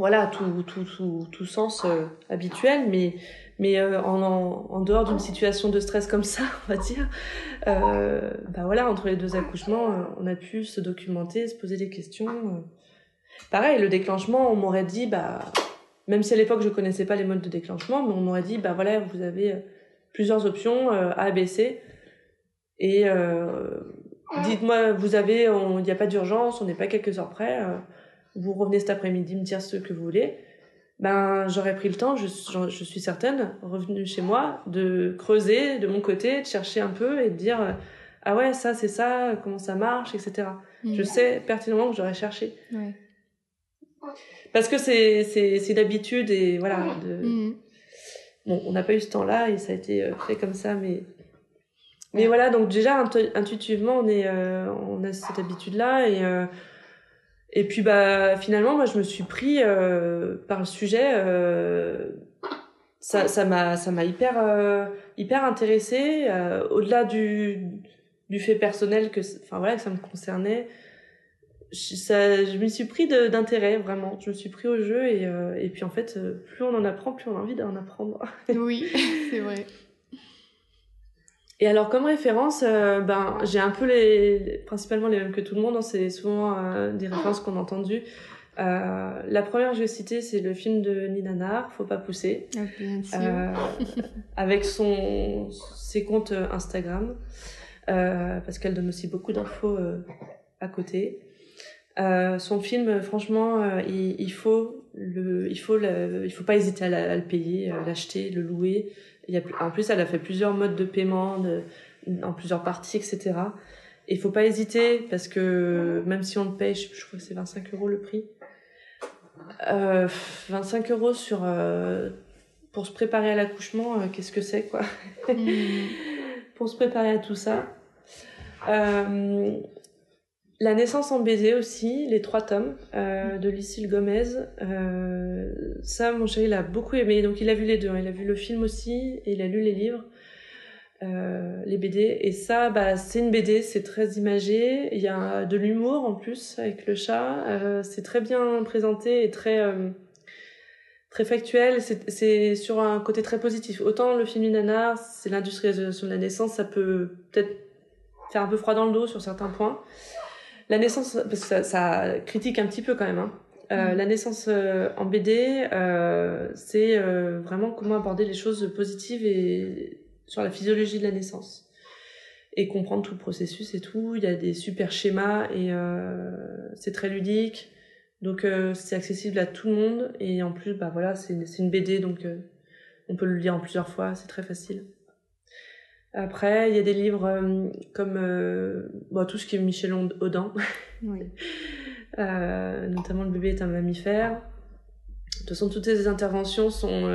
voilà tout tout tout, tout sens euh, habituel mais mais euh, en, en, dehors d'une situation de stress comme ça on va dire euh, bah voilà entre les deux accouchements euh, on a pu se documenter se poser des questions pareil le déclenchement on m'aurait dit bah même si à l'époque je connaissais pas les modes de déclenchement mais on m'aurait dit bah voilà vous avez plusieurs options A B C. Et dites-moi vous avez il n'y a pas d'urgence on n'est pas quelques heures près vous revenez cet après-midi me dire ce que vous voulez, ben j'aurais pris le temps, je, je, suis certaine, revenu chez moi, de creuser de mon côté, de chercher un peu et de dire ah ouais ça c'est ça, comment ça marche, etc. Mm. Je sais pertinemment que j'aurais cherché. Ouais. Parce que c'est c'est c'est d'habitude et voilà. De... Mm. Bon, on n'a pas eu ce temps-là et ça a été euh, fait comme ça, mais mais voilà donc déjà intuitivement on est euh, on a cette habitude là et euh, et puis bah finalement moi je me suis pris euh, par le sujet euh, ça m'a ça m'a hyper euh, hyper intéressé euh, au-delà du du fait personnel que enfin voilà ça me concernait je, ça je me suis pris d'intérêt vraiment. Je me suis pris au jeu et et puis en fait plus on en apprend plus on a envie d'en apprendre. Oui c'est vrai et alors comme référence, euh, ben j'ai un peu les, principalement les mêmes que tout le monde. Hein, c'est souvent euh, des références qu'on a entendues. Euh, la première que je vais citer, c'est le film de Nina Nar, Faut pas pousser, ah, avec son ses comptes Instagram, parce qu'elle donne aussi beaucoup d'infos à côté. son film, franchement, il, il, faut le, il faut le, il faut pas hésiter à, à le payer, l'acheter, le louer. Il y a, en plus, elle a fait plusieurs modes de paiement, de, en plusieurs parties, etc. Et il faut pas hésiter parce que même si on le paye, je, crois que c'est 25 euros le prix. Euh, 25 euros sur euh, pour se préparer à l'accouchement, euh, qu'est-ce que c'est quoi? Mm. Pour se préparer à tout ça. La naissance en BD aussi, les trois tomes euh, de Lucille Gomez. Euh, ça, mon chéri, il a beaucoup aimé. Donc, il a vu les deux. hein. Il a vu le film aussi et il a lu les livres, euh, les BD. Et ça, bah, c'est une BD, c'est très imagé. Il y a de l'humour en plus avec le chat. C'est très bien présenté et très très factuel. C'est sur un côté très positif. Autant le film Inanar, c'est l'industrialisation de la naissance, ça peut peut-être faire un peu froid dans le dos sur certains points. La naissance, parce que ça, ça critique un petit peu quand même. Hein. Euh, Mhm. La naissance euh, en BD, euh, c'est vraiment comment aborder les choses positives et sur la physiologie de la naissance et comprendre tout le processus et tout. Il y a des super schémas et c'est très ludique. Donc euh, c'est accessible à tout le monde et en plus bah voilà c'est une, BD donc euh, on peut le lire en plusieurs fois, c'est très facile. Après il y a des livres euh, comme euh, bon, tout ce qui est Michel Audin, Oui. euh, notamment le bébé est un mammifère. De toute façon toutes ces interventions sont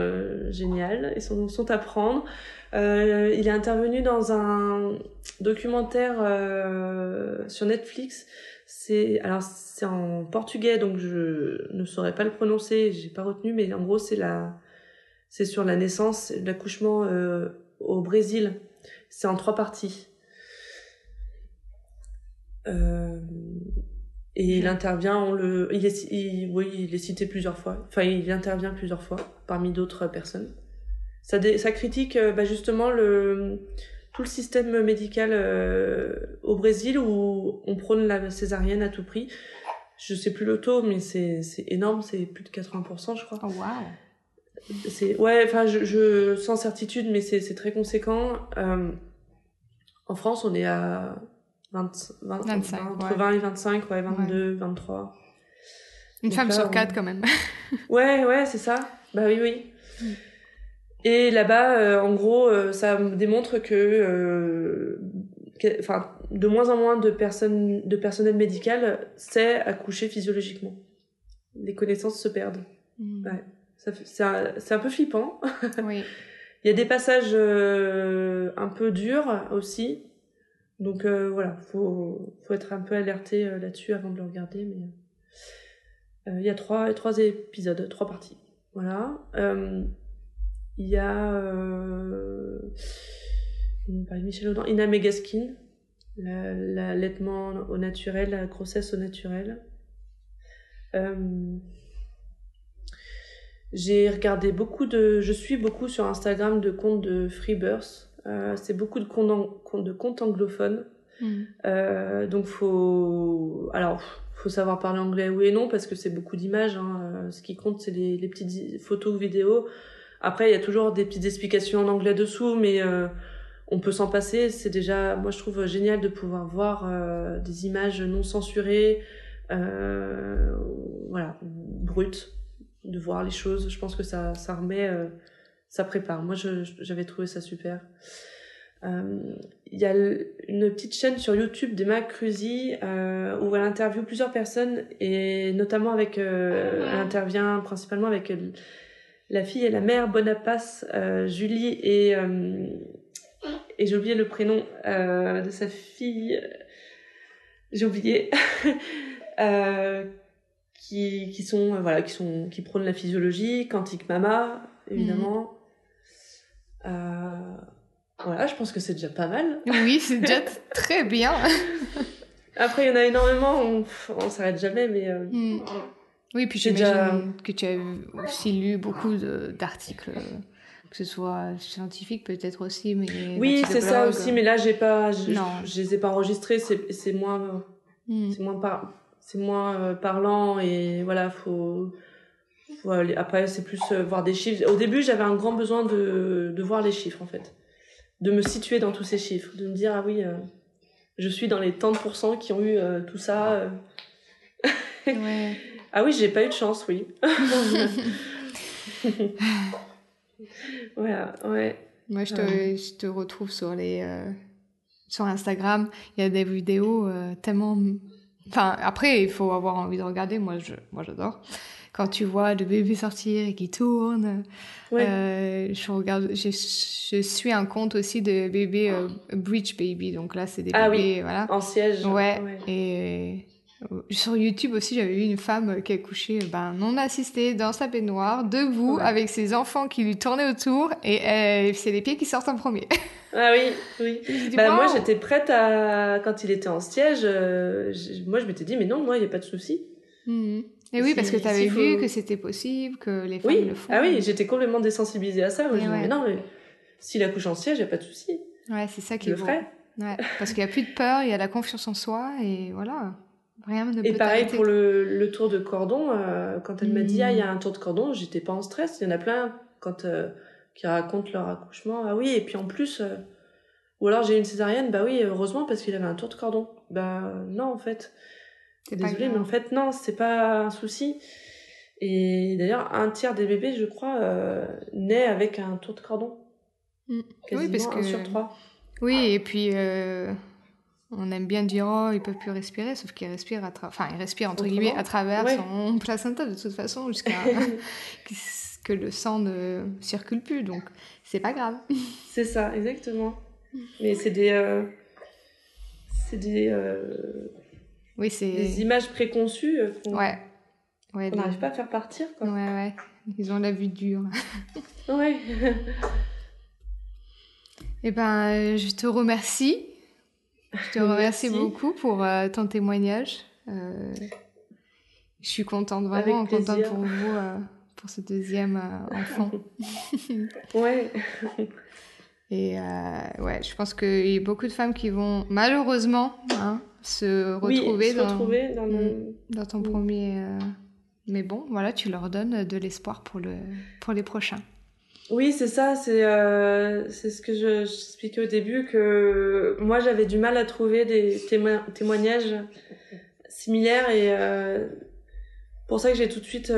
géniales et sont, sont à prendre. Il est intervenu dans un documentaire sur Netflix. C'est alors c'est en portugais donc je ne saurais pas le prononcer, j'ai pas retenu mais en gros c'est la c'est sur la naissance, l'accouchement au Brésil. C'est en trois parties. Euh, et il intervient, on le, il est, cité plusieurs fois. Enfin, il intervient plusieurs fois parmi d'autres personnes. Ça, ça critique euh, bah, justement le tout le système médical euh, au Brésil où on prône la césarienne à tout prix. Je sais plus le taux, mais c'est énorme, c'est plus de 80%, je crois. Oh, waouh. C'est ouais, enfin je, je sans certitude, mais c'est très conséquent. Euh, en France, on est à 20, 20, 25, 20, entre ouais. 20 et 25, ouais, 22, 23. Une Donc femme là, sur on- quatre quand même. Ouais, ouais, c'est ça. Bah oui, oui. Mm. Et là-bas, euh, en gros, euh, ça démontre que, euh, que- enfin, de moins en moins de personnes, de personnel médical sait accoucher physiologiquement. Les connaissances se perdent. Mm. Ouais. C'est un, c'est un peu flippant. Oui. Il y a des passages euh, un peu durs aussi. Donc euh, voilà, faut, faut être un peu alerté euh, là-dessus avant de le regarder. Mais il y a trois, trois épisodes, trois parties. Voilà. Il y a Michel Audin, Ina Megaskin, la- l'allaitement au naturel, la grossesse au naturel. J'ai regardé beaucoup de. Je suis beaucoup sur Instagram de comptes de Freebirth. Euh, c'est beaucoup de comptes, ang- de comptes anglophones. Mm. Euh, donc faut. Alors, faut savoir parler anglais oui et non parce que c'est beaucoup d'images. Hein. Euh, Ce qui compte, c'est les, les petites photos ou vidéos. Après, il y a toujours des petites explications en anglais dessous, mais euh, on peut s'en passer. C'est déjà, moi, je trouve génial de pouvoir voir des images non censurées, voilà, brutes, de voir les choses. Je pense que ça, ça remet, euh, ça prépare. Moi, j'avais trouvé ça super. Euh, Il y a une petite chaîne sur YouTube d'Emma Cruzy euh, où elle interviewe plusieurs personnes et notamment avec, euh, elle intervient principalement avec la fille et la mère Bonapace, Julie et et j'ai oublié le prénom de sa fille, j'ai oublié, qui qui sont euh, voilà qui sont qui prônent la physiologie, Quantique Mama évidemment. Euh, voilà, je pense que c'est déjà pas mal. Oui, c'est déjà très bien. Après, il y en a énormément, on, on s'arrête jamais, mais euh, Mm. Oui, puis J'ai j'imagine que tu as aussi lu beaucoup d'articles, que ce soit scientifiques peut-être aussi, mais oui, c'est ça aussi, mais là, j'ai pas, je, Non. je les ai pas enregistrés, c'est moins, Mm. c'est moins par, c'est moins euh, parlant et voilà, faut, faut aller- après, c'est plus euh, voir des chiffres. Au début, j'avais un grand besoin de, de voir les chiffres, en fait, de me situer dans tous ces chiffres, de me dire ah oui, euh, je suis dans les tant de pourcents qui ont eu euh, tout ça. euh. Ouais. Ah oui, j'ai pas eu de chance, oui. voilà, ouais. Moi, je te, Ouais. je te retrouve sur les sur Instagram. Il y a des vidéos euh, tellement. Enfin, après, il faut avoir envie de regarder. Moi, je, moi, j'adore quand tu vois le bébé sortir et qui tourne. Euh, je regarde, je, je, suis un compte aussi de bébés euh, bridge baby, donc là c'est des ah bébés, oui, voilà. En siège. Ouais. Et sur YouTube aussi, j'avais vu une femme qui a couché ben, non assistée dans sa baignoire, debout, avec ses enfants qui lui tournaient autour, et c'est les pieds qui sortent en premier. Ah oui, oui. bah, Moi, j'étais prête à. Quand il était en siège, moi, je m'étais dit, mais non, moi, il n'y a pas de souci. Mmh. Et oui, parce que tu avais vu que c'était possible, que les femmes le font. Ah oui, j'étais complètement désensibilisée à ça. Moi, je me mais non, mais s'il accouche en siège, il n'y a pas de souci. Ouais, c'est ça qui est le. Ouais, parce qu'il n'y a plus de peur, il y a la confiance en soi, et voilà. Rien ne et pareil pour le, le, tour de cordon, euh, quand elle m'a dit, ah, il y a mmh. un tour de cordon, j'étais pas en stress. Il y en a plein quand, euh, qui racontent leur accouchement. Ah oui, et puis en plus, euh, ou alors j'ai une césarienne, bah oui, heureusement, parce qu'il avait un tour de cordon. Bah non, en fait. Désolée, mais en fait, non, c'est pas un souci. Et d'ailleurs, un tiers des bébés, je crois, naît avec un tour de cordon. Mm. oui, parce que... sur trois. Oui, et puis on aime bien dire oh, ils peuvent plus respirer, sauf qu'ils respirent à travers, enfin ils respirent entre guillemets à travers son placenta de toute façon jusqu'à que le sang ne circule plus, donc c'est pas grave. C'est ça, exactement. Mais c'est des, euh, c'est des oui, c'est. Des images préconçues euh, qu'on ouais. ouais, n'arrive pas à faire partir. Quoi. Ouais, ouais. Ils ont la vue dure. ouais. Eh ben, euh, je te remercie. Je te remercie beaucoup pour euh, ton témoignage. Euh, je suis contente, vraiment contente pour vous, pour ce deuxième enfant. ouais. Et ouais, je pense qu'il y a beaucoup de femmes qui vont, malheureusement, hein, se retrouver, dans, dans, mm, dans, ton premier. Euh, mais bon, voilà, tu leur donnes de l'espoir pour, le, pour les prochains. Oui, c'est ça, c'est euh, c'est ce que j'expliquais au début, que moi j'avais du mal à trouver des témoignages similaires et euh, pour ça que j'ai tout de suite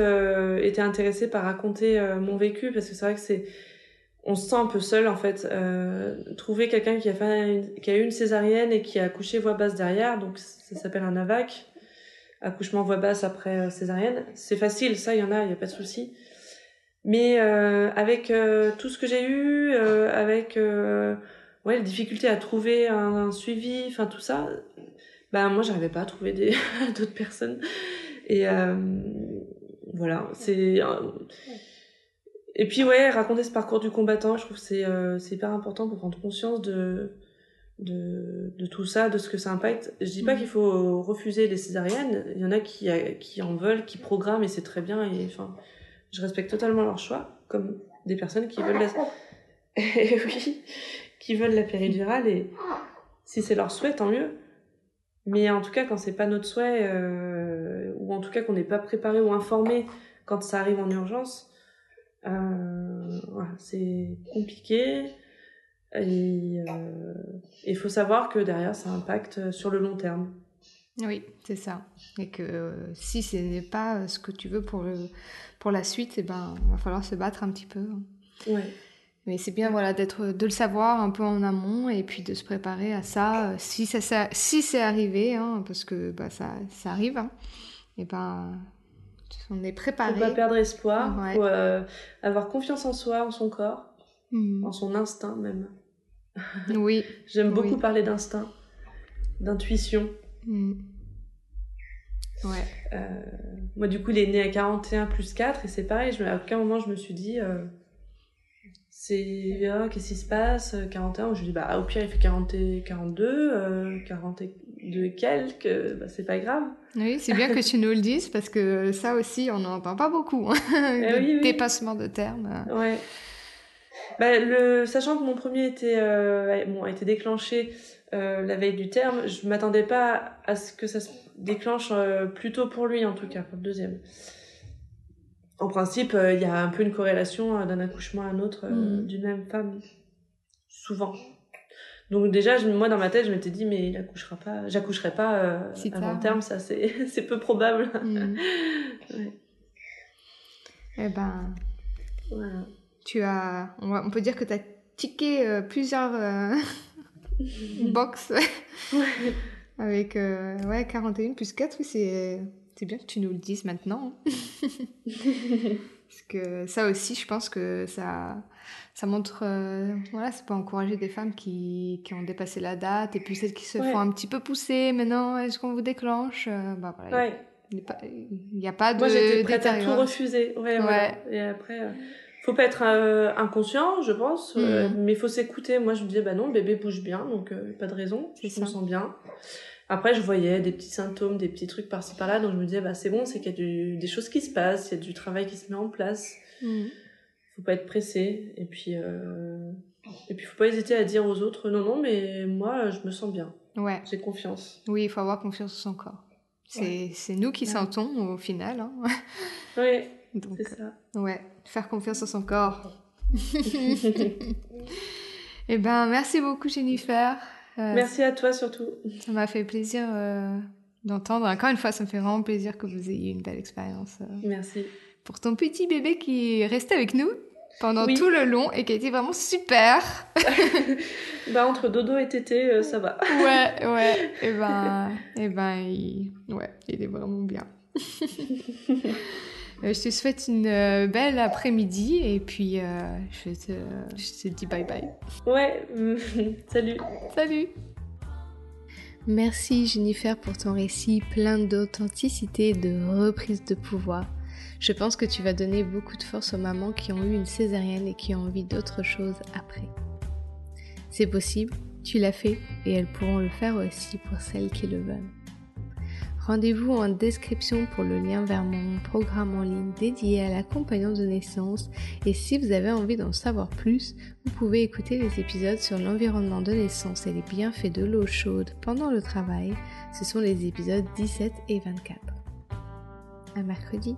été intéressée par raconter mon vécu, parce que c'est vrai que c'est on se sent un peu seul en fait. Euh, trouver quelqu'un qui a fait qui a eu une césarienne et qui a accouché voix basse derrière, donc ça s'appelle un AVAC, accouchement voix basse après euh, césarienne. C'est facile, ça il y en a, il y a pas de souci. Mais euh, avec euh, tout ce que j'ai eu, euh, avec ouais les difficultés à trouver un, suivi, enfin tout ça, ben moi j'arrivais pas à trouver des d'autres personnes. Et voilà, c'est et puis ouais, raconter ce parcours du combattant, je trouve que c'est euh, c'est hyper important pour prendre conscience de, de de tout ça, de ce que ça impacte. Je dis pas mm. qu'il faut refuser les césariennes, il y en a qui qui en veulent, qui programment et c'est très bien et enfin je respecte totalement leur choix comme des personnes qui veulent la oui, qui veulent la péridurale et si c'est leur souhait tant mieux. Mais en tout cas quand c'est pas notre souhait euh, ou en tout cas qu'on n'est pas préparé ou informé quand ça arrive en urgence, euh, voilà, c'est compliqué. Et euh, il faut savoir que derrière, ça impacte sur le long terme. Oui, c'est ça. Et que euh, si ce n'est pas ce que tu veux pour, le, pour la suite, et eh ben, va falloir se battre un petit peu. Ouais. Mais c'est bien voilà, d'être, de le savoir un peu en amont et puis de se préparer à ça. Si, ça, ça si c'est arrivé, hein, parce que bah, ça, ça arrive, hein, et ben, on est préparé. Faut pas perdre espoir. Faut euh, avoir confiance en soi, en son corps, hmm. en son instinct même. Oui. J'aime beaucoup parler d'instinct, d'intuition. Hmm. Ouais. Euh, moi, du coup, il est né à 41 plus 4 et c'est pareil. Je, à aucun moment, je me suis dit, euh, c'est ah, qu'est-ce qui se passe 41 je dis bah au pire il fait 40 et 42 42 et quelques bah, c'est pas grave oui c'est bien que tu nous le dises parce que ça aussi on n'en entend pas beaucoup hein, eh dépassement de termes ouais bah, le sachant que mon premier était euh, bon a été déclenché euh, la veille du terme je m'attendais pas à ce que ça se déclenche euh, plus tôt pour lui en tout cas pour le deuxième en principe, euh, il y a un peu une corrélation euh, d'un accouchement à un autre mm. d'une même femme, souvent. Donc déjà, moi dans ma tête, je m'étais dit mais il accouchera pas, j'accoucherai pas avant le terme, ça c'est c'est peu probable. Mm. Eh ben, tu as, on, peut dire que tu as tiqué plusieurs box avec ouais 41 plus 4, oui c'est c'est bien que tu nous le dises maintenant. Parce que ça aussi, je pense que ça, ça montre, euh, voilà, c'est pas encourager des femmes qui, qui, ont dépassé la date et puis celles qui se font un petit peu pousser. Maintenant, est-ce qu'on vous déclenche euh, bah, voilà, Il n'y a, pas de. Moi, j'étais prête à tout refuser. Ouais, ouais. Et après, euh, faut pas être inconscient, je pense, mm. mais il faut s'écouter. Moi, je me disais, bah non, bébé bouge bien, donc pas de raison. Je me sens bien. Après, je voyais des petits symptômes, des petits trucs par-ci par-là, donc je me disais, bah c'est bon, c'est qu'il y a des choses qui se passent, il y a du travail qui se met en place. Mm. Faut pas être pressé. Et puis, euh... et puis, faut pas hésiter à dire aux autres, non, non, mais moi, je me sens bien. Ouais. J'ai confiance. Oui, il faut avoir confiance en son corps. C'est c'est nous qui sentons au final. Hein. Oui, c'est ça. Ouais, faire confiance en son corps. eh ben, merci beaucoup, Jennifer. Euh, Merci à toi surtout. Ça m'a fait plaisir euh, d'entendre. Encore une fois, ça me fait vraiment plaisir que vous ayez une belle expérience. Euh, Merci. Pour ton petit bébé qui est resté avec nous pendant tout le long et qui a été vraiment super. bah entre dodo et tété, ça va. ouais, ouais. Et ben, et ben, il... ouais, il est vraiment bien. Je te souhaite une belle après-midi et puis je, te, je te dis bye bye. Ouais, salut. Salut. Merci Jennifer pour ton récit plein d'authenticité et de reprise de pouvoir. Je pense que tu vas donner beaucoup de force aux mamans qui ont eu une césarienne et qui ont envie d'autre chose après. C'est possible, tu l'as fait et elles pourront le faire aussi pour celles qui le veulent. Rendez-vous en description pour le lien vers mon programme en ligne dédié à l'accompagnant de naissance et si vous avez envie d'en savoir plus, vous pouvez écouter les épisodes sur l'environnement de naissance et les bienfaits de l'eau chaude pendant le travail. Ce sont les épisodes 17 et 24. À mercredi.